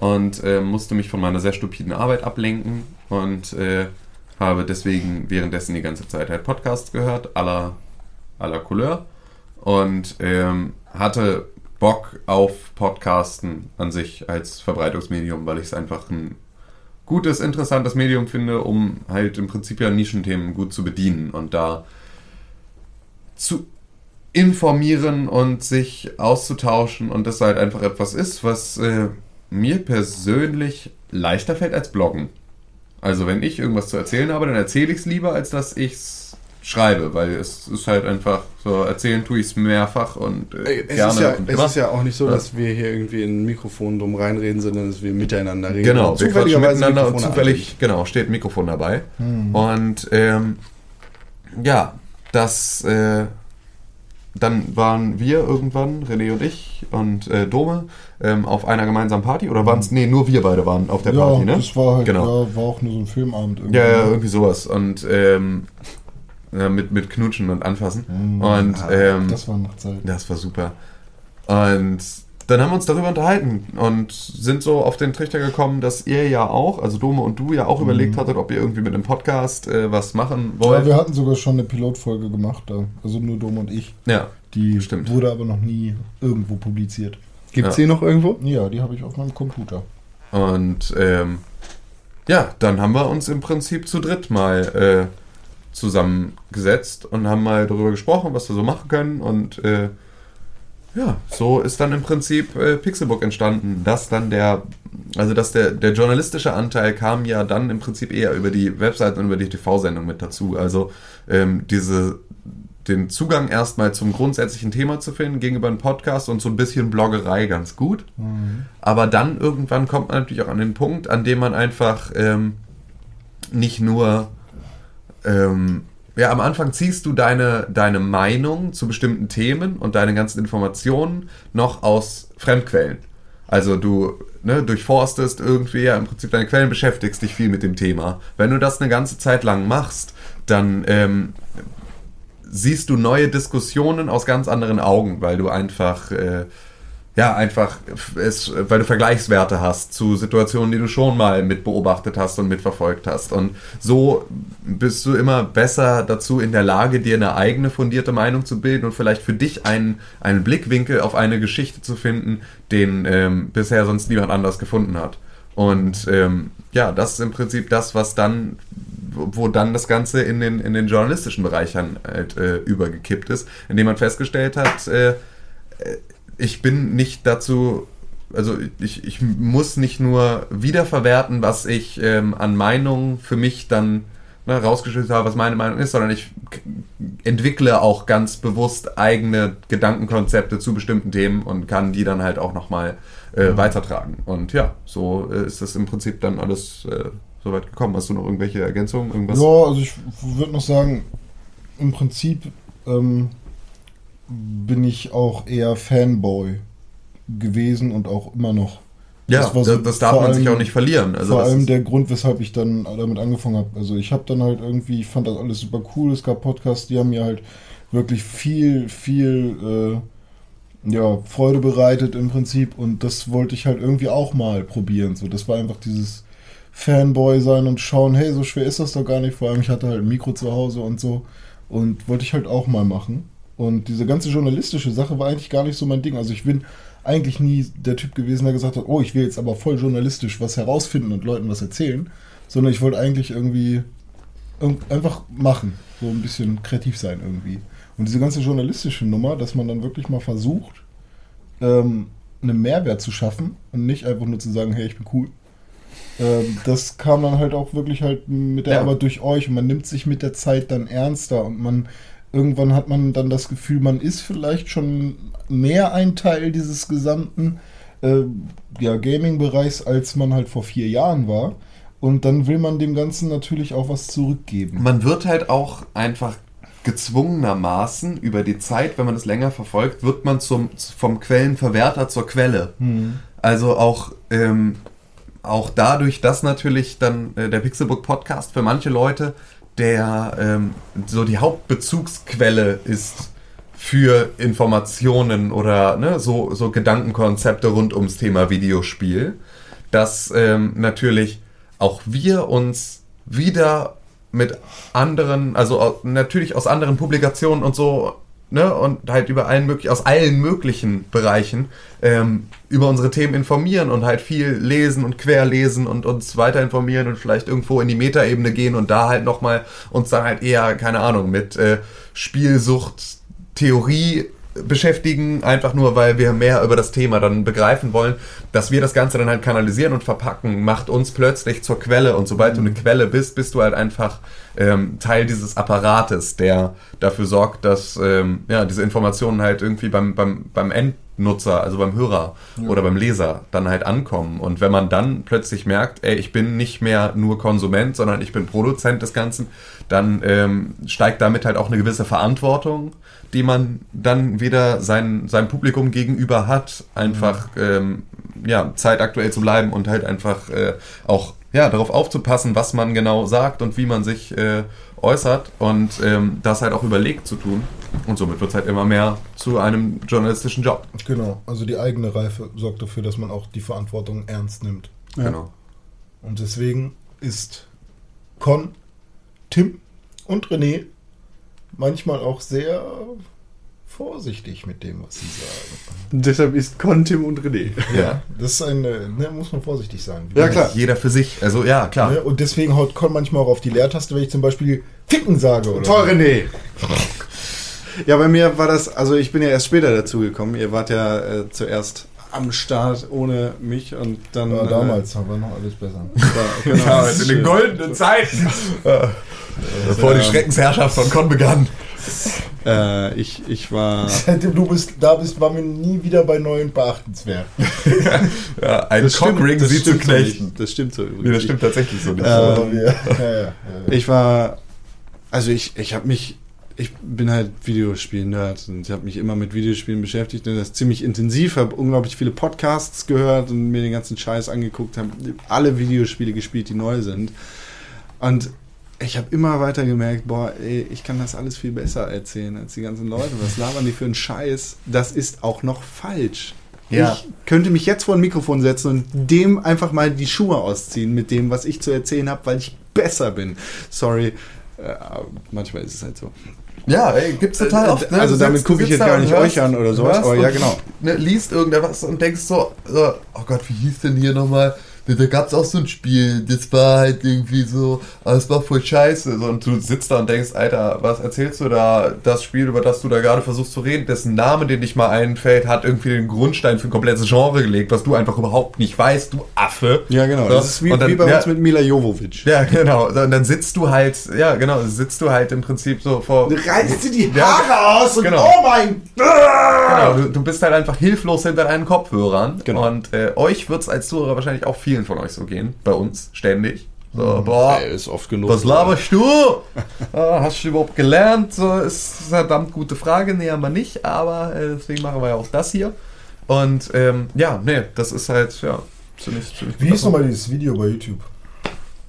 und äh, musste mich von meiner sehr stupiden Arbeit ablenken und äh, habe deswegen währenddessen die ganze Zeit halt Podcasts gehört, aller aller Couleur und ähm, hatte Bock auf Podcasten an sich als Verbreitungsmedium, weil ich es einfach ein gutes, interessantes Medium finde, um halt im Prinzip ja Nischenthemen gut zu bedienen und da zu informieren und sich auszutauschen und das halt einfach etwas ist, was äh, mir persönlich leichter fällt als Bloggen. Also wenn ich irgendwas zu erzählen habe, dann erzähle ich es lieber, als dass ich es schreibe, weil es ist halt einfach so, erzählen tue ich es mehrfach und äh, Es, gerne ist ja, und es immer. ist ja auch nicht so, Ja. dass wir hier irgendwie in ein Mikrofon drum reinreden, sondern dass wir miteinander reden. Genau, Und wir quatschen miteinander und zufällig, genau, steht ein Mikrofon dabei. Und ähm, ja, das, äh, dann waren wir irgendwann, René und ich und äh, Dome, ähm, auf einer gemeinsamen Party. Oder waren es, nee, nur wir beide waren auf der ja, Party, ne? das war halt, Genau. ja, war auch nur so ein Filmabend irgendwie. Ja, ja, irgendwie sowas. Und ähm, ja, mit, mit Knutschen und Anfassen. Mhm. Und ähm, Das war noch Zeit. das war super. Und dann haben wir uns darüber unterhalten und sind so auf den Trichter gekommen, dass ihr ja auch, also Dome und du ja auch überlegt hattet, ob ihr irgendwie mit einem Podcast äh, was machen Ja, wollt. wir hatten sogar schon eine Pilotfolge gemacht da. Also nur Dom und ich. Ja, Die Stimmt. wurde aber noch nie irgendwo publiziert. Gibt es Ja. die noch irgendwo? Ja, die habe ich auf meinem Computer. Und ähm, ja, dann haben wir uns im Prinzip zu dritt mal äh, zusammengesetzt und haben mal darüber gesprochen, was wir so machen können. Und äh, ja, so ist dann im Prinzip äh, Pixelbook entstanden. Das dann der, also dass der, der journalistische Anteil kam ja dann im Prinzip eher über die Website und über die TV-Sendung mit dazu. Also ähm, diese den Zugang erstmal zum grundsätzlichen Thema zu finden gegenüber einem Podcast und so ein bisschen Bloggerei ganz gut. Aber dann irgendwann kommt man natürlich auch an den Punkt, an dem man einfach ähm, nicht nur ähm, ja, am Anfang ziehst du deine, deine Meinung zu bestimmten Themen und deine ganzen Informationen noch aus Fremdquellen. Also du ne, durchforstest irgendwie ja im Prinzip deine Quellen, beschäftigst dich viel mit dem Thema. Wenn du das eine ganze Zeit lang machst, dann ähm, siehst du neue Diskussionen aus ganz anderen Augen, weil du einfach äh, ja, einfach, es, weil du Vergleichswerte hast zu Situationen, die du schon mal mit beobachtet hast und mitverfolgt hast. Und so bist du immer besser dazu in der Lage, dir eine eigene fundierte Meinung zu bilden und vielleicht für dich einen, einen Blickwinkel auf eine Geschichte zu finden, den ähm, bisher sonst niemand anders gefunden hat. Und ähm, ja, das ist im Prinzip das, was dann, wo dann das Ganze in den, in den journalistischen Bereich halt, äh, übergekippt ist, indem man festgestellt hat, äh, ich bin nicht dazu, also ich, ich muss nicht nur wiederverwerten, was ich ähm, an Meinungen für mich dann ne, rausgestellt habe, was meine Meinung ist, sondern ich entwickle auch ganz bewusst eigene Gedankenkonzepte zu bestimmten Themen und kann die dann halt auch nochmal äh, weitertragen. Und ja, so äh, ist das im Prinzip dann alles äh, soweit gekommen. Hast du noch irgendwelche Ergänzungen? Irgendwas? Ja, also ich würde noch sagen, im Prinzip ähm, bin ich auch eher Fanboy gewesen und auch immer noch. ja das so das darf man sich allem- auch nicht verlieren. Also Vor allem der Grund, weshalb ich dann damit angefangen habe. Also ich habe dann halt irgendwie, ich fand das alles super cool. Es gab Podcasts, die haben mir halt wirklich viel, viel äh, ja, Freude bereitet im Prinzip und das wollte ich halt irgendwie auch mal probieren. So, das war einfach dieses Fanboy sein und schauen, hey, so schwer ist das doch gar nicht. Vor allem, ich hatte halt ein Mikro zu Hause und so und wollte ich halt auch mal machen. Und diese ganze journalistische Sache war eigentlich gar nicht so mein Ding. Also ich bin eigentlich nie der Typ gewesen, der gesagt hat, oh, ich will jetzt aber voll journalistisch was herausfinden und Leuten was erzählen, sondern ich wollte eigentlich irgendwie irg- einfach machen, so ein bisschen kreativ sein irgendwie. Und diese ganze journalistische Nummer, dass man dann wirklich mal versucht, ähm, einen Mehrwert zu schaffen und nicht einfach nur zu sagen, hey, ich bin cool. Ähm, das kam dann halt auch wirklich halt mit der Ja. Arbeit durch euch und man nimmt sich mit der Zeit dann ernster und man irgendwann hat man dann das Gefühl, man ist vielleicht schon mehr ein Teil dieses gesamten äh, ja, Gaming-Bereichs, als man halt vor vier Jahren war. Und dann will man dem Ganzen natürlich auch was zurückgeben. Man wird halt auch einfach gezwungenermaßen über die Zeit, wenn man es länger verfolgt, wird man zum, vom Quellenverwerter zur Quelle. Also auch, ähm, auch dadurch, dass natürlich dann äh, der Pixelbook Podcast für manche Leute der ähm, so die Hauptbezugsquelle ist für Informationen oder ne, so, so Gedankenkonzepte rund ums Thema Videospiel, dass ähm, natürlich auch wir uns wieder mit anderen, also natürlich aus anderen Publikationen und so, ne, und halt über allen möglichen, aus allen möglichen Bereichen ähm, über unsere Themen informieren und halt viel lesen und querlesen und uns weiter informieren und vielleicht irgendwo in die Metaebene gehen und da halt nochmal uns dann halt eher, keine Ahnung, mit äh, Spielsucht, Theorie beschäftigen, einfach nur, weil wir mehr über das Thema dann begreifen wollen, dass wir das Ganze dann halt kanalisieren und verpacken, macht uns plötzlich zur Quelle. Und sobald du eine Quelle bist, bist du halt einfach ähm, Teil dieses Apparates, der dafür sorgt, dass ähm, ja, diese Informationen halt irgendwie beim, beim, beim Endnutzer, also beim Hörer oder beim Leser dann halt ankommen. Und wenn man dann plötzlich merkt, ey, ich bin nicht mehr nur Konsument, sondern ich bin Produzent des Ganzen, dann ähm, steigt damit halt auch eine gewisse Verantwortung, die man dann wieder sein, seinem Publikum gegenüber hat, einfach ähm, ja, zeitaktuell zu bleiben und halt einfach äh, auch ja, darauf aufzupassen, was man genau sagt und wie man sich äh, äußert und ähm, das halt auch überlegt zu tun. Und somit wird es halt immer mehr zu einem journalistischen Job. Genau, also die eigene Reife sorgt dafür, dass man auch die Verantwortung ernst nimmt. Genau. Und deswegen ist Con, Tim und René manchmal auch sehr vorsichtig mit dem, was sie sagen. Deshalb ist Contim und René. Ja. Das ist eine, ne, muss man vorsichtig sein. Ja, klar. Jeder für sich. Also ja, klar. Ne? Und deswegen haut Con manchmal auch auf die Leertaste, wenn ich zum Beispiel Ficken sage. Oder Toll, René. Ja, bei mir war das, also ich bin ja erst später dazu gekommen. Ihr wart ja äh, zuerst am Start ohne mich und dann. Ja, äh, damals war noch alles besser. da, genau, Ja, in den goldenen Zeiten. Bevor die Schreckensherrschaft von Con begann. äh, ich, ich war. Seitdem du bist, da bist, war mir nie wieder bei neuen beachtenswert. Ja, ein Cockring das sie zu stimmt so knechten. nicht. Das stimmt so übrigens. Nee, das stimmt tatsächlich so nicht. Äh, wir, ja, ja, ja. Ich war, also ich, ich habe mich, ich bin halt Videospiel-Nerd und ich habe mich immer mit Videospielen beschäftigt und das ziemlich intensiv, habe unglaublich viele Podcasts gehört und mir den ganzen Scheiß angeguckt, habe alle Videospiele gespielt, die neu sind. Und ich habe immer weiter gemerkt, boah, ey, ich kann das alles viel besser erzählen als die ganzen Leute. Was labern die für einen Scheiß? Das ist auch noch falsch. Ja. Ich könnte mich jetzt vor ein Mikrofon setzen und dem einfach mal die Schuhe ausziehen mit dem, was ich zu erzählen habe, weil ich besser bin. Sorry, äh, manchmal ist es halt so. Ja, ey, gibt's total Äh, oft. Ne? also damit gucke ich jetzt gar nicht hörst- euch an oder sowas, aber ja, genau. Ne, liest irgendetwas und denkst so, so, oh Gott, wie hieß denn hier nochmal? Da, da gab's auch so ein Spiel, das war halt irgendwie so, aber es war voll scheiße. So, und du sitzt da und denkst, Alter, was erzählst du da? Das Spiel, über das du da gerade versuchst zu reden, dessen Name, den dich mal einfällt, hat irgendwie den Grundstein für ein komplettes Genre gelegt, was du einfach überhaupt nicht weißt, du Affe. Ja, genau. So, Das ist wie, dann- wie bei ja, uns mit Mila Jovovic. Ja, genau. So, Und dann sitzt du halt, ja, genau, sitzt du halt im Prinzip so vor. Reißt dir die Ja, Haare aus und genau. oh mein Genau, du, du bist halt einfach hilflos hinter deinen Kopfhörern. Genau. Und äh, euch wird es als Zuhörer wahrscheinlich auch vielen von euch so gehen. Bei uns ständig. So, boah, Ey, ist oft genug. was laberst du? Ah, hast du überhaupt gelernt? So ist eine verdammt gute Frage. Haben wir nicht. Aber äh, deswegen machen wir ja auch das hier. Und ähm, ja, nee, das ist halt, ja, ziemlich, ziemlich Wie hieß nochmal dieses Video bei YouTube?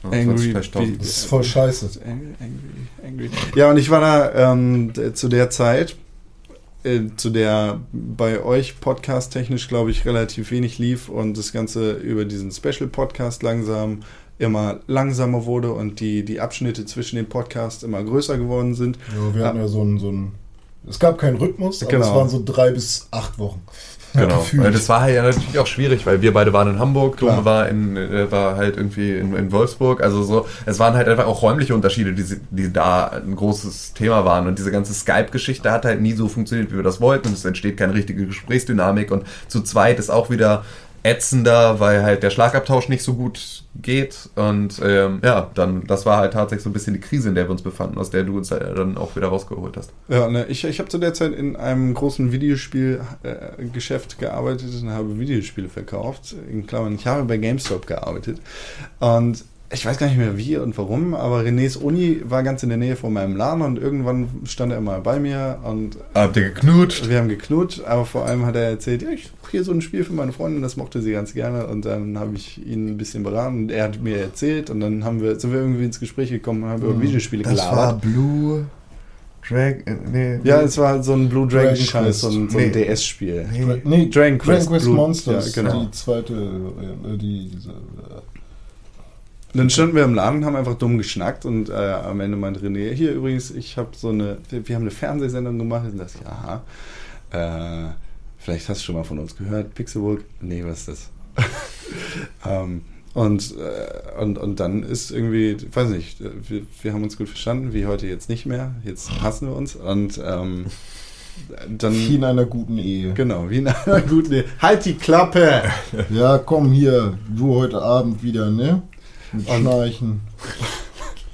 Angry 20.000. Bee- Das ist voll scheiße. Angry, angry, angry. Ja, und ich war da ähm, zu der Zeit, äh, zu der bei euch podcast-technisch, glaube ich, relativ wenig lief und das Ganze über diesen Special-Podcast langsam immer langsamer wurde und die, die Abschnitte zwischen den Podcasts immer größer geworden sind. Ja, wir hatten ja so einen, so einen. Es gab keinen Rhythmus, Genau. es waren so drei bis acht Wochen. Genau. Gefühlt. Das war ja natürlich auch schwierig, weil wir beide waren in Hamburg. Dome war in äh, war halt irgendwie in, in Wolfsburg. Also so, es waren halt einfach auch räumliche Unterschiede, die, die da ein großes Thema waren. Und diese ganze Skype-Geschichte hat halt nie so funktioniert, wie wir das wollten. Und es entsteht keine richtige Gesprächsdynamik. Und zu zweit ist auch wieder ätzender, weil halt der Schlagabtausch nicht so gut geht. Und ähm, ja, dann, das war halt tatsächlich so ein bisschen die Krise, in der wir uns befanden, aus der du uns dann auch wieder rausgeholt hast. Ja, ne, ich, ich habe zu der Zeit in einem großen Videospielgeschäft äh, gearbeitet und habe Videospiele verkauft. In Klammern, ich habe bei GameStop gearbeitet. Und ich weiß gar nicht mehr wie und warum, aber Renés Uni war ganz in der Nähe von meinem Laden und irgendwann stand er immer bei mir und Habt ihr geknutscht? wir haben geknutscht, aber vor allem hat er erzählt, ja, ich suche hier so ein Spiel für meine Freundin, das mochte sie ganz gerne und dann habe ich ihn ein bisschen beraten und er hat mir erzählt und dann haben wir, sind wir irgendwie ins Gespräch gekommen und haben über Videospiele Das war gelabert. Blue Drag. äh, Nee, Ja, es war halt so ein Blue Dragon Dragon Scheiß, so ein, so ein Nee. DS-Spiel. nee. Nee, Dragon Quest Dragon Quest Blut. Monsters. Ja, genau. Die zweite, äh, die, diese, äh, Dann standen wir im Laden, haben einfach dumm geschnackt und äh, am Ende meinte René, hier übrigens, ich habe so eine, wir, wir haben eine Fernsehsendung gemacht und das, ja, aha, äh, vielleicht hast du schon mal von uns gehört, Pixelburg, nee, was ist das? ähm, und, äh, und, und dann ist irgendwie, ich weiß nicht, äh, wir, wir haben uns gut verstanden, wie heute jetzt nicht mehr, jetzt hassen wir uns und ähm, dann, wie in einer guten Ehe. genau, wie in einer guten, Ehe. halt die Klappe! Ja, komm hier, du heute Abend wieder, ne? Mit Und- Schnarchen.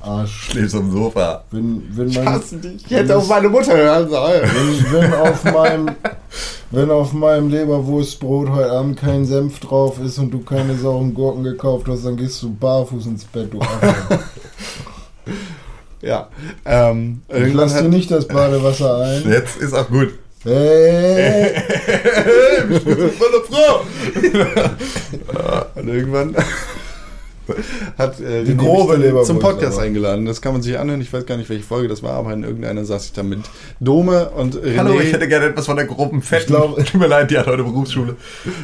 Arsch. Schläfst am Sofa. Wenn, wenn mein, hasse dich, ich hätte auf meine Mutter hören sollen. wenn, wenn auf meinem wenn auf meinem Leberwurstbrot heute Abend kein Senf drauf ist und du keine sauren Gurken gekauft hast, dann gehst du barfuß ins Bett, du Affe. Ja, ähm, Ich lass dir hat, nicht das Badewasser ein. Jetzt ist auch gut. Hey, Volle Frau! und irgendwann hat äh, Die grobe Leberwurst zum Podcast aber. eingeladen. Das kann man sich anhören. Ich weiß gar nicht, welche Folge das war, aber in irgendeiner saß ich da mit Dome und René. Hallo, ich hätte gerne etwas von der groben. Ich glaube- Tut mir leid, die hat heute Berufsschule.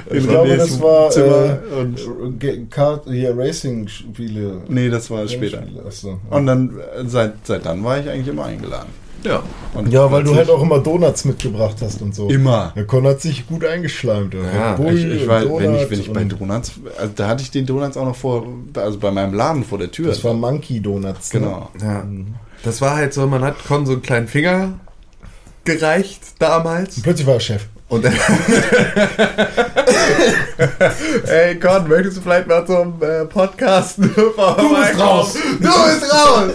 ich in glaube, das war Zimmer äh, und Kart, hier Racing-Spiele. nee, das war später. Rennspiele, achso. Und dann äh, seit, seit dann war ich eigentlich immer eingeladen. Ja. Und Ja, weil du halt auch immer Donuts mitgebracht hast und so. immer. Der Con hat sich gut eingeschleimt. oder? Ja, Ich, ich war, wenn ich, wenn ich bei Donuts, also da hatte ich den Donuts auch noch vor, also bei meinem Laden vor der Tür. Das war Monkey Donuts. ne? genau. ja. Das war halt so, man hat Con so einen kleinen Finger gereicht damals. Und plötzlich war er Chef. Und dann. Ey, Con, möchtest du vielleicht mal zum äh, Podcast du bist raus. Du bist raus!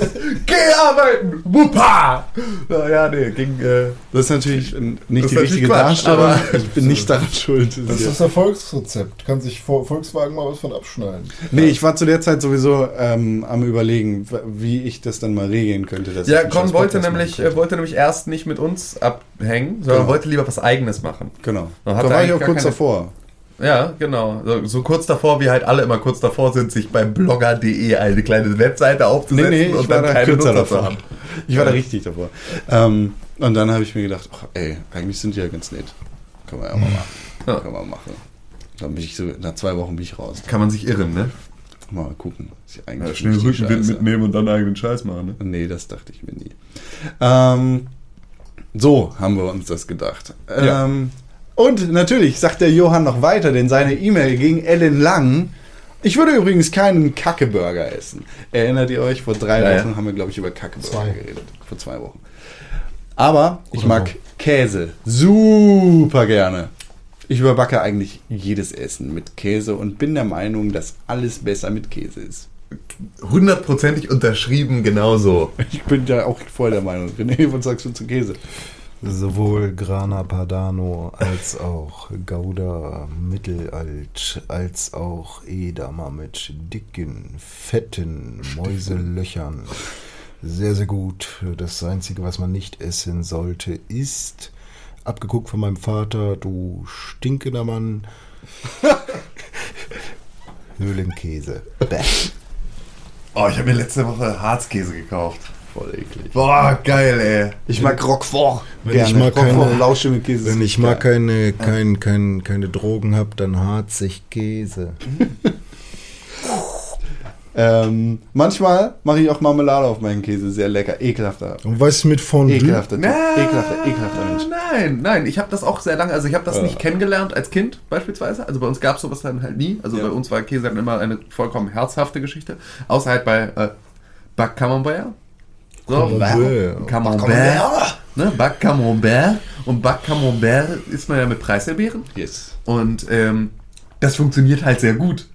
Geh arbeiten! Wuppa! Na, ja, nee, ging. Äh, Das ist natürlich nicht die richtige Quatsch, Darstellung. aber- ich bin nicht daran schuld. Das ist das Erfolgsrezept. Kann sich Vol- Volkswagen mal was von abschneiden. Nee, ich war zu der Zeit sowieso ähm, am überlegen, wie ich das dann mal regeln könnte. dass ja, Con wollte nämlich, wollte nämlich erst nicht mit uns abhängen, sondern Genau. wollte lieber was Eigenes machen. Genau. Da war ich auch kurz keine- davor. Ja, genau. So, so kurz davor, wie halt alle immer kurz davor sind, sich beim blogger.de eine kleine Webseite Nee, aufzusetzen nee, ich und dann da keine Nutzer davor. haben. Ich war da richtig davor. Ähm, und dann habe ich mir gedacht, ach, ey, eigentlich sind die ja ganz nett. Können wir ja mal machen. Ja. Können wir machen. Dann bin ich so, nach zwei Wochen bin ich raus. Kann man sich irren, ne? Mal gucken. Ist ja schnell Rückenwind mitnehmen und dann eigenen Scheiß machen, ne? Nee, das dachte ich mir nie. Ähm, so haben wir uns das gedacht. Ja. Ähm, und natürlich sagt der Johann noch weiter, denn seine E-Mail ging Ellen Lang. Ich würde übrigens keinen Kackeburger essen. Erinnert ihr euch? Vor drei Ja, Wochen ja. haben wir, glaube ich, über Kackeburger Zwei. geredet. Vor zwei Wochen. Aber ich Oder mag Käse super gerne. Ich überbacke eigentlich jedes Essen mit Käse und bin der Meinung, dass alles besser mit Käse ist. Hundertprozentig unterschrieben genauso. Ich bin ja auch voll der Meinung. René, was sagst du zu Käse? Sowohl Grana Padano als auch Gouda Mittelalt als auch Edamer mit dicken, fetten Mäuselöchern. Sehr, sehr gut. Das Einzige, was man nicht essen sollte, ist, abgeguckt von meinem Vater, du stinkender Mann, Höhlenkäse. Bäh. Oh, ich habe mir letzte Woche Harzkäse gekauft. Voll eklig. Boah, geil, ey. Ich mag Roquefort. Wenn gerne. ich mal keine- Lausche mit Käse. Wenn ich mal keine, kein, kein, keine Drogen habe, dann harz ich Käse. Ähm, manchmal mache ich auch Marmelade auf meinen Käse. Sehr lecker. Ekelhafter. Und was mit Fondue? Ekelhafter. Typ. Ekelhafter, ekelhafter Mensch. Nein, nein, ich habe das auch sehr lange, also ich habe das nicht kennengelernt als Kind beispielsweise. Also bei uns gab es sowas dann halt nie. Also Ja. bei uns war Käse dann immer eine vollkommen herzhafte Geschichte. Außer halt bei äh, Bac Camembert. Camembert. Camembert. Ne, Bac Camembert. Und Bac Camembert isst man ja mit Preiselbeeren. Yes. Und ähm, das funktioniert halt sehr gut.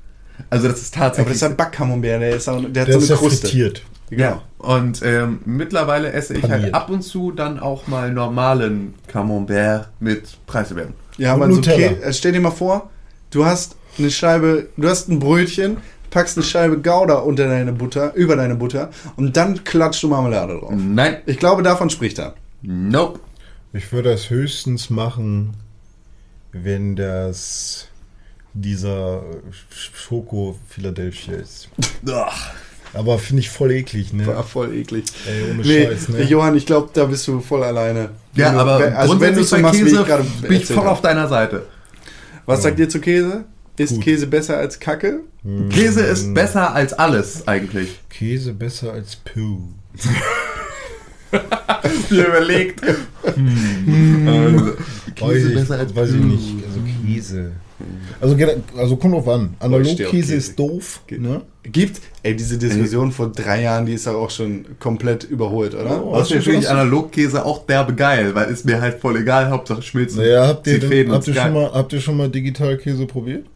Also das ist Aber tatsächlich... das ist ein Backcamembert, der, ist auch, der hat Der so ist eine ja Kruste. frittiert. Genau. Und ähm, mittlerweile esse ich halt Paniert. ab und zu dann auch mal normalen Camembert mit Preiselbeeren. Ja, aber so. Kä- äh, stell dir mal vor, du hast eine Scheibe, du hast ein Brötchen, packst eine Scheibe Gouda unter deine Butter, über deine Butter und dann klatscht du Marmelade drauf. Nein, Ich glaube, davon spricht er. nope. Ich würde das höchstens machen, wenn das dieser Schoko Philadelphia ist. Ach, Aber finde ich voll eklig, ne? War voll eklig. Ey, ohne Nee, Scheiß, ne? Johann, ich glaube, da bist du voll alleine. Ja, Wenn du- aber wenn- also wenn du so machst, wie Käse ich gerade bin ich voll auf deiner Seite. Was sagt ihr zu Käse? Ist Gut. Käse besser als Kacke? Käse ist besser als alles eigentlich. Käse besser als Puh. Mir überlegt. Also, Weiß ich, besser als weiß ich Puh. nicht. Also Käse. Also, also kommt drauf an. Oh, Analogkäse Käse. ist doof. Ne? Gibt, ey, diese Diskussion vor drei Jahren, die ist doch auch schon komplett überholt, oder? Oh. Außerdem finde ich Analogkäse auch derbe geil, weil ist mir halt voll egal, Hauptsache schmilzt. und Naja, habt ihr, denn, habt, und ihr schon mal, habt ihr schon mal Digitalkäse probiert?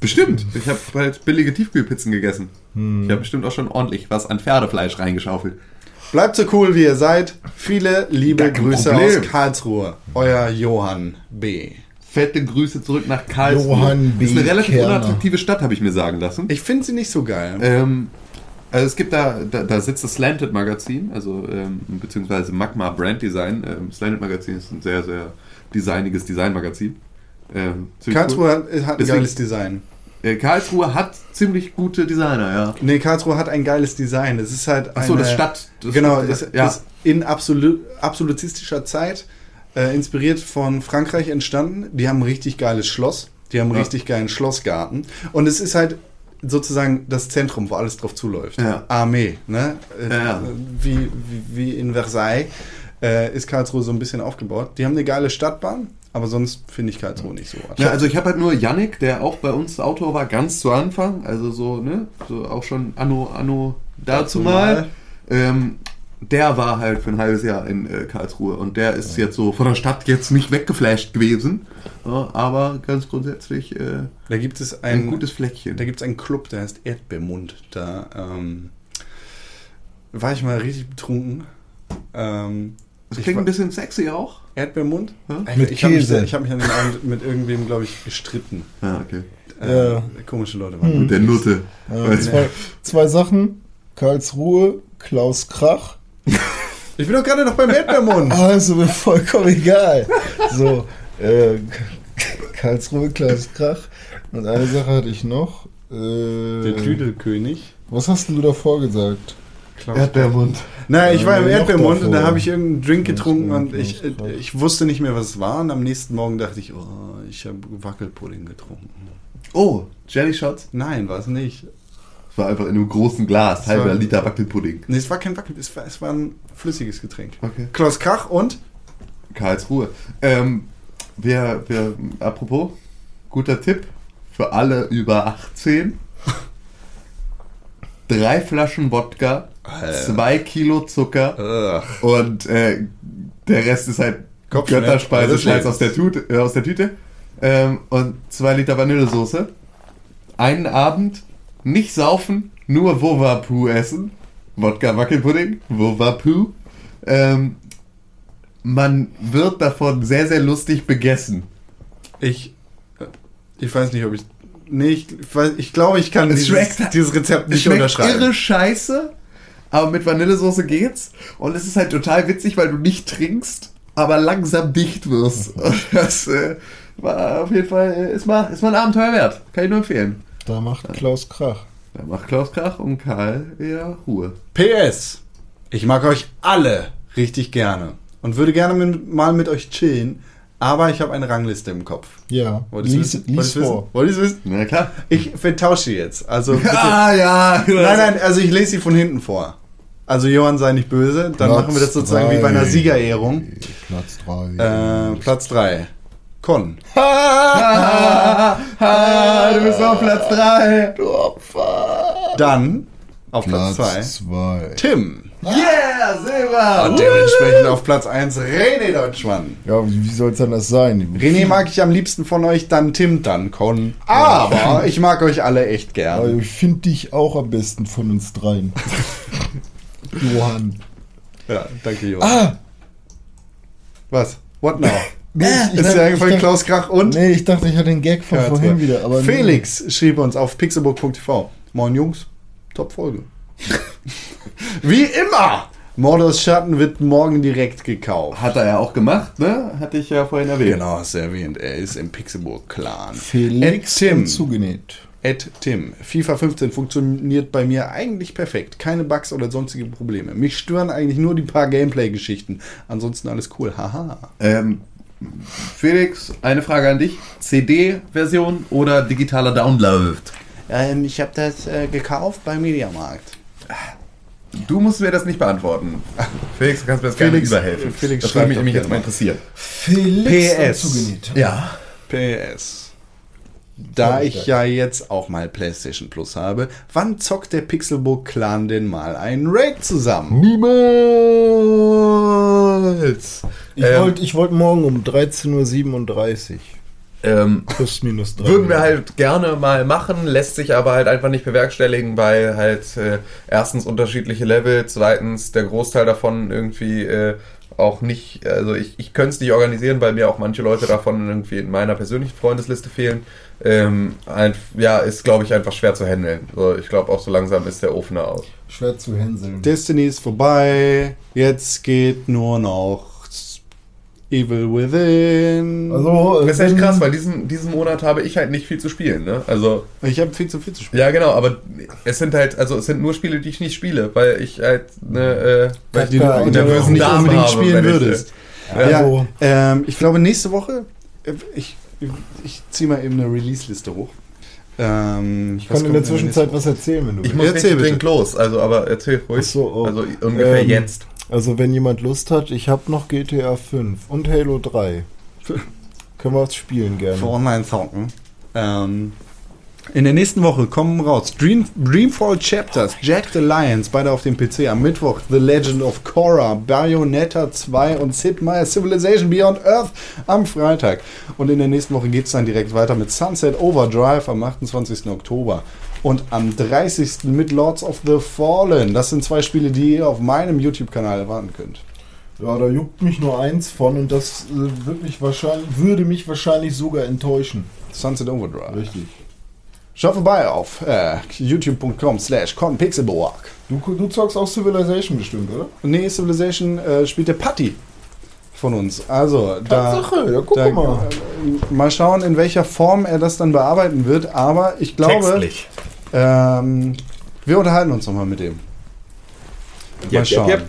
Bestimmt. Ich habe halt billige Tiefkühlpizzen gegessen. Hm. Ich habe bestimmt auch schon ordentlich was an Pferdefleisch reingeschaufelt. Bleibt so cool, wie ihr seid. Viele liebe Grüße Problem. aus Karlsruhe. Euer Johann B. Fette Grüße zurück nach Karlsruhe. Johann B. Ist eine relativ Kerner. unattraktive Stadt, habe ich mir sagen lassen. Ich finde sie nicht so geil. Ähm, also es gibt da, da, da sitzt das Slanted Magazin, also ähm, beziehungsweise Magma Brand Design. Ähm, Slanted Magazin ist ein sehr, sehr designiges Designmagazin. Ähm, Karlsruhe hat, hat ein Deswegen- geiles Design. Äh, Karlsruhe hat ziemlich gute Designer, ja. Nee, Karlsruhe hat ein geiles Design. Es ist halt Achso, das Stadt. Das genau, das, ja. ist in absolu absolutistischer Zeit äh, inspiriert von Frankreich entstanden. Die haben ein richtig geiles Schloss. Die haben einen Ja. richtig geilen Schlossgarten. Und es ist halt sozusagen das Zentrum, wo alles drauf zuläuft. Ja. Armee, ne? Äh, ja. Wie, wie, wie in Versailles äh, ist Karlsruhe so ein bisschen aufgebaut. Die haben eine geile Stadtbahn, aber sonst finde ich Karlsruhe nicht so. Ja, also ich habe halt nur Yannick, der auch bei uns Autor war, ganz zu Anfang, also so, ne, so auch schon anno, anno dazu mal. Ähm, der war halt für ein halbes Jahr in äh, Karlsruhe und der ist jetzt so von der Stadt jetzt nicht weggeflasht gewesen, ja, aber ganz grundsätzlich äh, Da gibt es ein, ein, gutes Fleckchen. Da gibt es einen Club, der heißt Erdbeermund. Da ähm, war ich mal richtig betrunken. Ähm, Das ich klingt ein bisschen sexy auch. Erdbeermund? Ja? Ich- Mit ich habe mich, Käse. ich hab mich an dem Abend mit irgendwem, glaube ich, gestritten. Ja, okay. Äh, Ja. Komische Leute waren. Mit der Nutte. Äh, zwei, zwei Sachen. Karlsruhe, Klaus Krach. Ich bin doch gerade noch beim Erdbeermund. Also mir vollkommen egal. So, äh, Karlsruhe, Klaus Krach. Und eine Sache hatte ich noch. Äh, Der Tüdelkönig. Was hast denn du davor gesagt? Erdbeermund. Nein, ich war im Erdbeermund und da habe ich irgendeinen Drink getrunken und ich, ich wusste nicht mehr, was es war. Und am nächsten Morgen dachte ich, oh, ich habe Wackelpudding getrunken. Oh, Jelly Shots. Nein, war es nicht. Es war einfach in einem großen Glas, halber Liter Wackelpudding. Nee, es war kein Wackel, es war, es war ein flüssiges Getränk. Okay. Klaus Krach und? Karlsruhe. Ähm, wir, wir, apropos, guter Tipp für alle über 18. Drei Flaschen Wodka, zwei Kilo Zucker Ugh. und äh, der Rest ist halt Götterspeise, Scheiß aus der, Tüte, äh, aus der Tüte. Ähm, und zwei Liter Vanillesoße. Einen Abend nicht saufen, nur Wovapu essen. Wodka Wackelpudding, Wovapu. Ähm, man wird davon sehr, sehr lustig begessen. Ich, äh, ich weiß nicht, ob ich. Nee, ich, ich glaube, ich kann Es dieses, schmeckt- dieses Rezept Es nicht schmeckt unterschreiben. irre scheiße, aber mit Vanillesoße geht's. Und es ist halt total witzig, weil du nicht trinkst, aber langsam dicht wirst. Und das äh, war auf jeden Fall, äh, ist, mal, ist mal ein Abenteuer wert. Kann ich nur empfehlen. Da macht Klaus Krach. Da macht Klaus Krach und Karl eher Ruhe. PS. Ich mag euch alle richtig gerne und würde gerne mit, mal mit euch chillen, aber ich habe eine Rangliste im Kopf. Ja, Wollt ihr's lies, wissen? lies Wollt ihr's vor. wissen? Wollt ihr's wissen? Na klar. Ich vertausche sie jetzt. Also bitte. Ah, ja. Nein, nein, also ich lese sie von hinten vor. Also Johann sei nicht böse, dann Platz machen wir das sozusagen wie bei einer drei. Siegerehrung. Platz 3. Äh, Platz 3. Con. Ah, du bist auf Platz 3. Dann auf Platz 2. Platz 2. Tim. Yeah, Silber. Und dementsprechend auf Platz 1 René Deutschmann. Ja, wie, wie soll es denn das sein? René mag ich am liebsten von euch, dann Tim, dann Con. Aber ich mag euch alle echt gern. ich finde dich auch am besten von uns dreien. Johann. Ja, danke Johann. Ah! Was? What now? Nee, ich, Ist dachte- dir eingefallen, ich dachte- Klaus Krach und? Nee, ich dachte, ich hatte den Gag von Ja, vorhin wieder. Aber Felix schrieb uns auf pixelbook.tv. Moin Jungs, top Folge. Wie immer! Mordors Schatten wird morgen direkt gekauft. Hat er ja auch gemacht, ne? Hatte ich ja vorhin erwähnt. Genau, hast du erwähnt. Er ist im Pixelburg-Clan. Felix Ed Tim. zugenäht. Ed Tim. FIFA 15 funktioniert bei mir eigentlich perfekt. Keine Bugs oder sonstige Probleme. Mich stören eigentlich nur die paar Gameplay-Geschichten. Ansonsten alles cool. Haha. Ähm, Felix, eine Frage an dich. CD-Version oder digitaler Download? Ähm, ich habe das äh, gekauft beim Mediamarkt. Du musst mir das nicht beantworten. Felix, du kannst mir das gerne Felix- überhelfen. Felix das würde mich nämlich jetzt mal gerne. interessieren. Felix PS. Ja. PS. Da ich ja jetzt auch mal PlayStation Plus habe, wann zockt der Pixelbook Clan denn mal einen Raid zusammen? Niemals. Ich Ähm, wollte ich wollt morgen um 13.37 Uhr. Ähm, Plus minus 3. Würden wir halt gerne mal machen, lässt sich aber halt einfach nicht bewerkstelligen, weil halt äh, erstens unterschiedliche Level, zweitens der Großteil davon irgendwie äh, auch nicht, also ich, ich könnte es nicht organisieren, weil mir auch manche Leute davon irgendwie in meiner persönlichen Freundesliste fehlen. Ähm, ein, ja, ist glaube ich einfach schwer zu handeln. So, ich glaube auch so langsam ist der Ofen aus. Schwer zu hänseln. Destiny ist vorbei. Jetzt geht nur noch Evil Within. Also, Das ist echt krass, weil diesen, diesen Monat habe ich halt nicht viel zu spielen, ne? Also, ich habe viel zu viel zu spielen. ja genau, aber es sind halt, also es sind nur Spiele, die ich nicht spiele, weil ich halt ne, äh, weil ich Die du in der nicht Darm unbedingt habe, spielen wenn ich, würdest. Ja, Ja, also- ähm, ich glaube nächste Woche, äh, ich, ich ziehe mal eben eine Release-Liste hoch. Ähm, Ich kann in der Zwischenzeit was erzählen, wenn du Ich willst. muss Erzähl nicht bitte. los, also aber erzähl ruhig. Ach so, oh. Also ungefähr Ähm, jetzt. Also, wenn jemand Lust hat, ich habe noch GTA 5 und Halo 3. Können wir was spielen gerne. für Online-Zocken. Ähm, in der nächsten Woche kommen raus Dream, Dreamfall Chapters, Jack the Lions, beide auf dem PC. Am Mittwoch The Legend of Korra, Bayonetta 2 und Sid Meier's Civilization Beyond Earth am Freitag. Und in der nächsten Woche geht es dann direkt weiter mit Sunset Overdrive am 28. Oktober. Und am 30. mit Lords of the Fallen. Das sind zwei Spiele, die ihr auf meinem YouTube-Kanal erwarten könnt. Ja, da juckt mich nur eins von und das äh, wirklich wahrscheinlich, würde mich wahrscheinlich sogar enttäuschen. Sunset Overdrive. Richtig. Schaut vorbei auf äh, youtube.com slash conpixelboak. Du, du zockst auch Civilization bestimmt, oder? Nee, Civilization äh, spielt der Patti von uns. Also, da, Tatsache, ja, guck da mal. äh, mal schauen, in welcher Form er das dann bearbeiten wird. Aber ich glaube, ähm, wir unterhalten uns nochmal mit dem. Mal jep, schauen. jep.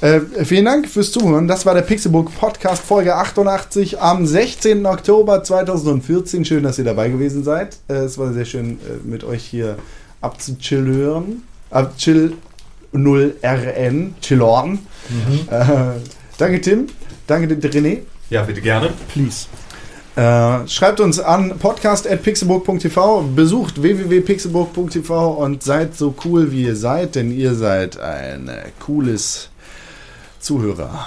Äh, vielen Dank fürs Zuhören. Das war der Pixelbook Podcast Folge 88 am 16. Oktober 2014. Schön, dass ihr dabei gewesen seid. Äh, es war sehr schön, äh, mit euch hier abzuchillören. Abchill 0 RN. Chillorn. Äh, danke, Tim. Danke, René. Ja, bitte gerne. Please. Äh, schreibt uns an podcast.pixelburg.tv, besucht www.pixelburg.tv und seid so cool, wie ihr seid, denn ihr seid ein cooles Zuhörer.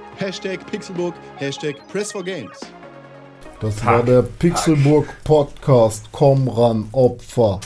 Hashtag Pixelburg, Hashtag Press4Games. Das war der Pixelburg Podcast. Komm ran, Opfer.